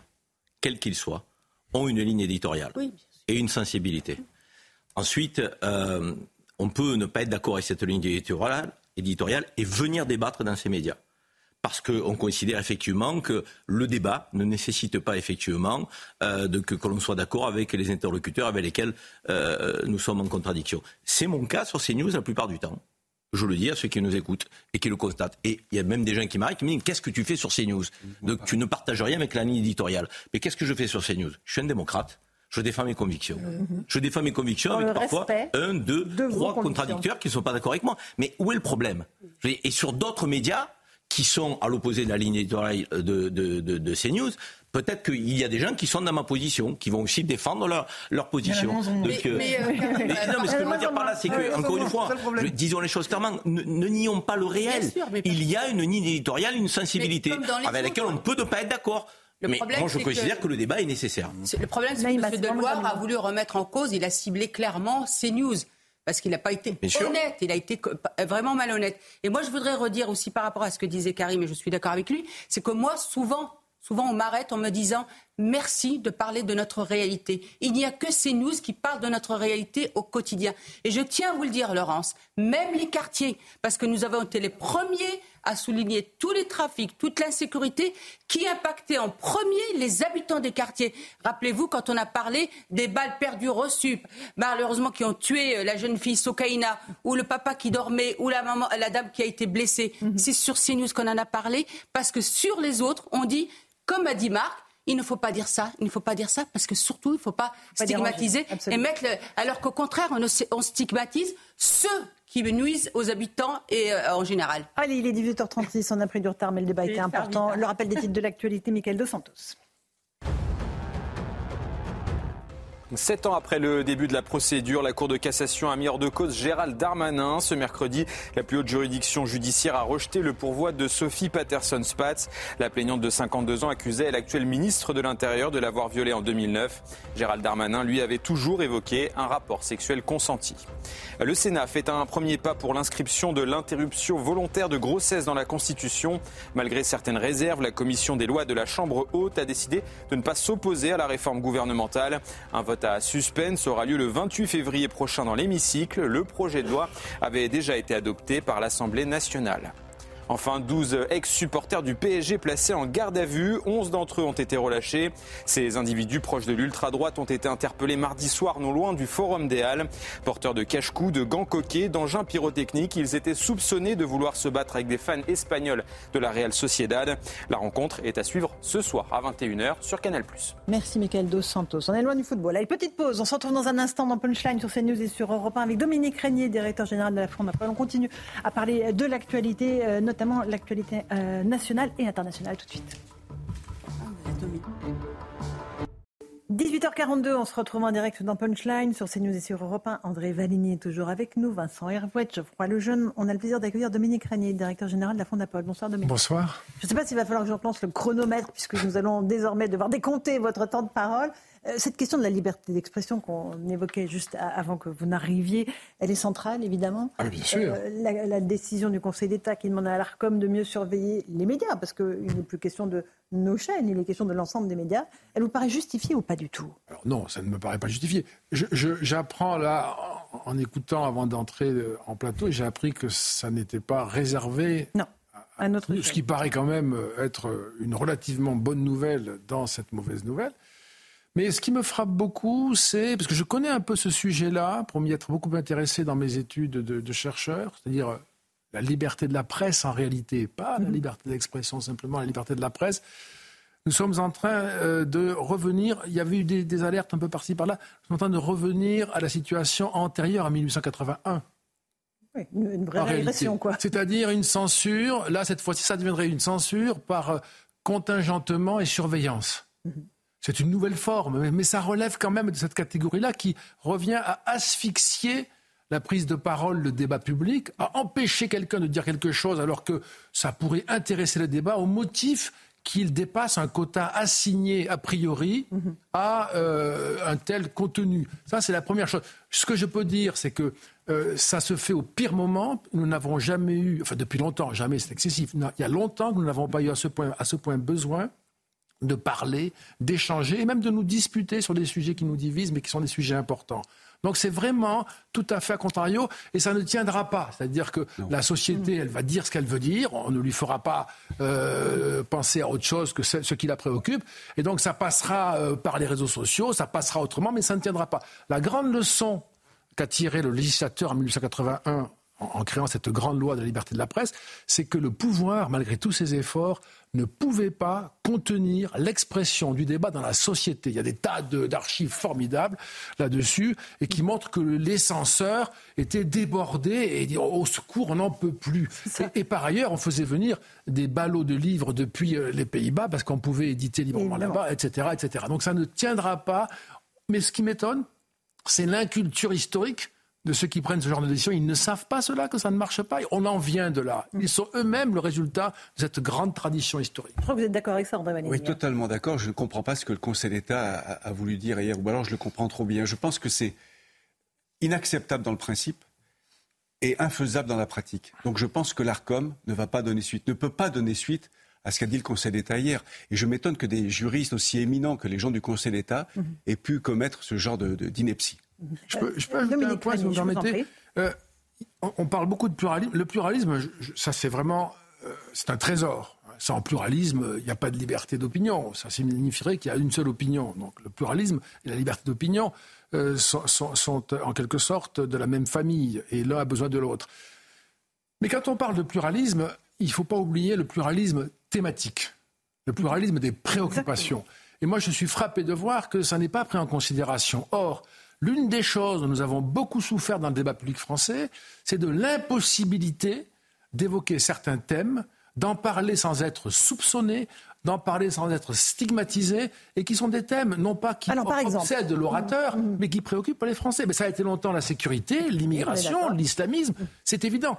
quels qu'ils soient, ont une ligne éditoriale Oui. et une sensibilité. Ensuite, euh, on peut ne pas être d'accord avec cette ligne éditoriale, éditoriale et venir débattre dans ces médias parce qu'on considère effectivement que le débat ne nécessite pas effectivement euh, de, que, que l'on soit d'accord avec les interlocuteurs avec lesquels euh, nous sommes en contradiction. C'est mon cas sur CNews la plupart du temps. Je le dis à ceux qui nous écoutent et qui le constatent. Et il y a même des gens qui m'arrêtent qui me disent Qu'est-ce que tu fais sur CNews? Donc tu ne partages rien avec la ligne éditoriale. Mais qu'est-ce que je fais sur CNews? Je suis un démocrate. Je défends mes convictions. Mhm. Je défends mes convictions Dans avec parfois un, deux, de trois contradicteurs qui ne sont pas d'accord avec moi. Mais où est le problème? Et sur d'autres médias qui sont à l'opposé de la ligne éditoriale de, de, de, de CNews, peut-être qu'il y a des gens qui sont dans ma position, qui vont aussi défendre leur, leur position. Donc, Mais- euh, mais, euh, mais non, mais ce que je veux dire par là, c'est que, encore une fois, je- disons les choses clairement, ne, ne nions pas le réel. Sûr, Il y a une ligne éditoriale, une sensibilité avec laquelle on ne peut ne pas être d'accord. Le Mais problème, moi, je considère que- que... le débat est nécessaire. Le problème, c'est que M. Deloire a voulu remettre en cause, il a ciblé clairement CNews. Parce qu'il n'a pas été honnête, il a été co- vraiment malhonnête. Et moi, je voudrais redire aussi par rapport à ce que disait Karim, et je suis d'accord avec lui, c'est que moi, souvent, souvent, on m'arrête en me disant merci de parler de notre réalité. Il n'y a que CNews qui parlent de notre réalité au quotidien. Et je tiens à vous le dire, Laurence, même les quartiers, parce que nous avons été les premiers à souligner tous les trafics, toute l'insécurité qui impactait en premier les habitants des quartiers. Rappelez-vous quand on a parlé des balles perdues reçues, malheureusement qui ont tué euh, la jeune fille Sokaina, ou le papa qui dormait, ou la maman, la dame qui a été blessée. C'est sur CNews qu'on en a parlé, parce que sur les autres, on dit, comme a dit Marc, il ne faut pas dire ça, il ne faut pas dire ça, parce que surtout, il ne faut pas, Pas stigmatiser déranger, et mettre le- alors qu'au contraire, on, on stigmatise ceux qui nuisent aux habitants et euh, en général. Allez, il est 18h36, on a pris du retard, mais le débat était important. Le rappel des titres de l'actualité, Michael Dos Santos. Sept ans après le début de la procédure, la Cour de cassation a mis hors de cause Gérald Darmanin. Ce mercredi, la plus haute juridiction judiciaire a rejeté le pourvoi de Sophie Patterson-Spatz. La plaignante de 52 ans accusait l'actuel ministre de l'Intérieur de l'avoir violée en 2009. Gérald Darmanin, lui, avait toujours évoqué un rapport sexuel consenti. Le Sénat fait un premier pas pour l'inscription de l'interruption volontaire de grossesse dans la Constitution. Malgré certaines réserves, la commission des lois de la Chambre haute a décidé de ne pas s'opposer à la réforme gouvernementale. À suspense aura lieu le 28 février prochain dans l'hémicycle. Le projet de loi avait déjà été adopté par l'Assemblée nationale. Enfin, 12 ex-supporters du PSG placés en garde à vue. 11 d'entre eux ont été relâchés. Ces individus proches de l'ultra-droite ont été interpellés mardi soir non loin du Forum des Halles. Porteurs de cache-cou, de gants coquets, d'engins pyrotechniques, ils étaient soupçonnés de vouloir se battre avec des fans espagnols de la Real Sociedad. La rencontre est à suivre ce soir à 21h sur Canal+. Merci Michael Dos Santos. On est loin du football. Allez, petite pause. On se retrouve dans un instant dans Punchline sur CNews et sur Europe 1 avec Dominique Régnier, directeur général de la. Après, on continue à parler de l'actualité, euh, notamment l'actualité euh, nationale et internationale tout de suite. 18h42, on se retrouve en direct dans Punchline sur CNews et sur Europe 1. André Valigny est toujours avec nous, Vincent Hervouet, Geoffroy Lejeune. On a le plaisir d'accueillir Dominique Régnier, directeur général de la Fondapol. Bonsoir Dominique. Bonsoir. Je ne sais pas s'il va falloir que je relance le chronomètre puisque nous allons désormais devoir décompter votre temps de parole. Euh, Cette question de la liberté d'expression qu'on évoquait juste avant que vous n'arriviez, elle est centrale évidemment. Ah, bien sûr. Euh, la, la décision du Conseil d'État qui demande à l'ARCOM de mieux surveiller les médias, parce qu'il n'est plus question de nos chaînes, il est question de l'ensemble des médias, elle vous paraît justifiée ou pas du tout? Alors non, ça ne me paraît pas justifié. J'apprends là, en, en écoutant avant d'entrer euh, en plateau, j'ai appris que ça n'était pas réservé. Non, à notre Ce qui paraît quand même être une relativement bonne nouvelle dans cette mauvaise nouvelle. Mais ce qui me frappe beaucoup, c'est, parce que je connais un peu ce sujet-là, pour m'y être beaucoup intéressé dans mes études de, de chercheur, c'est-à-dire euh, la liberté de la presse en réalité, pas la liberté d'expression, simplement la liberté de la presse. Nous sommes en train euh, de revenir, il y avait eu des, des alertes un peu par-ci par-là, nous sommes en train de revenir à la situation antérieure à 1881. Oui, une, vraie en réalité. régression, quoi. C'est-à-dire une censure, là cette fois-ci ça deviendrait une censure par euh, contingentement et surveillance. C'est une nouvelle forme, mais- ça relève quand même de cette catégorie-là qui revient à asphyxier la prise de parole, le débat public, à empêcher quelqu'un de dire quelque chose alors que ça pourrait intéresser le débat au motif qu'il dépasse un quota assigné a priori à euh, un tel contenu. Ça, c'est la première chose. Ce que je peux dire, c'est que euh, ça se fait au pire moment. Nous n'avons jamais eu, enfin depuis longtemps, jamais c'est excessif. Il y a longtemps que nous n'avons pas eu à ce point, à ce point besoin de parler, d'échanger et même de nous disputer sur des sujets qui nous divisent mais qui sont des sujets importants. Donc c'est vraiment tout à fait à contrario et ça ne tiendra pas. C'est-à-dire que la société, elle va dire ce qu'elle veut dire, on ne lui fera pas euh, penser à autre chose que ce, qui la préoccupe. Et donc ça passera euh, par les réseaux sociaux, ça passera autrement, mais ça ne tiendra pas. La grande leçon qu'a tiré le législateur en 1881 en, créant cette grande loi de la liberté de la presse, c'est que le pouvoir, malgré tous ses efforts, ne pouvait pas contenir l'expression du débat dans la société. Il y a des tas d'archives formidables là-dessus et qui montrent que les censeurs étaient débordés et disaient au secours, on n'en peut plus. Et, par ailleurs, on faisait venir des ballots de livres depuis euh, les Pays-Bas parce qu'on pouvait éditer librement là-bas, etc., etc. Donc ça ne tiendra pas. Mais ce qui m'étonne, c'est l'inculture historique de ceux qui prennent ce genre de décision, ils ne savent pas cela, que ça ne marche pas. On en vient de là. Ils sont eux-mêmes le résultat de cette grande tradition historique. Je crois que vous êtes d'accord avec ça, André Oui, totalement d'accord. Je ne comprends pas ce que le Conseil d'État a, voulu dire hier, ou alors je le comprends trop bien. Je pense que c'est inacceptable dans le principe et infaisable dans la pratique. Donc je pense que l'ARCOM ne va pas donner suite, ne peut pas donner suite à ce qu'a dit le Conseil d'État hier. Et je m'étonne que des juristes aussi éminents que les gens du Conseil d'État mhm. aient pu commettre ce genre d'ineptie. Je peux, je peux ajouter un point, si vous me permettez. Euh, on, parle beaucoup de pluralisme. Le pluralisme, ça c'est vraiment, euh, c'est un trésor. Sans pluralisme, il n'y a pas de liberté d'opinion. Ça signifierait qu'il y a une seule opinion. Donc le pluralisme et la liberté d'opinion euh, sont, sont, en quelque sorte de la même famille et l'un a besoin de l'autre. Mais quand on parle de pluralisme, il ne faut pas oublier le pluralisme thématique, le pluralisme des préoccupations. Et moi, je suis frappé de voir que ça n'est pas pris en considération. Or, L'une des choses dont nous avons beaucoup souffert dans le débat public français, c'est de l'impossibilité d'évoquer certains thèmes, d'en parler sans être soupçonné, d'en parler sans être stigmatisé, et qui sont des thèmes non pas qui obsèdent l'orateur, mm-hmm. mais qui préoccupent les Français. Mais ça a été longtemps la sécurité, l'immigration, l'islamisme, c'est évident.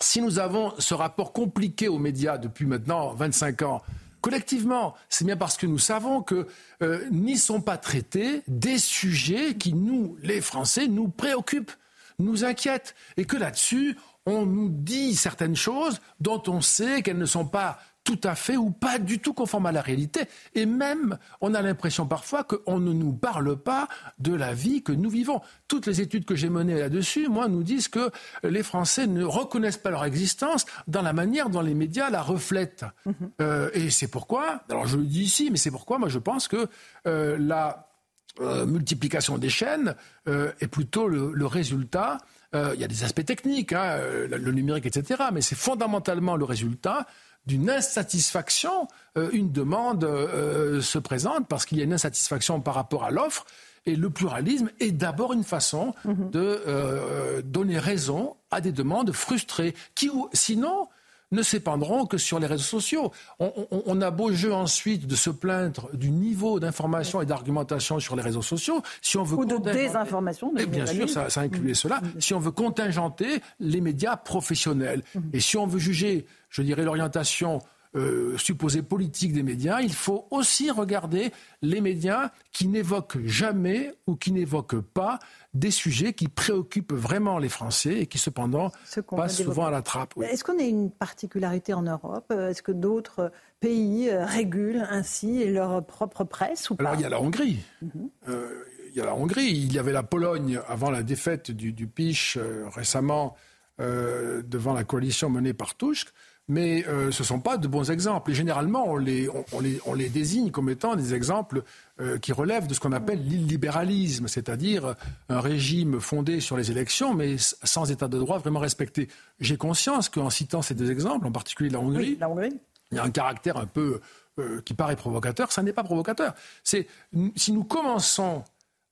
Si nous avons ce rapport compliqué aux médias depuis maintenant 25 ans, collectivement. C'est bien parce que nous savons que euh, n'y sont pas traités des sujets qui, nous, les Français, nous préoccupent, nous inquiètent. Et que là-dessus, on nous dit certaines choses dont on sait qu'elles ne sont pas tout à fait ou pas du tout conforme à la réalité. Et même, on a l'impression parfois qu'on ne nous parle pas de la vie que nous vivons. Toutes les études que j'ai menées là-dessus, moi, nous disent que les Français ne reconnaissent pas leur existence dans la manière dont les médias la reflètent. Mhm. Euh, et c'est pourquoi, alors je le dis ici, mais c'est pourquoi moi je pense que euh, la euh, multiplication des chaînes est plutôt le, résultat il y a des aspects techniques, hein, le numérique, etc., mais c'est fondamentalement le résultat d'une insatisfaction, euh, une demande euh, se présente parce qu'il y a une insatisfaction par rapport à l'offre. Et le pluralisme est d'abord une façon mhm. de euh, donner raison à des demandes frustrées, qui sinon ne s'épandront que sur les réseaux sociaux. On, a beau jeu ensuite de se plaindre du niveau d'information et d'argumentation sur les réseaux sociaux. Si on veut Ou de désinformation. De bien sûr, ça, ça incluait cela. Si on veut contingenter les médias professionnels. Mhm. Et si on veut juger je dirais, l'orientation euh, supposée politique des médias, il faut aussi regarder les médias qui n'évoquent jamais ou qui n'évoquent pas des sujets qui préoccupent vraiment les Français et qui cependant passent souvent à la trappe. Est-ce qu'on a une particularité en Europe? Est-ce que d'autres pays euh, régulent ainsi leur propre presse ou pas? Alors il y a la Hongrie. Mhm. Euh, il y a la Hongrie. Il y avait la Pologne avant la défaite du, du PICH récemment devant la coalition menée par Tusk mais euh, ce ne sont pas de bons exemples. Et généralement, on les, on, les, on les désigne comme étant des exemples euh, qui relèvent de ce qu'on appelle l'illibéralisme, c'est-à-dire un régime fondé sur les élections, mais sans état de droit vraiment respecté. J'ai conscience qu'en citant ces deux exemples, en particulier la Hongrie, il y a un caractère un peu euh, qui paraît provocateur. Ça n'est pas provocateur. C'est si nous commençons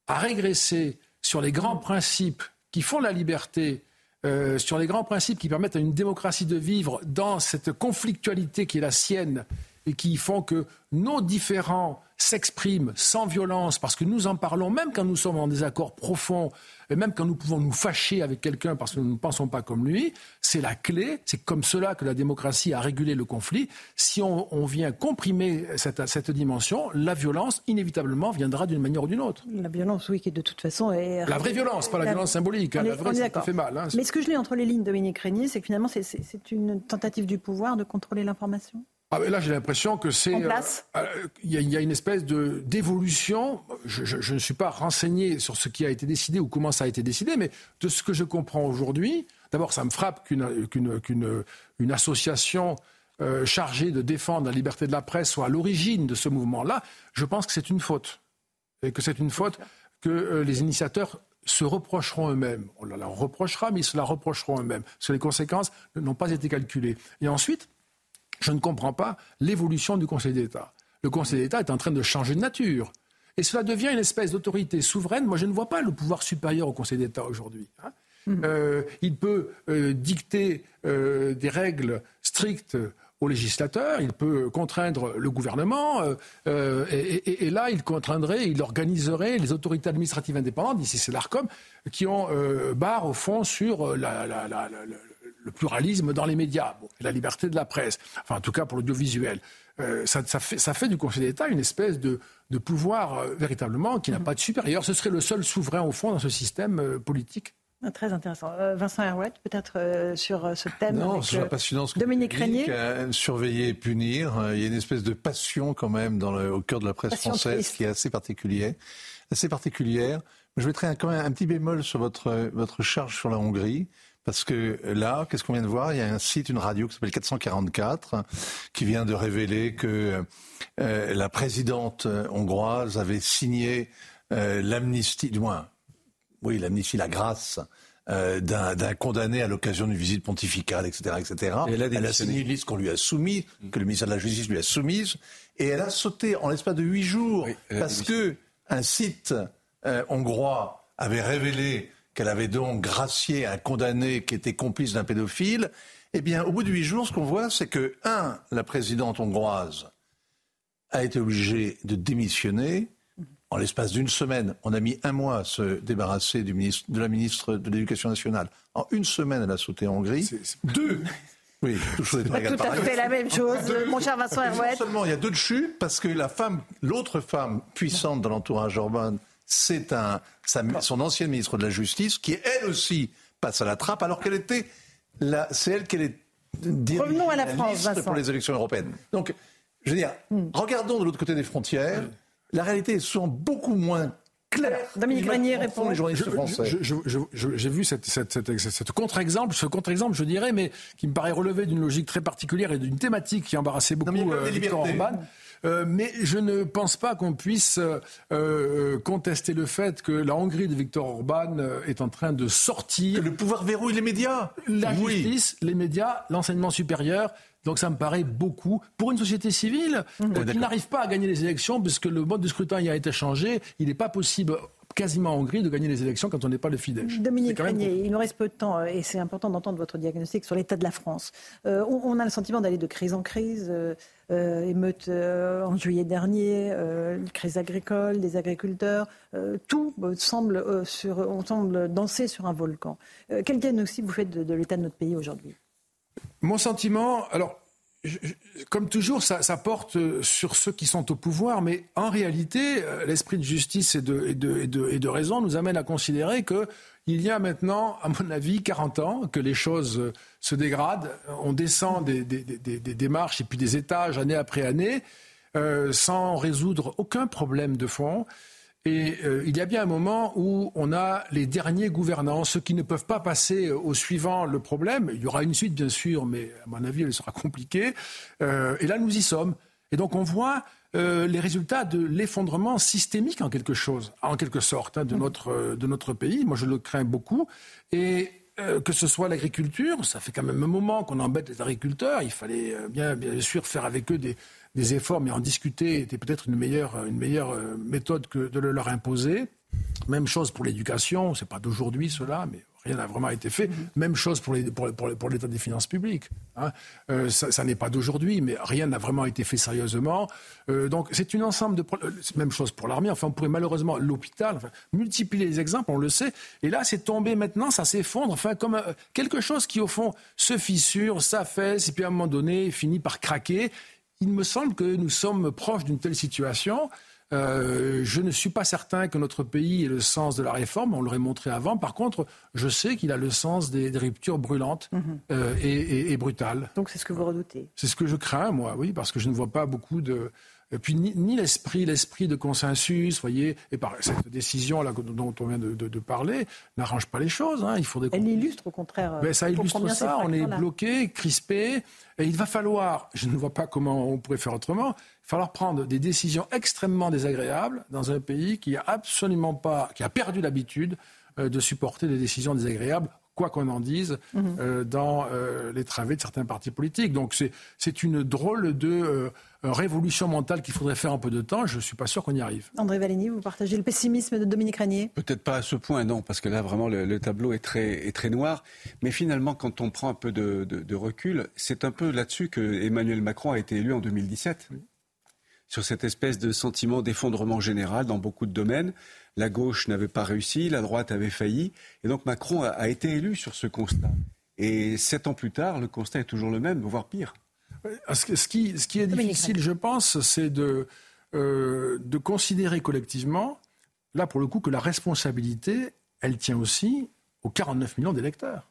à régresser sur les grands principes qui font la liberté euh, sur les grands principes qui permettent à une démocratie de vivre dans cette conflictualité qui est la sienne qui font que nos différents s'expriment sans violence, parce que nous en parlons même quand nous sommes en désaccord profond, et même quand nous pouvons nous fâcher avec quelqu'un parce que nous ne pensons pas comme lui, c'est la clé, c'est comme cela que la démocratie a régulé le conflit. Si on, vient comprimer cette, cette, dimension, la violence, inévitablement, viendra d'une manière ou d'une autre. La violence, oui, qui de toute façon est... La vraie violence, pas la, violence symbolique, hein, la vraie, ça fait mal. Hein. Mais ce que je lis entre les lignes, Dominique Régnier, c'est que finalement, c'est une tentative du pouvoir de contrôler l'information ah, là, j'ai l'impression que c'est. En Il y, a une espèce de d'évolution. Je, ne suis pas renseigné sur ce qui a été décidé ou comment ça a été décidé, mais de ce que je comprends aujourd'hui, d'abord, ça me frappe qu'une une association chargée de défendre la liberté de la presse soit à l'origine de ce mouvement-là. Je pense que c'est une faute. Et que c'est une faute que les initiateurs se reprocheront eux-mêmes. On la reprochera, mais ils se la reprocheront eux-mêmes. Parce que les conséquences n'ont pas été calculées. Et ensuite, je ne comprends pas l'évolution du Conseil d'État. Le Conseil d'État est en train de changer de nature. Et cela devient une espèce d'autorité souveraine. Moi, je ne vois pas le pouvoir supérieur au Conseil d'État aujourd'hui. Hein. Mmh. Euh, il peut euh, dicter euh, des règles strictes au législateur, il peut contraindre le gouvernement, et, là, il contraindrait, il organiserait les autorités administratives indépendantes, ici c'est l'ARCOM, qui ont barre au fond sur la, le pluralisme dans les médias, la liberté de la presse, enfin en tout cas pour l'audiovisuel. Euh, ça, fait, du Conseil d'État une espèce de, pouvoir euh, véritablement qui n'a pas de supérieur. Ce serait le seul souverain au fond dans ce système euh, politique. Ah, très intéressant. Vincent Herouet, peut-être sur ce thème. Non, sur la passionnance. Dominique Régnier. surveiller et punir. Il y a une espèce de passion quand même dans le, au cœur de la presse française qui est assez particulière. Assez particulière. Je mettrai quand même un petit bémol sur votre, votre charge sur la Hongrie. Parce que là, qu'est-ce qu'on vient de voir? Il y a un site, une radio qui s'appelle 444, qui vient de révéler que euh, la présidente hongroise avait signé euh, l'amnistie, du moins, oui, l'amnistie, la grâce euh, d'un condamné à l'occasion d'une visite pontificale, etc., etc. elle, a, signé une liste qu'on lui a soumise, que le ministère de la Justice lui a soumise, et elle a sauté en l'espace de huit jours parce que un site hongrois avait révélé qu'elle avait donc gracié un condamné qui était complice d'un pédophile, eh bien, au bout de huit jours, ce qu'on voit, c'est que, un, la présidente hongroise a été obligée de démissionner. En l'espace d'une semaine, on a mis un mois à se débarrasser du ministre, de la ministre de l'Éducation nationale. En une semaine, elle a sauté en Hongrie. Deux, oui, tout, à fait la même chose, mon cher Vincent Herouet. Non seulement il y a deux de chutes, parce que la femme, l'autre femme puissante de l'entourage Orban, c'est un, son ancienne ministre de la Justice qui, elle aussi, passe à la trappe alors qu'elle était c'est elle qui est Revenons à la, France, pour les élections européennes. Donc, je veux dire, hmm. regardons de l'autre côté des frontières. La réalité est souvent beaucoup moins claire. Dominique Régnier répond. Les journalistes français. J'ai vu cette, cette, contre-exemple, ce contre-exemple, je dirais, mais qui me paraît relever d'une logique très particulière et d'une thématique qui embarrassait beaucoup euh, Victor Orban. Euh, mais je ne pense pas qu'on puisse euh, euh, contester le fait que la Hongrie de Viktor Orban est en train de sortir. Que le pouvoir verrouille les médias. La justice, les médias, l'enseignement supérieur. Donc ça me paraît beaucoup. Pour une société civile qui n'arrive pas à gagner les élections, puisque le mode de scrutin y a été changé, il n'est pas possible quasiment en Hongrie de gagner les élections quand on n'est pas le Fidesz. Dominique Régnier, il nous reste peu de temps et c'est important d'entendre votre diagnostic sur l'état de la France. on, a le sentiment d'aller de crise en crise. Euh, émeute euh, en juillet dernier, euh, crise agricole, des agriculteurs, tout semble, sur, on semble danser sur un volcan. quel diagnostic vous faites de, l'état de notre pays aujourd'hui? Mon sentiment, alors comme toujours, ça, porte sur ceux qui sont au pouvoir, mais en réalité, l'esprit de justice et de, raison nous amène à considérer que il y a maintenant, à mon avis, 40 ans que les choses se dégradent. On descend des, démarches et puis des étages année après année euh, sans résoudre aucun problème de fond. Et euh, il y a bien un moment où on a les derniers gouvernants, ceux qui ne peuvent pas passer au suivant le problème. Il y aura une suite, bien sûr, mais à mon avis, elle sera compliquée. Euh, et là, nous y sommes. Et donc, on voit euh, les résultats de l'effondrement systémique en quelque chose, en quelque sorte, hein, de, mm. notre, euh, de notre pays. Moi, je le crains beaucoup. Et euh, que ce soit l'agriculture, ça fait quand même un moment qu'on embête les agriculteurs. Il fallait bien, bien sûr faire avec eux des, des efforts, mais en discuter était peut-être une meilleure, une meilleure méthode que de le leur imposer. Même chose pour l'éducation, c'est pas d'aujourd'hui cela, mais rien n'a vraiment été fait. Mm-hmm. Même chose pour, l'état des finances publiques. Hein. Euh, ça, n'est pas d'aujourd'hui, mais rien n'a vraiment été fait sérieusement. Euh, donc c'est une ensemble de euh, même chose pour l'armée. Enfin, on pourrait malheureusement l'hôpital, multiplier les exemples, on le sait. Et là, c'est tombé maintenant, ça s'effondre, enfin comme quelque chose qui au fond se fissure, s'affaisse, et puis à un moment donné finit par craquer. Il me semble que nous sommes proches d'une telle situation. Euh, je ne suis pas certain que notre pays ait le sens de la réforme, on l'aurait montré avant. Par contre, je sais qu'il a le sens des, ruptures brûlantes mhm. euh, et, et, brutales. Donc c'est ce que vous redoutez C'est ce que je crains, moi, oui, parce que je ne vois pas beaucoup de... Et puis ni, l'esprit, l'esprit de consensus, voyez, et par cette décision là dont on vient de, parler, n'arrange pas les choses. Hein. Il faudrait. Elle illustre au contraire. Ben, ça illustre ça. On est bloqué, crispé, et il va falloir. Je ne vois pas comment on pourrait faire autrement. Il va falloir prendre des décisions extrêmement désagréables dans un pays qui a absolument pas, qui a perdu l'habitude euh, de supporter des décisions désagréables quoi qu'on en dise, mhm. euh, dans euh, les travées de certains partis politiques. Donc c'est une drôle de euh, révolution mentale qu'il faudrait faire un peu de temps. Je ne suis pas sûr qu'on y arrive. André Valigny, vous partagez le pessimisme de Dominique Régnier? Peut-être pas à ce point, non, parce que là, vraiment, le, tableau est très, est très noir. Mais finalement, quand on prend un peu de, de recul, c'est un peu là-dessus que Emmanuel Macron a été élu en 2017. Sur cette espèce de sentiment d'effondrement général dans beaucoup de domaines la gauche n'avait pas réussi, la droite avait failli. Et donc Macron a, été élu sur ce constat. Et sept ans plus tard, le constat est toujours le même, voire pire. Ce qui, est difficile, je pense, c'est de, euh, de considérer collectivement, là pour le coup, que la responsabilité, elle tient aussi aux 49 millions d'électeurs,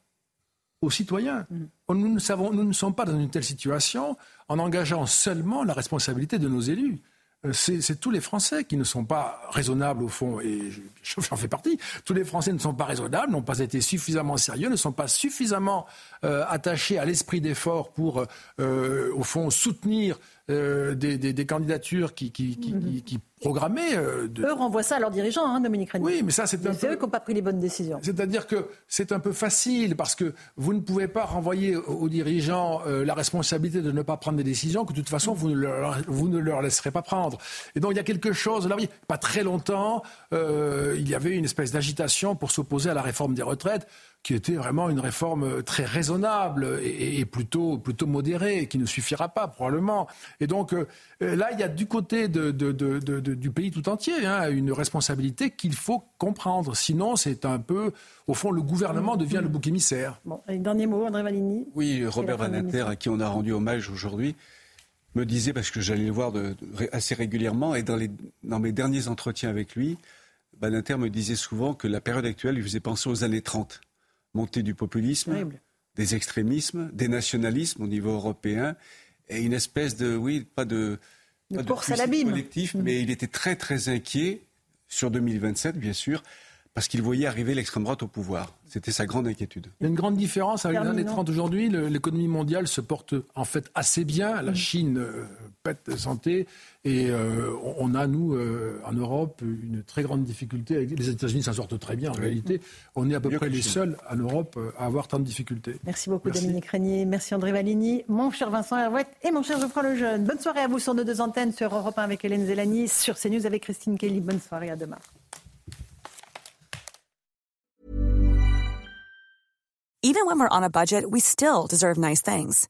aux citoyens. Mm. Nous, ne savons, nous ne sommes pas dans une telle situation en engageant seulement la responsabilité de nos élus. Euh, c'est tous les Français qui ne sont pas raisonnables au fond, et j'en fais partie. Tous les Français ne sont pas raisonnables, n'ont pas été suffisamment sérieux, ne sont pas suffisamment euh, attachés à l'esprit d'effort pour, euh, au fond, soutenir euh, des, des, des, candidatures qui, qui, qui, mhm. qui. Euh, de... Eux renvoient ça à leurs dirigeants, hein, Dominique Régnier. Oui, mais ça, c'est un peu... eux qui n'ont pas pris les bonnes décisions. C'est-à-dire que c'est un peu facile parce que vous ne pouvez pas renvoyer aux dirigeants euh, la responsabilité de ne pas prendre des décisions que de toute façon vous ne leur, vous ne leur laisserez pas prendre. Et donc il y a quelque chose. Là, oui, pas très longtemps, euh, il y avait une espèce d'agitation pour s'opposer à la réforme des retraites qui était vraiment une réforme très raisonnable et, plutôt, plutôt modérée, qui ne suffira pas probablement. Et donc euh, là, il y a du côté de, du pays tout entier hein, une responsabilité qu'il faut comprendre. Sinon, c'est un peu, au fond, le gouvernement mmh. devient le bouc émissaire. Bon, un dernier mot, André Valigny. Oui, Robert Inter, à qui on a rendu hommage aujourd'hui, me disait, parce que j'allais le voir assez régulièrement, et dans, les, dans mes derniers entretiens avec lui, Badinter me disait souvent que la période actuelle lui faisait penser aux années 30 montée du populisme, des extrémismes, des nationalismes au niveau européen, et une espèce de, oui, pas de, de course à l'abîme. collectif, mm. mais il était très très inquiet sur 2027, bien sûr, parce qu'il voyait arriver l'extrême droite au pouvoir. C'était sa grande inquiétude. Il y a une grande différence avec les années 30 aujourd'hui. L'économie mondiale se porte en fait assez bien. La mm. Chine euh, pète santé et euh, on a, nous, euh, en Europe, une très grande difficulté. Les États-Unis s'en sortent très bien en réalité. On est à peu près les seuls en Europe à avoir tant de difficultés. Merci beaucoup Dominique Régnier. Merci André Valigny. Mon cher Vincent Herouette et mon cher Geoffroy Lejeune. Bonne soirée à vous sur nos deux antennes, sur Europe 1 avec Hélène Zélani, sur CNews avec Christine Kelly. Bonne soirée, à demain. Even when we're on a budget, we still deserve nice things.